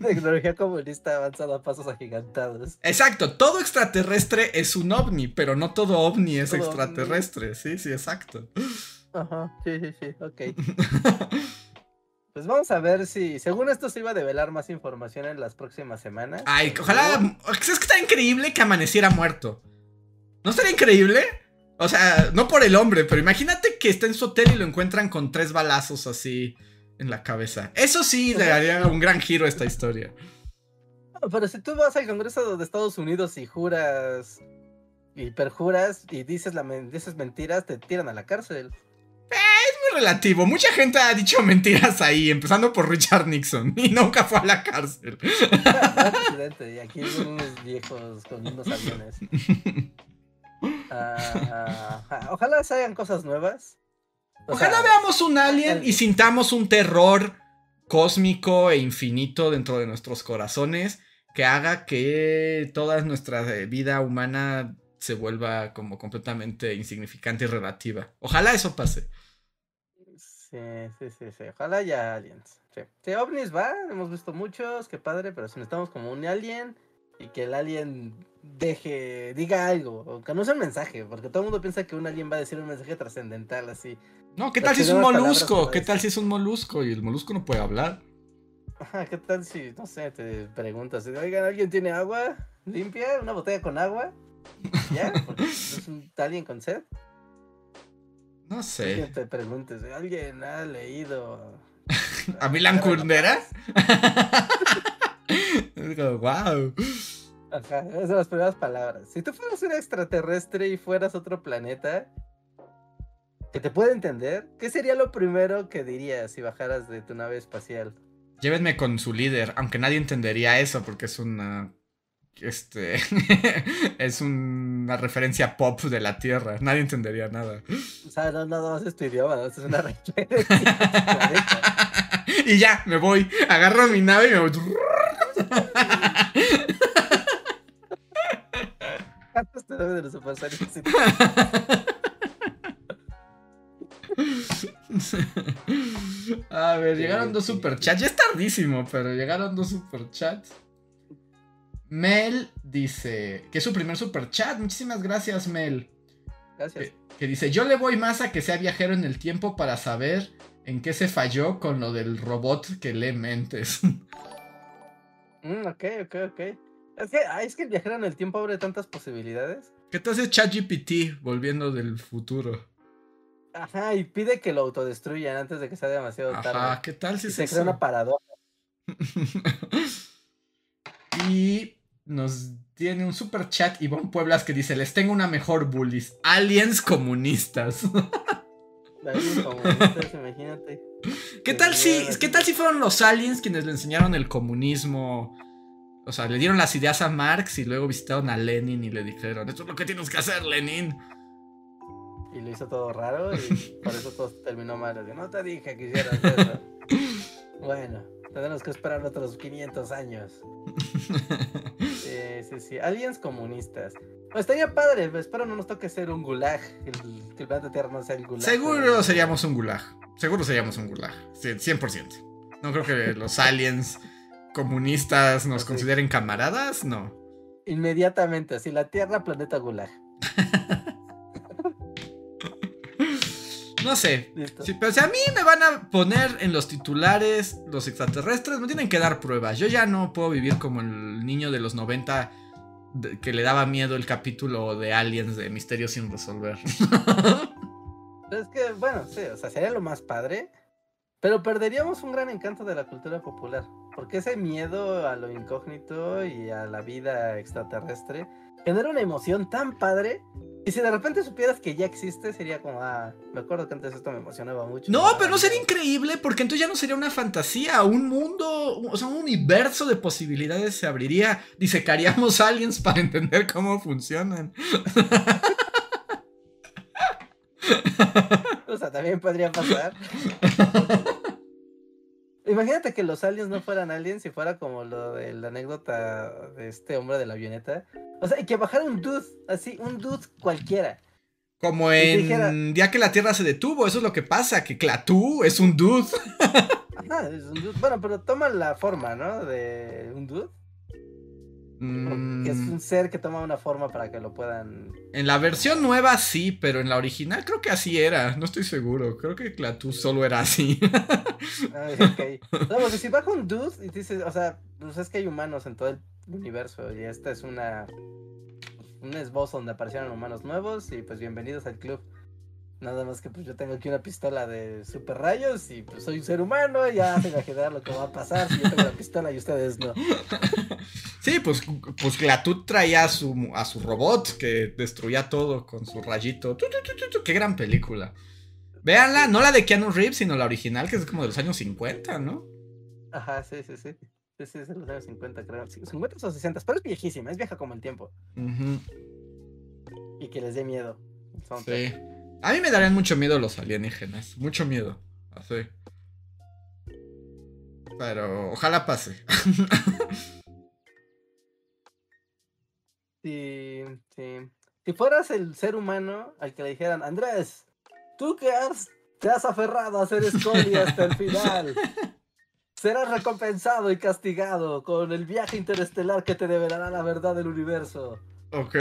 Tecnología comunista avanzada a pasos agigantados. Exacto, todo extraterrestre es un ovni, pero no todo ovni es extraterrestre. Sí, sí, exacto. Ajá, sí, sí, sí, ok. Pues vamos a ver si, según esto se iba a develar más información en las próximas semanas. Ay, ojalá, es que está increíble que amaneciera muerto. ¿No estaría increíble? O sea, no por el hombre, pero imagínate que está en su hotel y lo encuentran con tres balazos así en la cabeza. Eso sí le daría un gran giro a esta historia. Pero si tú vas al Congreso de Estados Unidos y juras y perjuras y dices, la, dices mentiras, te tiran a la cárcel relativo. Mucha gente ha dicho mentiras ahí, empezando por Richard Nixon, y nunca fue a la cárcel. y aquí unos viejos con unos aviones. Ah, ojalá se hagan cosas nuevas. ojalá veamos un alien y sintamos un terror cósmico e infinito dentro de nuestros corazones que haga que toda nuestra vida humana se vuelva como completamente insignificante y relativa. Ojalá eso pase. Sí, sí, sí, sí. Ojalá haya aliens. Sí. ovnis va, hemos visto muchos, qué padre, pero si necesitamos como un alien y que el alien deje, diga algo, aunque no sea un mensaje, porque todo el mundo piensa que un alien va a decir un mensaje trascendental así. No, ¿qué tal si es un molusco? ¿Qué tal si es un molusco y el molusco no puede hablar? Ajá, ¿qué tal si, no sé, te preguntas, oigan, ¿alguien tiene agua limpia? ¿Una botella con agua? ¿Ya? Porque es un alguien con sed. No Que sé. te preguntes, ¿alguien ha leído? ¿A Milan Kundera? wow. Ajá, esas son las primeras palabras. Si tú fueras un extraterrestre y fueras otro planeta que te puede entender, ¿qué sería lo primero que dirías si bajaras de tu nave espacial? Llévenme con su líder, aunque nadie entendería eso porque es una. Este. es una referencia pop de la Tierra. Nadie entendería nada. O sea, no, no, no, es tu idioma, no, es una referencia. y ya, me voy. Agarro mi nave y me voy. ¿Cuántos te debe de los Super Saiyans? Sí, A ver, llegaron dos superchats. Ya es tardísimo, pero llegaron dos superchats. Mel dice que es su primer superchat. Muchísimas gracias, Mel. Gracias. Que, que dice: Yo le voy más a que sea viajero en el tiempo para saber en qué se falló con lo del robot que lee mentes. Mm, ok, ok, ok. Es que, ay, es que el viajero en el tiempo abre tantas posibilidades. ¿Qué te hace ChatGPT volviendo del futuro? Ajá, y pide que lo autodestruyan antes de que sea demasiado tarde. Ajá, ¿qué tal si y es se crea una paradoja. y nos tiene un super chat Ivonne Pueblas que dice: Les tengo una mejor bullies. Aliens comunistas. Alguien comunistas, imagínate. ¿Qué tal si, llegaran qué tal si fueron los aliens quienes le enseñaron el comunismo? O sea, le dieron las ideas a Marx y luego visitaron a Lenin y le dijeron, esto es lo que tienes que hacer, Lenin. Y lo hizo todo raro y por eso todo terminó mal. Así, no te dije que hicieras eso. bueno, tenemos que esperar otros 500 años. Sí, sí, sí. Aliens comunistas. Pues estaría padre, espero no nos toque ser un gulag. El, que el planeta Tierra no sea el gulag. Seguro seríamos un gulag. Seguro seríamos un gulag. Sí, 100%. No creo que los aliens comunistas nos Así. consideren camaradas, no. Inmediatamente, así la Tierra, planeta gulag. No sé. Sí, pero si a mí me van a poner en los titulares los extraterrestres, me tienen que dar pruebas. Yo ya no puedo vivir como el niño de los 90 de- que le daba miedo el capítulo de Aliens de Misterios sin resolver. Pero es que, bueno, sí, o sea, sería lo más padre. Pero perderíamos un gran encanto de la cultura popular. Porque ese miedo a lo incógnito y a la vida extraterrestre genera una emoción tan padre. Y si de repente supieras que ya existe, sería como, ah, me acuerdo que antes esto me emocionaba mucho. No, pero no sería increíble porque entonces ya no sería una fantasía, un mundo, o sea, un universo de posibilidades se abriría. Disecaríamos aliens para entender cómo funcionan. O sea, también podría pasar. Imagínate que los aliens no fueran aliens y fuera como lo de la anécdota de este hombre de la avioneta. O sea, y que bajara un dude, así, un dude cualquiera. Como en dijera- Día que la Tierra se detuvo, eso es lo que pasa, que Clatú es un dude. Ajá, es un dude. Bueno, pero toma la forma, ¿no? De un dude. Mm, es un ser que toma una forma para que lo puedan. En la versión nueva sí, pero en la original creo que así era, no estoy seguro, creo que Clatú solo era así. Ay, ok. No, porque si baja un dude y dices, o sea, pues es que hay humanos en todo el universo y esta es una. Un esbozo donde aparecieron humanos nuevos y pues bienvenidos al club. Nada más que pues yo tengo aquí una pistola de super rayos y pues soy un ser humano, ya se imaginar lo que va a pasar si yo tengo la pistola y ustedes no. Sí, pues, pues Clatú traía a su, a su robot que destruía todo con su rayito. Qué gran película. Véanla, no la de Keanu Reeves, sino la original, que es como de los años 50, ¿no? Ajá, sí, sí, sí. Sí, es de los años 50, creo. Sí, 50 o 60, pero es viejísima, es vieja como el tiempo. Ujú, Y que les dé miedo. Son sí. A mí me darían mucho miedo los alienígenas, mucho miedo. Así. Pero ojalá pase. Sí, sí. Si fueras el ser humano al que le dijeran, Andrés, tú que has, te has aferrado a hacer Scully hasta el final, serás recompensado y castigado con el viaje interestelar que te develará la verdad del universo. ok.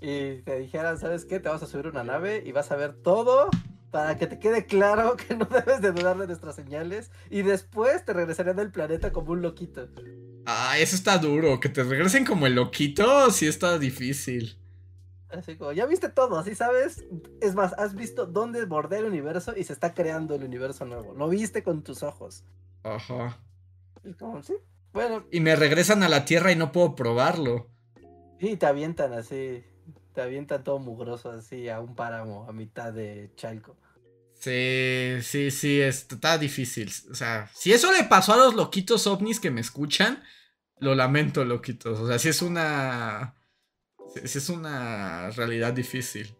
Y te dijeran, ¿sabes qué? Te vas a subir una nave y vas a ver todo, para que te quede claro que no debes de dudar de nuestras señales y después te regresarían del planeta como un loquito. Ah, eso está duro, que te regresen como el loquito, sí está difícil. Así como, ya viste todo, así sabes. Es más, has visto dónde bordea el universo y se está creando el universo nuevo. Lo viste con tus ojos. Ajá. Y como, sí. Bueno. Y me regresan a la Tierra y no puedo probarlo. Y te avientan así. Te avientan todo mugroso así a un páramo a mitad de Chalco. Sí, sí, sí, está difícil. O sea, si eso le pasó a los loquitos ovnis que me escuchan, lo lamento, loquitos. O sea, si es una. Si es una realidad difícil.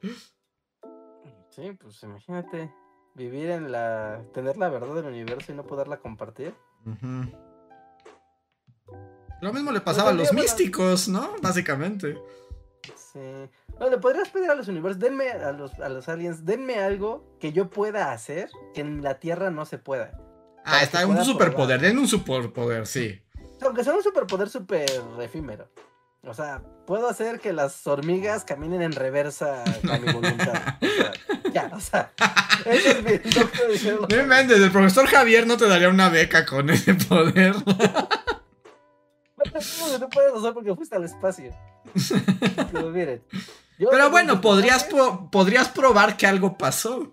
Sí, pues imagínate. Vivir en la. tener la verdad del universo y no poderla compartir. Lo mismo le pasaba a los místicos, ¿no? Básicamente. Sí. No, le podrías pedir a los universos, denme a los, a los aliens, denme algo que yo pueda hacer que en la Tierra no se pueda. Ah, está un superpoder, denme un superpoder, sí. Aunque sea un superpoder super efímero. O sea, puedo hacer que las hormigas caminen en reversa a mi voluntad. ya, o sea, eso es mi No me el profesor Javier no te daría una beca con ese poder. no puedes hacer porque fuiste al espacio. Pero miren. Pero bueno, podrías, podrías probar que algo pasó.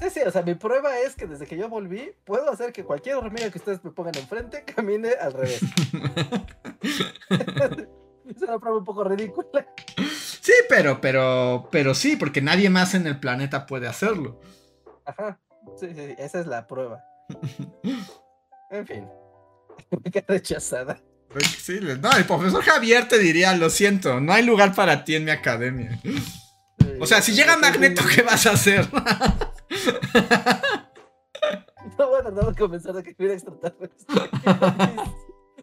Sí, sí, o sea, mi prueba es que desde que yo volví, puedo hacer que cualquier hormiga que ustedes me pongan enfrente camine al revés. es una prueba un poco ridícula. Sí, pero, pero, pero sí, porque nadie más en el planeta puede hacerlo. Ajá, sí, sí, esa es la prueba. En fin, qué rechazada. Sí, no, el profesor Javier te diría, lo siento, no hay lugar para ti en mi academia. O sea, si llega Magneto, ¿qué vas a hacer? No voy a tratar de comenzar a que hubiera extraterrestre.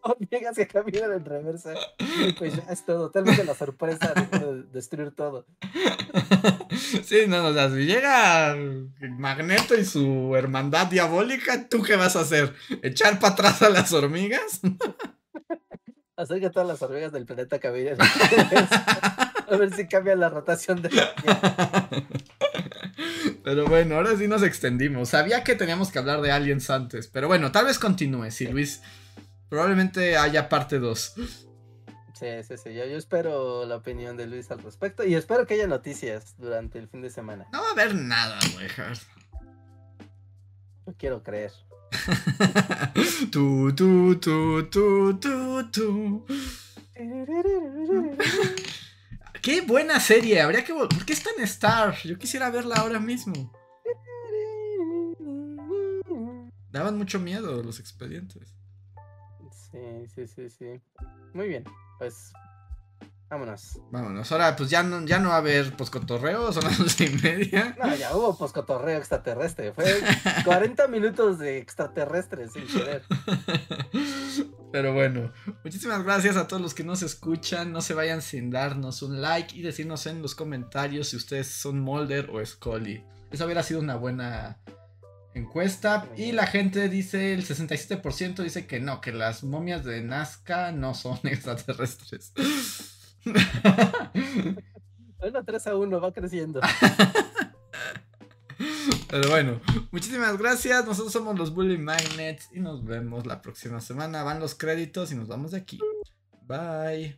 Hormigas que caminan en reversa. Y pues ya es todo. Tal vez la sorpresa de destruir todo. Sí, no, o sea, si llega Magneto y su hermandad diabólica, ¿tú qué vas a hacer? ¿Echar para atrás a las hormigas? Hacer que todas las hormigas del planeta caminen. a ver si cambia la rotación de la Pero bueno, ahora sí nos extendimos. Sabía que teníamos que hablar de aliens antes. Pero bueno, tal vez continúe, sí, Luis. Probablemente haya parte 2. Sí, sí, sí. Yo, espero la opinión de Luis al respecto. Y espero que haya noticias durante el fin de semana. No va a haber nada, güey. No quiero creer. tú, tú, tú, tú, tú, tú. Qué buena serie. Habría que. ¿Por qué está en Star? Yo quisiera verla ahora mismo. Daban mucho miedo los expedientes. Sí, sí, sí, sí. Muy bien. Pues Vámonos. Vámonos. Ahora, pues ya no, ya no va a haber poscotorreo, son las once y media. No, ya hubo poscotorreo extraterrestre. Fue 40 minutos de extraterrestre sin querer. Pero bueno, muchísimas gracias a todos los que nos escuchan. No se vayan sin darnos un like y decirnos en los comentarios si ustedes son Molder o Scully. Eso hubiera sido una buena encuesta. Y la gente dice, el 67% dice que no, que las momias de Nazca no son extraterrestres. Bueno, 3 a 1, va creciendo. Pero bueno, muchísimas gracias. Nosotros somos los Bully Magnets y nos vemos la próxima semana. Van los créditos y nos vamos de aquí. Bye.